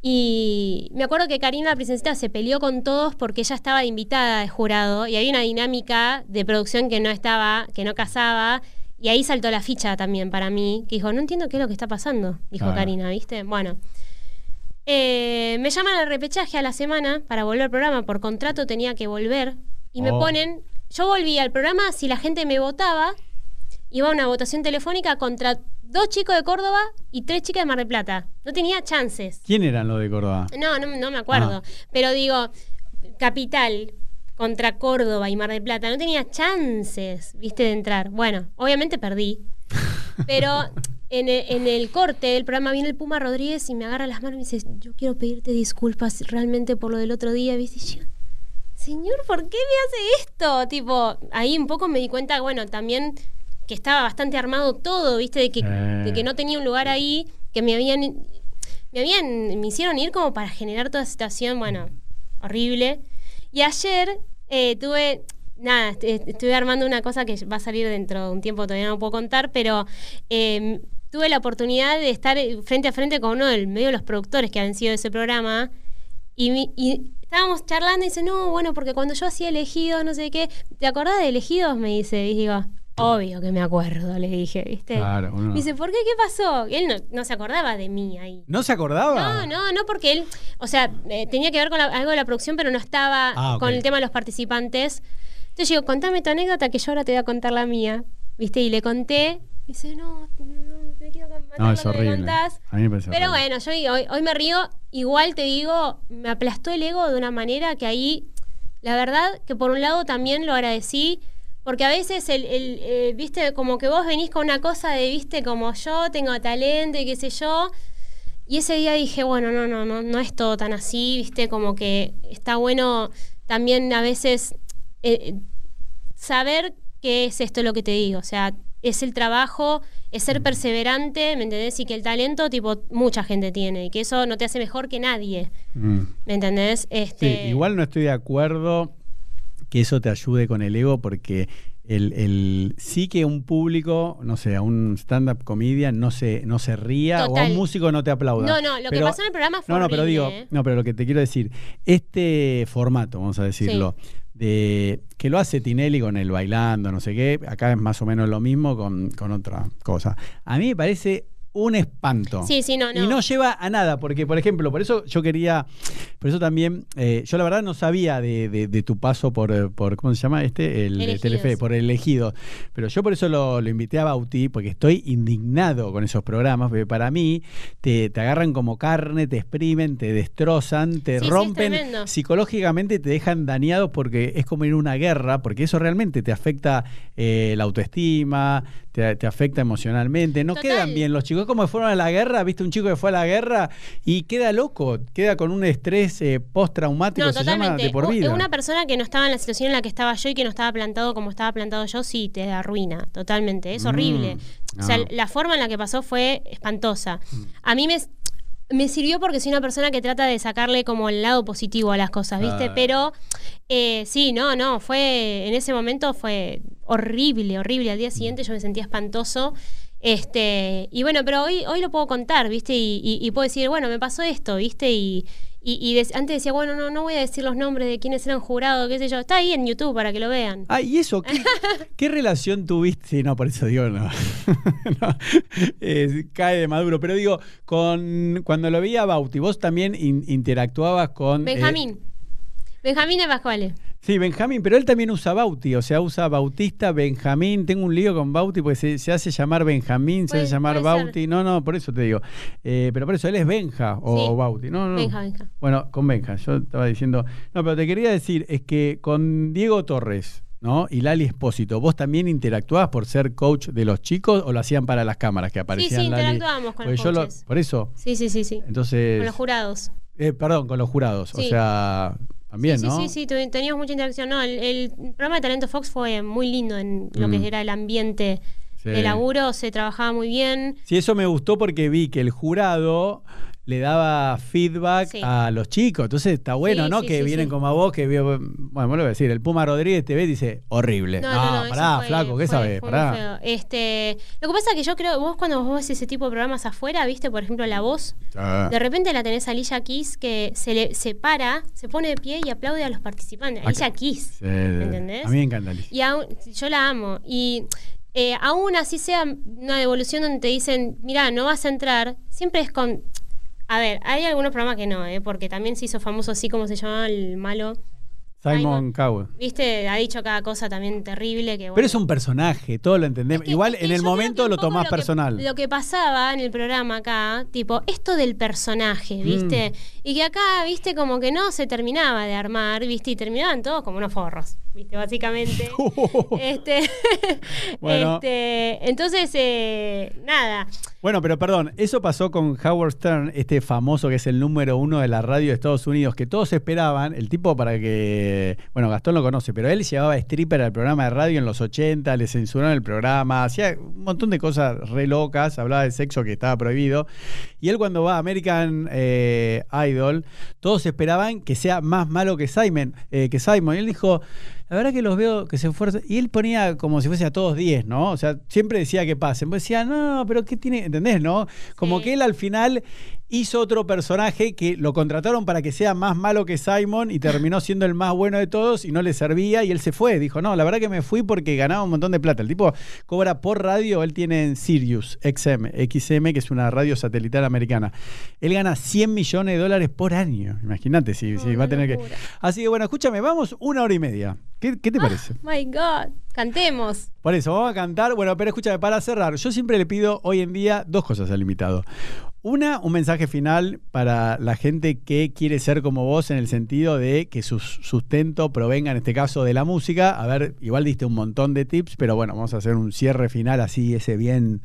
y me acuerdo que Karina, la princesita, se peleó con todos porque ella estaba invitada de jurado y había una dinámica de producción que no estaba, que no casaba. Y ahí saltó la ficha también para mí, que dijo, no entiendo qué es lo que está pasando, dijo Karina, ¿viste? Bueno. Eh, me llaman al repechaje a la semana para volver al programa. Por contrato tenía que volver. Y me oh. ponen, yo volví al programa si la gente me votaba, iba a una votación telefónica contra dos chicos de Córdoba y tres chicas de Mar del Plata. No tenía chances. ¿Quién eran los de Córdoba? No, no, me acuerdo. Ah. Pero digo, Capital contra Córdoba y Mar del Plata, no tenía chances, viste, de entrar. Bueno, obviamente perdí. Pero en el, corte del programa viene el Puma Rodríguez y me agarra las manos y me dice, yo quiero pedirte disculpas realmente por lo del otro día, viste. Y yo, Señor, ¿por qué me hace esto? Tipo, ahí un poco me di cuenta, bueno, también que estaba bastante armado todo, ¿viste? De que, de que no tenía un lugar ahí, que me habían, me habían, me hicieron ir como para generar toda esa situación, bueno, horrible. Y ayer eh, tuve, nada, estuve armando una cosa que va a salir dentro de un tiempo, todavía no puedo contar, pero em, tuve la oportunidad de estar frente a frente con uno del medio de los productores que habían sido de ese programa. Y, y, estábamos charlando y dice, no, bueno, porque cuando yo hacía elegido, no sé qué, ¿te acordás de elegidos? Me dice, y digo, Obvio que me acuerdo, le dije, ¿viste? Claro, Me dice, ¿por qué? ¿Qué pasó? Él no, se acordaba de mí ahí. ¿No se acordaba? No, no, no, porque él, o sea, eh, tenía que ver con algo de la producción, pero no estaba ah, con el tema de los participantes. Entonces yo digo, contame tu anécdota que yo ahora te voy a contar la mía, ¿viste? Y le conté, y dice, no, no, no, es horrible. A mí me Pero bueno, yo hoy, hoy me río, igual te digo, me aplastó el ego de una manera que ahí, la verdad, que por un lado también lo agradecí, porque a veces, el, el eh, viste, como que vos venís con una cosa de, viste, como yo tengo talento y qué sé yo. Y ese día dije, bueno, no, no, no, no es todo tan así, viste, como que está bueno también a veces eh, saber qué es esto lo que te digo. O sea, es el trabajo, es ser perseverante, ¿me entendés? Y que el talento, tipo, mucha gente tiene, y que eso no te hace mejor que nadie. Mm. ¿Me entendés? Este... igual no estoy de acuerdo que eso te ayude con el ego porque el, el, sí que un público, no sé, a un stand-up comedian no se, no se ría o a un músico no te aplauda. No, no, lo que pasó en el programa fue No, no, pero digo, ¿eh? no, pero lo que te quiero decir, este formato, vamos a decirlo, de que lo hace Tinelli con el bailando, no sé qué, acá es más o menos lo mismo con, con otra cosa. A mí me parece un espanto. Sí, sí, no, no. Y no lleva a nada, porque, por ejemplo, por eso yo quería, por eso también, eh, yo la verdad no sabía de, tu paso por, por, ¿cómo se llama este? El Telefe, por elegido. Pero yo por eso lo, invité a Bauti, porque estoy indignado con esos programas, porque para mí te, agarran como carne, te exprimen, te destrozan, te rompen psicológicamente, te dejan dañados porque es como ir a una guerra, porque eso realmente te afecta eh, la autoestima, te, afecta emocionalmente. No quedan bien los chicos. como fueron a la guerra, viste un chico que fue a la guerra y queda loco, queda con un estrés eh, postraumático, se llama de por vida. Una persona que no estaba en la situación en la que estaba yo y que no estaba plantado como estaba plantado yo, sí, te arruina, totalmente. Es horrible. Mm, o sea, la forma en la que pasó fue espantosa. Mm. A mí me me sirvió porque soy una persona que trata de sacarle como el lado positivo a las cosas, ¿viste? Ah. Pero eh, sí, no, no, fue, en ese momento fue horrible, horrible. Al día siguiente yo me sentía espantoso. Este, y bueno, pero hoy, hoy lo puedo contar, ¿viste? Y, y- y puedo decir, bueno, me pasó esto, ¿viste? Y, y, antes decía, bueno, no, no voy a decir los nombres de quiénes eran jurados, qué sé yo. Está ahí en YouTube para que lo vean. Ah, ¿y eso? ¿Qué, qué relación tuviste? Sí, no, por eso digo, no. No, eh, cae de maduro. Pero digo, con cuando lo veía Bauti, vos también in- interactuabas con. eh, Benjamín. Benjamín de Pascuale. Sí, Benjamín, pero él también usa Bauti, o sea, usa Bautista, Benjamín. Tengo un lío con Bauti porque se, se hace llamar Benjamín, se hace llamar ser. Bauti. No, no, por eso te digo. Eh, pero por eso él es Benja o, Sí. o Bauti. No, no. Benja, Benja. Bueno, con Benja, yo estaba diciendo. No, pero te quería decir, es que con Diego Torres, ¿no? Y Lali Espósito, ¿vos también interactuabas por ser coach de los chicos o lo hacían para las cámaras que Sí, aparecían sí, Lali? interactuábamos con los lo- por eso. Sí, sí, sí, sí. Entonces. Con los jurados. eh, perdón, con los jurados. O Sí. sea, también, sí, ¿no? sí, sí, teníamos mucha interacción. No, el, el programa de Talento Fox fue muy lindo en lo Mm. que era el ambiente Sí. de laburo, se trabajaba muy bien. Sí, eso me gustó porque vi que el jurado le daba feedback Sí. a los chicos. Entonces está bueno, Sí, ¿no? sí, que vienen como a vos, que vio, bueno, voy a decir, el Puma Rodríguez te ve y dice, horrible. No, No, pará, fue- flaco, ¿qué fue- sabes? fue Pará. Este, lo que pasa es que yo creo, vos cuando vos ves ese tipo de programas afuera, viste, por ejemplo, La Voz, Ah. de repente la tenés a Alicia Keys que se, le, se para, se pone de pie y aplaude a los participantes. Acá. Alicia Keys. Sí, ¿Entendés? A mí me encanta Alicia. Y aún- yo la amo. Y eh, aún así sea una devolución donde te dicen, mira, no vas a entrar, siempre es con... A ver, hay algunos programas que no, ¿eh? porque también se hizo famoso así como se llamaba el malo. Simon. Cowell. Viste, ha dicho cada cosa también terrible que... Pero bueno. es un personaje, todo lo entendemos. Es que- Igual es que en el momento lo tomás lo que- personal. lo que pasaba en el programa acá, tipo, esto del personaje, ¿viste? Mm. Y que acá, ¿viste? Como que no se terminaba de armar, ¿viste? Y terminaban todos como unos forros, ¿viste? Básicamente. este, Bueno. este, entonces, eh, nada. Bueno, pero perdón, eso pasó con Howard Stern, este famoso que es el número uno de la radio de Estados Unidos, que todos esperaban, el tipo para que, bueno, Gastón lo conoce, pero él llevaba stripper al programa de radio en los 80, le censuraron el programa, hacía un montón de cosas re locas, hablaba de sexo que estaba prohibido, y él cuando va a American eh, Idol, todos esperaban que sea más malo que Simon, eh, que Simon, y él dijo... La verdad que los veo que se esfuerzan. Y él ponía como si fuese a todos 10, ¿no? O sea, siempre decía que pasen. Pues decía, no, pero ¿qué tiene? ¿Entendés, no? Como Sí. que él al final hizo otro personaje que lo contrataron para que sea más malo que Simon y terminó siendo el más bueno de todos y no le servía y él se fue. Dijo, no, la verdad que me fui porque ganaba un montón de plata. El tipo cobra por radio, él tiene en Sirius XM, XM, que es una radio satelital americana. Él gana 100 millones de dólares por año. Imagínate si, si No, va a tener que... Así que bueno, escúchame, vamos una hora y media. ¿Qué, qué te parece? My God, cantemos. Por eso, vamos a cantar. Bueno, pero escúchame, para cerrar, yo siempre le pido hoy en día dos cosas al invitado. Una, un mensaje final para la gente que quiere ser como vos en el sentido de que su sustento provenga, en este caso, de la música. A ver, igual diste un montón de tips, pero bueno, vamos a hacer un cierre final así, ese bien,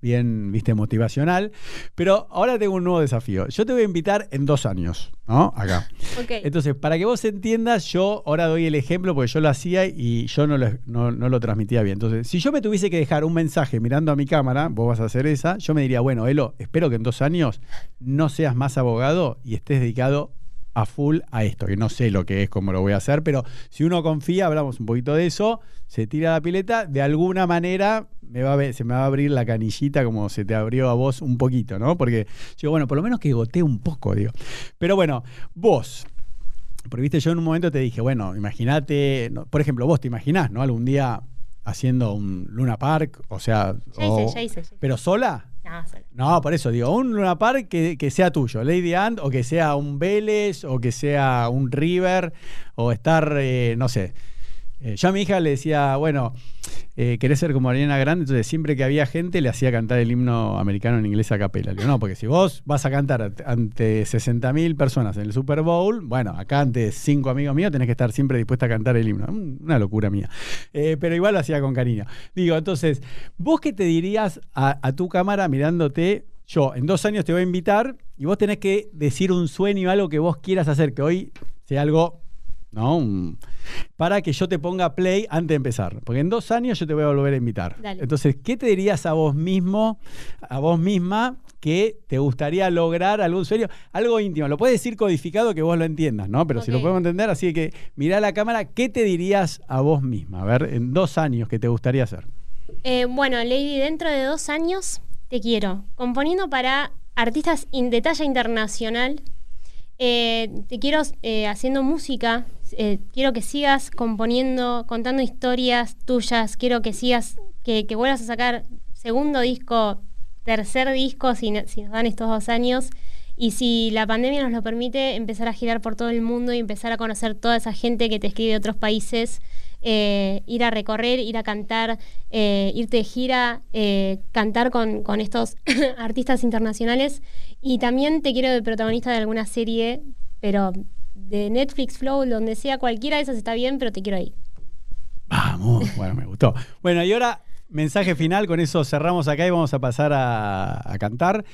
bien, viste, motivacional. Pero ahora tengo un nuevo desafío. Yo te voy a invitar en dos años, ¿no? Acá. Ok. Entonces, para que vos entiendas, yo ahora doy el ejemplo porque yo lo hacía y yo no lo, no- no lo transmitía bien. Entonces, si yo me tuviese que dejar un mensaje mirando a mi cámara, vos vas a hacer esa, yo me diría, bueno, Elo, espero que en dos años no seas más abogado y estés dedicado a full a esto, que no sé lo que es, cómo lo voy a hacer, pero si uno confía, hablamos un poquito de eso, se tira la pileta, de alguna manera me va a ver- se me va a abrir la canillita como se te abrió a vos un poquito, ¿no? Porque yo, bueno, por lo menos que gotee un poco, digo. Pero bueno, vos, porque viste, yo en un momento te dije, bueno, imagínate, no, por ejemplo, vos te imaginás, ¿no? Algún día haciendo un Luna Park, o sea, Ya o- hice, ya hice, ya hice. pero sola. No, sola. No, por eso digo, un Luna que, que sea tuyo, Lady Ant, o que sea un Vélez, o que sea un River, o estar, eh, no sé. Eh, yo a mi hija le decía, bueno, eh, querés ser como Ariana Grande, entonces siempre que había gente le hacía cantar el himno americano en inglés a capela. Digo, no, porque si vos vas a cantar ante- ante 60.000 personas en el Super Bowl, bueno, acá ante cinco amigos míos tenés que estar siempre dispuesta a cantar el himno. Una locura mía. Eh, pero igual lo hacía con cariño. Digo, entonces, ¿vos qué te dirías a, a tu cámara mirándote? Yo en dos años te voy a invitar y vos tenés que decir un sueño, algo que vos quieras hacer, que hoy sea algo ¿no? Para que yo te ponga play antes de empezar. Porque en dos años yo te voy a volver a invitar. Dale. Entonces, ¿qué te dirías a vos mismo, a vos misma, que te gustaría lograr algún sueño? Algo íntimo. Lo puedes decir codificado que vos lo entiendas, ¿no? Pero si lo podemos entender, así que mirá la cámara, ¿qué te dirías a vos misma? A ver, en dos años, ¿qué te gustaría hacer? Eh, bueno, Lady, dentro de dos años te quiero componiendo para artistas de talla internacional. Eh, te quiero eh, haciendo música. Quiero que sigas componiendo, contando historias tuyas. Quiero que sigas, que, vuelvas a sacar segundo disco, tercer disco, si, nos dan estos dos años. Y si la pandemia nos lo permite, empezar a girar por todo el mundo y empezar a conocer toda esa gente que te escribe de otros países eh, ir a recorrer, ir a cantar, eh, irte de gira, eh, cantar con, estos artistas internacionales. Y también te quiero de protagonista de alguna serie, pero de Netflix, Flow, donde sea, cualquiera de esas está bien, pero te quiero ahí. Vamos, bueno, me gustó. Bueno, y ahora mensaje final, con eso cerramos acá y vamos a pasar a, a cantar.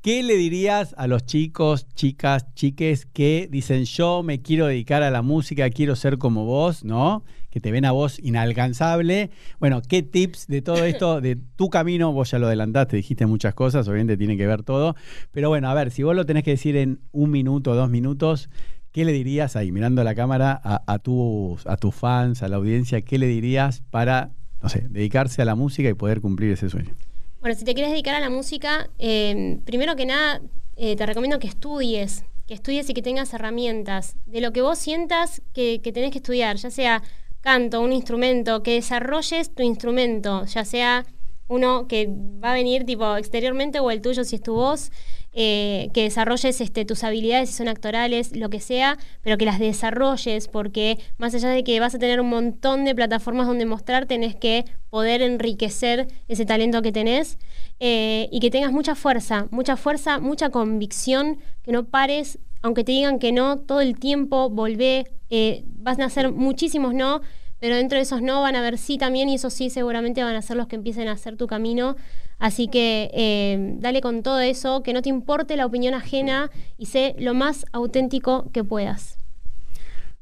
¿Qué le dirías a los chicos, chicas, chiques que dicen yo me quiero dedicar a la música, quiero ser como vos, ¿no? Que te ven a vos inalcanzable. Bueno, ¿qué tips de todo esto, de tu camino? Vos ya lo adelantaste, dijiste muchas cosas, obviamente tiene que ver todo. Pero bueno, a ver, si vos lo tenés que decir en un minuto, dos minutos, ¿qué le dirías ahí, mirando la cámara, a, tus, a tus fans, a la audiencia, qué le dirías para, no sé, dedicarse a la música y poder cumplir ese sueño? Bueno, si te quieres dedicar a la música, em, primero que nada, eh, te recomiendo que estudies, que estudies y que tengas herramientas de lo que vos sientas que, que tenés que estudiar, ya sea canto, un instrumento, que desarrolles tu instrumento, ya sea uno que va a venir tipo exteriormente o el tuyo si es tu voz, eh, que desarrolles este, tus habilidades, si son actorales, lo que sea, pero que las desarrolles, porque más allá de que vas a tener un montón de plataformas donde mostrar, tenés que poder enriquecer ese talento que tenés eh, y que tengas mucha fuerza, mucha fuerza, mucha convicción, que no pares, aunque te digan que no, todo el tiempo volvé, eh, vas a hacer muchísimos no pero dentro de esos no van a ver sí también y esos sí seguramente van a ser los que empiecen a hacer tu camino. Así que eh, dale con todo eso, que no te importe la opinión ajena y sé lo más auténtico que puedas.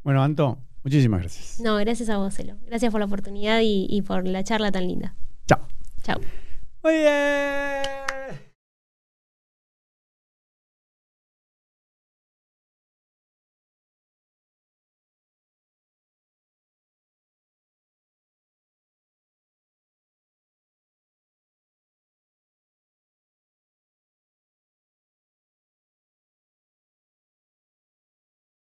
Bueno, Anto, muchísimas gracias. No, gracias a vos, Elo. Gracias por la oportunidad y, y por la charla tan linda. Chao. Chao. Muy bien.